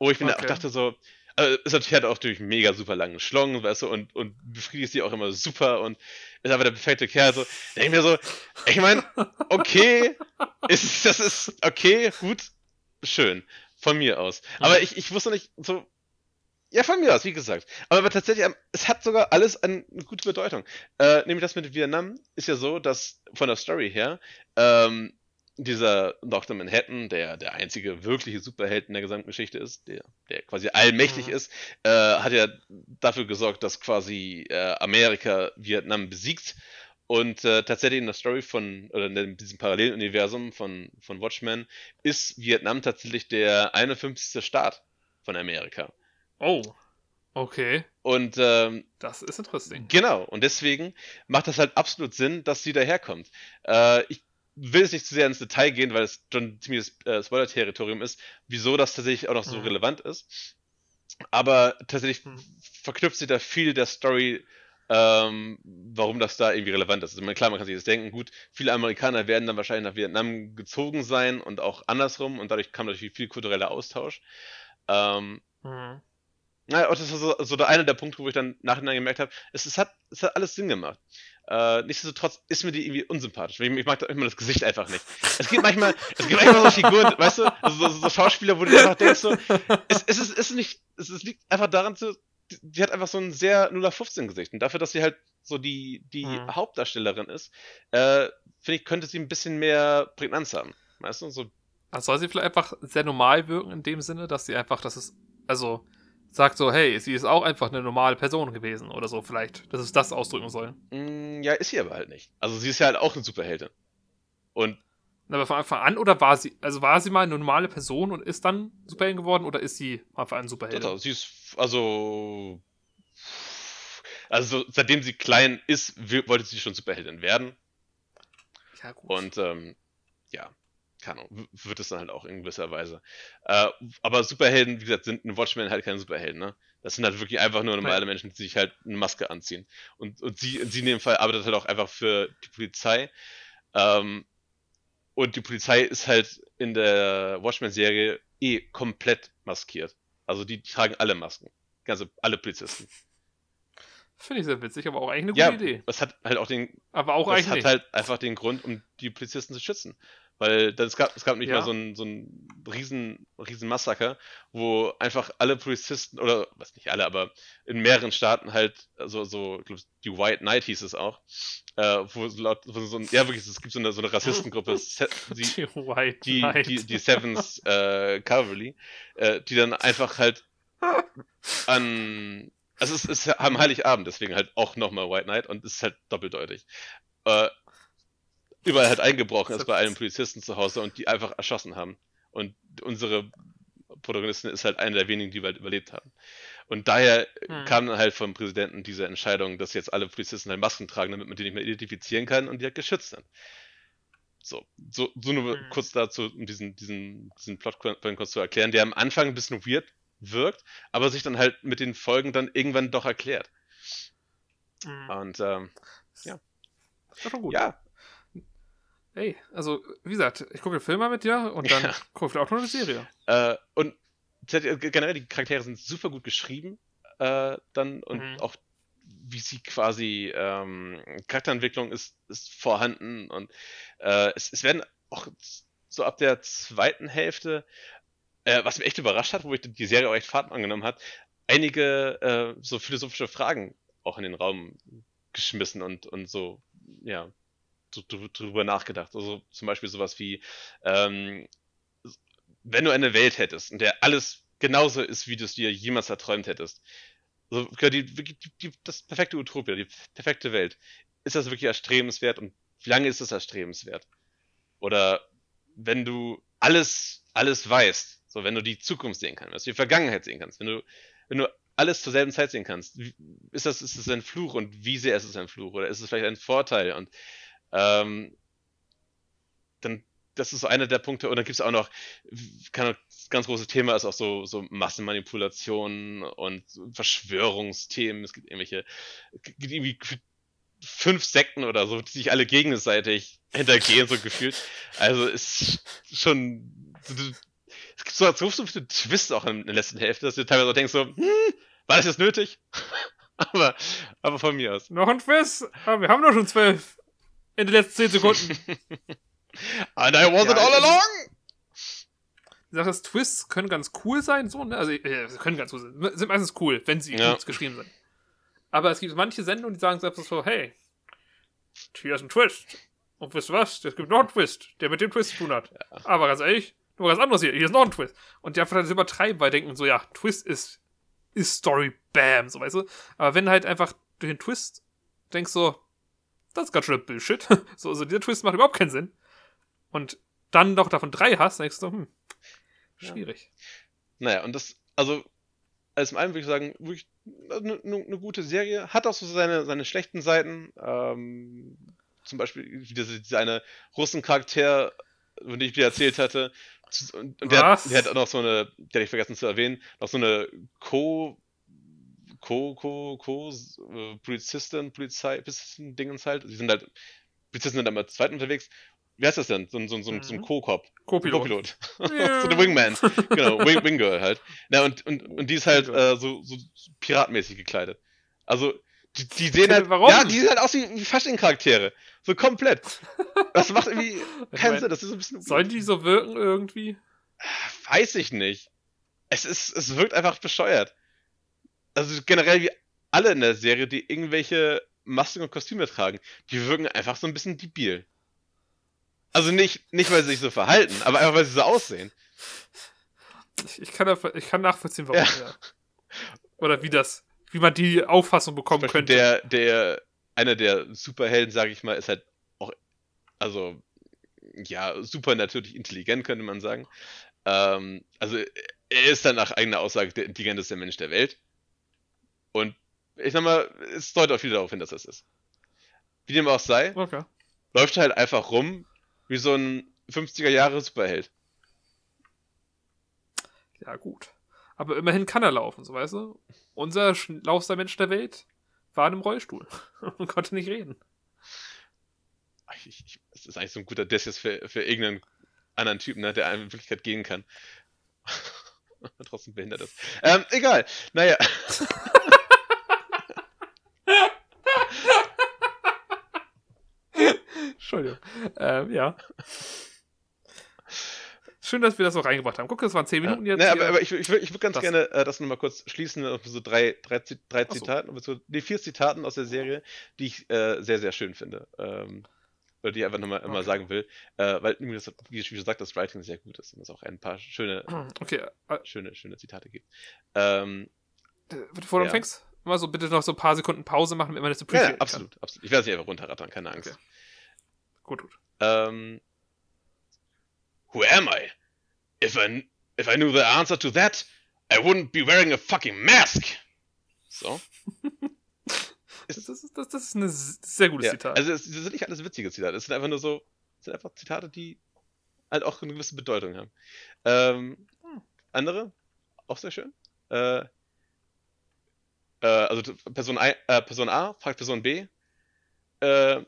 [SPEAKER 2] wo ich mir
[SPEAKER 1] Okay.
[SPEAKER 2] dachte so, also ist natürlich halt auch durch mega super langen Schlong, weißt du, und, und befriedigt sie auch immer super und ist aber der perfekte Kerl. So, denke ich mir so, ich meine, okay, ist, das ist okay, gut, schön, von mir aus. Aber ich, ich wusste nicht, so, ja, von mir aus, wie gesagt. Aber, tatsächlich, ähm, es hat sogar alles eine gute Bedeutung. Äh, nämlich das mit Vietnam ist ja so, dass von der Story her, ähm, dieser Dr. Manhattan, der der einzige wirkliche Superheld in der gesamten Geschichte ist, der, der quasi allmächtig
[SPEAKER 1] Mhm.
[SPEAKER 2] ist, äh, hat ja dafür gesorgt, dass quasi äh, Amerika Vietnam besiegt. Und äh, tatsächlich in der Story von, oder in diesem Paralleluniversum von, von Watchmen, ist Vietnam tatsächlich der 51. Staat von Amerika.
[SPEAKER 1] Oh, okay.
[SPEAKER 2] Und ähm,
[SPEAKER 1] Das ist interesting.
[SPEAKER 2] Genau, und deswegen macht das halt absolut Sinn, dass sie daherkommt. Äh, ich will jetzt nicht zu sehr ins Detail gehen, weil es schon ein ziemliches äh, Spoiler-Territorium ist, wieso das tatsächlich auch noch so
[SPEAKER 1] Mhm.
[SPEAKER 2] relevant ist. Aber tatsächlich
[SPEAKER 1] Mhm.
[SPEAKER 2] verknüpft sich da viel der Story, ähm, warum das da irgendwie relevant ist. Also klar, man kann sich das denken, gut, viele Amerikaner werden dann wahrscheinlich nach Vietnam gezogen sein und auch andersrum und dadurch kam natürlich viel kultureller Austausch. Ähm,
[SPEAKER 1] Mhm.
[SPEAKER 2] Na, das ist so, so der eine der Punkte, wo ich dann nachhinein gemerkt habe, es, es, hat, es hat alles Sinn gemacht. Äh, nichtsdestotrotz ist mir die irgendwie unsympathisch. Ich, ich mag da immer das Gesicht einfach nicht. Es gibt manchmal, es gibt manchmal so Figuren, weißt du, also so, so Schauspieler, wo du einfach denkst, so, es, es, ist, ist nicht, es, es liegt einfach daran, so, die, die hat einfach so ein sehr 0815 Gesicht. Und dafür, dass sie halt so die, die mhm. Hauptdarstellerin ist, äh, finde ich, könnte sie ein bisschen mehr Prägnanz haben. Weißt du, so.
[SPEAKER 1] Also soll sie vielleicht einfach sehr normal wirken in dem Sinne, dass sie einfach, das ist, also, sagt so, hey, sie ist auch einfach eine normale Person gewesen oder so vielleicht, dass es das ausdrücken soll.
[SPEAKER 2] Mm, ja, ist sie aber halt nicht. Also sie ist ja halt auch eine Superheldin. Und
[SPEAKER 1] aber von Anfang an oder war sie, also war sie mal eine normale Person und ist dann Superheldin geworden oder ist sie von Anfang an Superheldin?
[SPEAKER 2] Sie ist, also, also seitdem sie klein ist, wollte sie schon Superheldin werden. Ja, gut. Und, ähm, ja, keine Ahnung, wird es dann halt auch in gewisser Weise. Äh, aber Superhelden, wie gesagt, sind ein Watchmen halt keine Superhelden, ne? Das sind halt wirklich einfach nur normale Menschen, die sich halt eine Maske anziehen. Und, und sie, sie in dem Fall arbeitet halt auch einfach für die Polizei. Ähm, und die Polizei ist halt in der Watchmen-Serie eh komplett maskiert. Also die tragen alle Masken. Also alle Polizisten.
[SPEAKER 1] Finde ich sehr witzig, aber auch eigentlich eine gute ja, Idee.
[SPEAKER 2] Das hat halt auch den.
[SPEAKER 1] Aber auch
[SPEAKER 2] das
[SPEAKER 1] eigentlich.
[SPEAKER 2] hat halt einfach den Grund, um die Polizisten zu schützen. Weil das, es, gab, es gab nicht ja. mal so ein, so ein riesen, riesen Massaker, wo einfach alle Polizisten, oder was nicht alle, aber in mehreren Staaten halt, also so, ich glaube, die White Knight hieß es auch, äh, wo, laut, wo so ein, ja wirklich, es gibt so eine, so eine Rassistengruppe, die, die, White die, Knight. die, die Sevens äh, Cavalry, äh, die dann einfach halt an, also es ist am Heiligabend, deswegen halt auch nochmal White Knight und es ist halt doppeldeutig. Äh, überall halt eingebrochen ist bei einem Polizisten zu Hause und die einfach erschossen haben. Und unsere Protagonistin ist halt eine der wenigen, die halt überlebt haben. Und daher hm. kam dann halt vom Präsidenten diese Entscheidung, dass jetzt alle Polizisten halt Masken tragen, damit man die nicht mehr identifizieren kann und die halt geschützt sind. So, so, so nur hm. kurz dazu, um diesen, diesen, diesen Plot kurz zu erklären, der am Anfang ein bisschen weird wirkt, aber sich dann halt mit den Folgen dann irgendwann doch erklärt. Hm. Und ähm, ja.
[SPEAKER 1] Das war gut. Ja, Ey, also, wie gesagt, ich gucke Filme mit dir und dann ja. gucke ich auch noch eine Serie.
[SPEAKER 2] Äh, und generell, die Charaktere sind super gut geschrieben, äh, dann und mhm. auch wie sie quasi ähm, Charakterentwicklung ist, ist vorhanden und äh, es, es werden auch so ab der zweiten Hälfte, äh, was mich echt überrascht hat, wo ich die Serie auch echt Fahrt angenommen hat, einige äh, so philosophische Fragen auch in den Raum geschmissen und, und so, ja, drüber nachgedacht. Also zum Beispiel sowas wie, ähm, wenn du eine Welt hättest, in der alles genauso ist, wie du es dir jemals erträumt hättest. Also die, die, die, das perfekte Utopia, die perfekte Welt. Ist das wirklich erstrebenswert und wie lange ist das erstrebenswert? Oder wenn du alles, alles weißt, so wenn du die Zukunft sehen kannst, also die Vergangenheit sehen kannst, wenn du, wenn du alles zur selben Zeit sehen kannst, ist das, ist das ein Fluch und wie sehr ist es ein Fluch? Oder ist es vielleicht ein Vorteil? Und ähm, dann, das ist so einer der Punkte. Und dann gibt es auch noch, kann, ganz großes Thema ist auch so, so Massenmanipulationen und Verschwörungsthemen. Es gibt irgendwelche, gibt irgendwie fünf Sekten oder so, die sich alle gegenseitig hintergehen, so gefühlt. Also ist schon. Es gibt so, so, viele Twists auch in der letzten Hälfte, dass du teilweise auch denkst so, hm, war das jetzt nötig? aber, aber von mir aus.
[SPEAKER 1] Noch ein Twist? Aber wir haben doch schon zwölf in den letzten 10 Sekunden.
[SPEAKER 2] And I wasn't ja, all along!
[SPEAKER 1] Ich sag, das Twists können ganz cool sein, so, ne? Also, äh, können ganz cool sein. Sind meistens cool, wenn sie ja. gut geschrieben sind. Aber es gibt manche Sendungen, die sagen selbst so, hey, hier ist ein Twist. Und wisst ihr was? Es gibt noch einen Twist, der mit dem Twist zu tun hat. Ja. Aber ganz ehrlich, nur was anderes hier. Hier ist noch ein Twist. Und die einfach das übertreiben, weil denken so, ja, Twist ist, ist Story, bam, so weißt du. Aber wenn halt einfach durch den Twist denkst so, das ist ganz schön Bullshit. so, also dieser Twist macht überhaupt keinen Sinn. Und dann noch davon drei hast, denkst du, hm, schwierig. Ja.
[SPEAKER 2] Naja, und das, also, als im allem würde ich sagen, wirklich eine, eine, gute Serie. Hat auch so seine, seine schlechten Seiten. Ähm, zum Beispiel wie dieser eine Russencharakter, von dem ich dir erzählt hatte. Und, der, hat, der hat auch noch so eine, der hätte ich vergessen zu erwähnen, noch so eine Co- Co, Co, Co, äh, Polizisten, Polizei, Polizisten, Dingens halt. Sie sind halt, Polizisten sind immer zweit unterwegs. wie heißt das denn? So, ein- so, so, ein- so ein
[SPEAKER 1] Mhm.
[SPEAKER 2] Co-Cop.
[SPEAKER 1] Co-Pilot.
[SPEAKER 2] Co-Pilot. so der Wingman. Genau, Wing, Wing-Girl halt. Na, und, und, und die ist halt äh, so, so piratenmäßig gekleidet. Also, die, die sehen halt.
[SPEAKER 1] Warum?
[SPEAKER 2] Ja, die sehen halt aus wie, wie Fasching-Charaktere. So komplett. Das macht irgendwie keinen Sinn. Das ist ein bisschen.
[SPEAKER 1] Sollen die so wirken irgendwie?
[SPEAKER 2] Weiß ich nicht. Es ist, es wirkt einfach bescheuert. Also generell wie alle in der Serie, die irgendwelche Masken und Kostüme tragen, die wirken einfach so ein bisschen debil. Also nicht, nicht weil sie sich so verhalten, aber einfach weil sie so aussehen.
[SPEAKER 1] Ich, ich, kann, ich kann nachvollziehen, warum.
[SPEAKER 2] Ja.
[SPEAKER 1] Ja. Oder wie das, wie man die Auffassung bekommen könnte.
[SPEAKER 2] der, der, einer der Superhelden, sage ich mal, ist halt auch, also, ja, super natürlich intelligent, könnte man sagen. Ähm, also, er ist dann nach eigener Aussage der intelligenteste Mensch der Welt. Und ich sag mal, es deutet auch viel darauf hin, dass das ist. Wie dem auch sei,
[SPEAKER 1] Okay.
[SPEAKER 2] läuft er halt einfach rum wie so ein 50er Jahre Superheld.
[SPEAKER 1] Ja, gut. Aber immerhin kann er laufen, so weißt du? Unser schlauster Mensch der Welt war in einem Rollstuhl und konnte nicht reden.
[SPEAKER 2] Ich, ich, es ist eigentlich so ein guter jetzt für, für irgendeinen anderen Typen, ne, der in Wirklichkeit gehen kann. Trotzdem behindert ist. Ähm, egal. Naja.
[SPEAKER 1] Entschuldigung. Ähm, ja. Schön, dass wir das noch reingebracht haben. Guck, das waren 10 Minuten jetzt.
[SPEAKER 2] ne, aber, aber ich, ich, ich würde ganz
[SPEAKER 1] Das-
[SPEAKER 2] gerne äh, das nochmal kurz schließen, auf so drei, drei, drei
[SPEAKER 1] so.
[SPEAKER 2] Zitaten, so, nee, vier Zitaten aus der Serie, die ich äh, sehr, sehr schön finde. Ähm, oder die ich einfach nochmal
[SPEAKER 1] Okay.
[SPEAKER 2] sagen will. Äh, weil, wie schon gesagt, das Writing sehr gut ist und es auch ein paar schöne,
[SPEAKER 1] Okay, äh,
[SPEAKER 2] schöne, schöne Zitate gibt. Ähm,
[SPEAKER 1] bevor du
[SPEAKER 2] Ja.
[SPEAKER 1] anfängst, mal so bitte noch so ein paar Sekunden Pause machen, damit man das
[SPEAKER 2] ja,
[SPEAKER 1] appreciaten
[SPEAKER 2] ja, absolut, absolut. Ich werde es nicht einfach runterrattern, keine Angst.
[SPEAKER 1] Okay. Gut, gut.
[SPEAKER 2] Um, who am I? If I if I knew the answer to that, I wouldn't be wearing a fucking mask. So.
[SPEAKER 1] Das, ist, das, das ist ein sehr gutes
[SPEAKER 2] Ja,
[SPEAKER 1] Zitat.
[SPEAKER 2] also das sind nicht alles witzige Zitate. Es sind einfach nur so, es sind einfach Zitate, die halt auch eine gewisse Bedeutung haben. Ähm,
[SPEAKER 1] Hm.
[SPEAKER 2] andere, auch sehr schön. Äh, äh, also Person, I, äh, Person A fragt Person B, äh,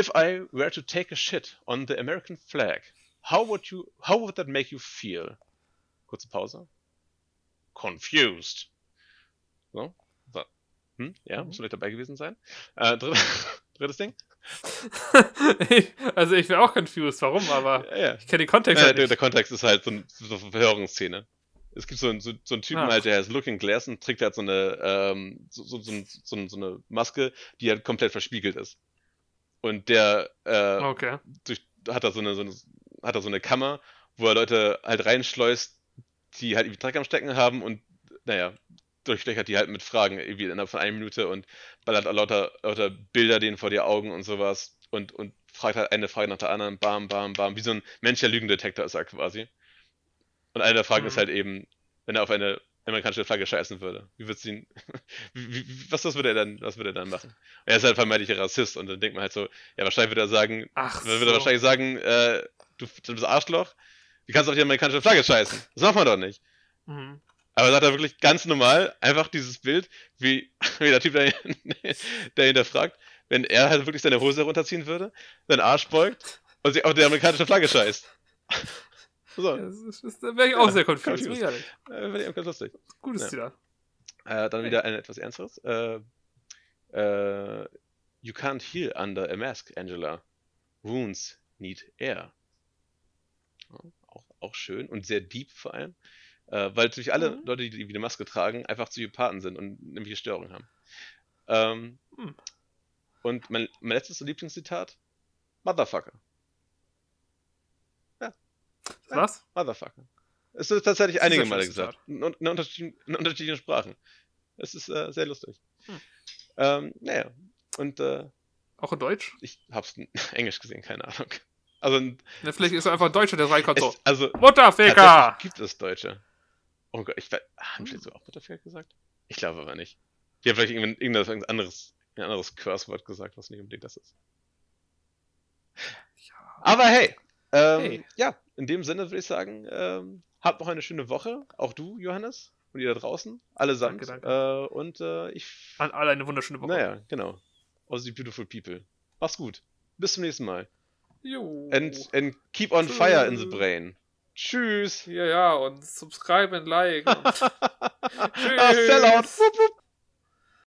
[SPEAKER 2] if I were to take a shit on the American flag, how would you, how would that make you feel? Kurze Pause. Confused. So. so. Hm? Ja,
[SPEAKER 1] Mhm.
[SPEAKER 2] muss vielleicht dabei gewesen sein. Äh, dritt, drittes Ding.
[SPEAKER 1] also ich wäre auch confused, warum, aber
[SPEAKER 2] Ja, ja.
[SPEAKER 1] ich kenne den Kontext
[SPEAKER 2] Äh,
[SPEAKER 1] halt
[SPEAKER 2] der,
[SPEAKER 1] nicht.
[SPEAKER 2] der Kontext ist halt so, ein, so eine Verhörungsszene. Es gibt so einen, so, so einen Typen
[SPEAKER 1] Ah.
[SPEAKER 2] halt, der heißt Looking Glass und trägt halt so eine, ähm, so, so, so, so eine Maske, die halt komplett verspiegelt ist. Und der äh,
[SPEAKER 1] Okay.
[SPEAKER 2] durch, hat da so eine, so eine, hat da so eine Kammer, wo er Leute halt reinschleust, die halt irgendwie Dreck am Stecken haben und, naja, durchlöchert die halt mit Fragen irgendwie innerhalb von einer Minute und ballert lauter, lauter Bilder denen vor die Augen und sowas und, und fragt halt eine Frage nach der anderen, bam, bam, bam, wie so ein menschlicher Lügendetektor ist er quasi. Und eine der Fragen
[SPEAKER 1] Mhm.
[SPEAKER 2] ist halt eben, wenn er auf eine amerikanische Flagge scheißen würde, wie würdest du ihn, wie, wie, was, was würde er dann, was würde er dann machen? Er ist halt vermeintlicher Rassist und dann denkt man halt so, ja, wahrscheinlich würde er sagen,
[SPEAKER 1] Ach
[SPEAKER 2] würde er
[SPEAKER 1] so.
[SPEAKER 2] wahrscheinlich sagen, äh, du, du bist Arschloch, wie kannst du auf die amerikanische Flagge scheißen? Das macht man doch nicht.
[SPEAKER 1] Mhm.
[SPEAKER 2] Aber sagt er wirklich ganz normal, einfach dieses Bild, wie, wie der Typ, der, der hinterfragt, wenn er halt wirklich seine Hose runterziehen würde, seinen Arsch beugt und sich auf die amerikanische Flagge scheißt. So,
[SPEAKER 1] Das ist, das, da wäre ich auch
[SPEAKER 2] Ja,
[SPEAKER 1] sehr confused, ich ehrlich.
[SPEAKER 2] äh, finde ich auch ganz lustig.
[SPEAKER 1] Gutes
[SPEAKER 2] Ja.
[SPEAKER 1] Zitat.
[SPEAKER 2] Äh, dann
[SPEAKER 1] Okay.
[SPEAKER 2] wieder ein etwas ernsteres. Äh, äh, you can't heal under a mask, Angela. Wounds need air. Auch, auch schön und sehr deep vor allem. Äh, weil natürlich alle
[SPEAKER 1] Mhm.
[SPEAKER 2] Leute, die, die eine Maske tragen, einfach Psychopathen sind und nämlich Störungen haben. Ähm,
[SPEAKER 1] Hm.
[SPEAKER 2] Und mein, mein letztes Lieblingszitat: Motherfucker.
[SPEAKER 1] Was?
[SPEAKER 2] Motherfucker. Es ist tatsächlich
[SPEAKER 1] Das
[SPEAKER 2] einige
[SPEAKER 1] ein
[SPEAKER 2] Male gesagt. In, in, unterschiedlichen, in unterschiedlichen Sprachen. Es ist äh, sehr lustig.
[SPEAKER 1] Hm.
[SPEAKER 2] Ähm, naja. Und äh,
[SPEAKER 1] Auch in Deutsch?
[SPEAKER 2] ich hab's in Englisch gesehen, keine Ahnung. Also,
[SPEAKER 1] Ja, vielleicht ist er einfach ein Deutscher, der reinkommt so.
[SPEAKER 2] also
[SPEAKER 1] Mutterficker!
[SPEAKER 2] gibt es Deutsche. Oh Gott, ich weiß, haben
[SPEAKER 1] Hm.
[SPEAKER 2] vielleicht so auch Mutterficker gesagt? Ich glaube aber nicht. Die haben vielleicht irgendein, irgendein anderes, ein anderes Curse-Wort gesagt, was nicht unbedingt das ist.
[SPEAKER 1] Ja.
[SPEAKER 2] Aber hey, ähm,
[SPEAKER 1] Hey.
[SPEAKER 2] ja, in dem Sinne würde ich sagen, ähm, habt noch eine schöne Woche. Auch du, Johannes, und ihr da draußen, allesamt.
[SPEAKER 1] Danke,
[SPEAKER 2] Äh, und äh, ich,
[SPEAKER 1] An alle eine wunderschöne Woche.
[SPEAKER 2] naja, genau. Aussie Beautiful People. Mach's gut. Bis zum nächsten Mal.
[SPEAKER 1] Jo.
[SPEAKER 2] And, and keep on fire in the brain. Tschüss.
[SPEAKER 1] ja, ja, und subscribe and like. Und
[SPEAKER 2] Ah, Sellout.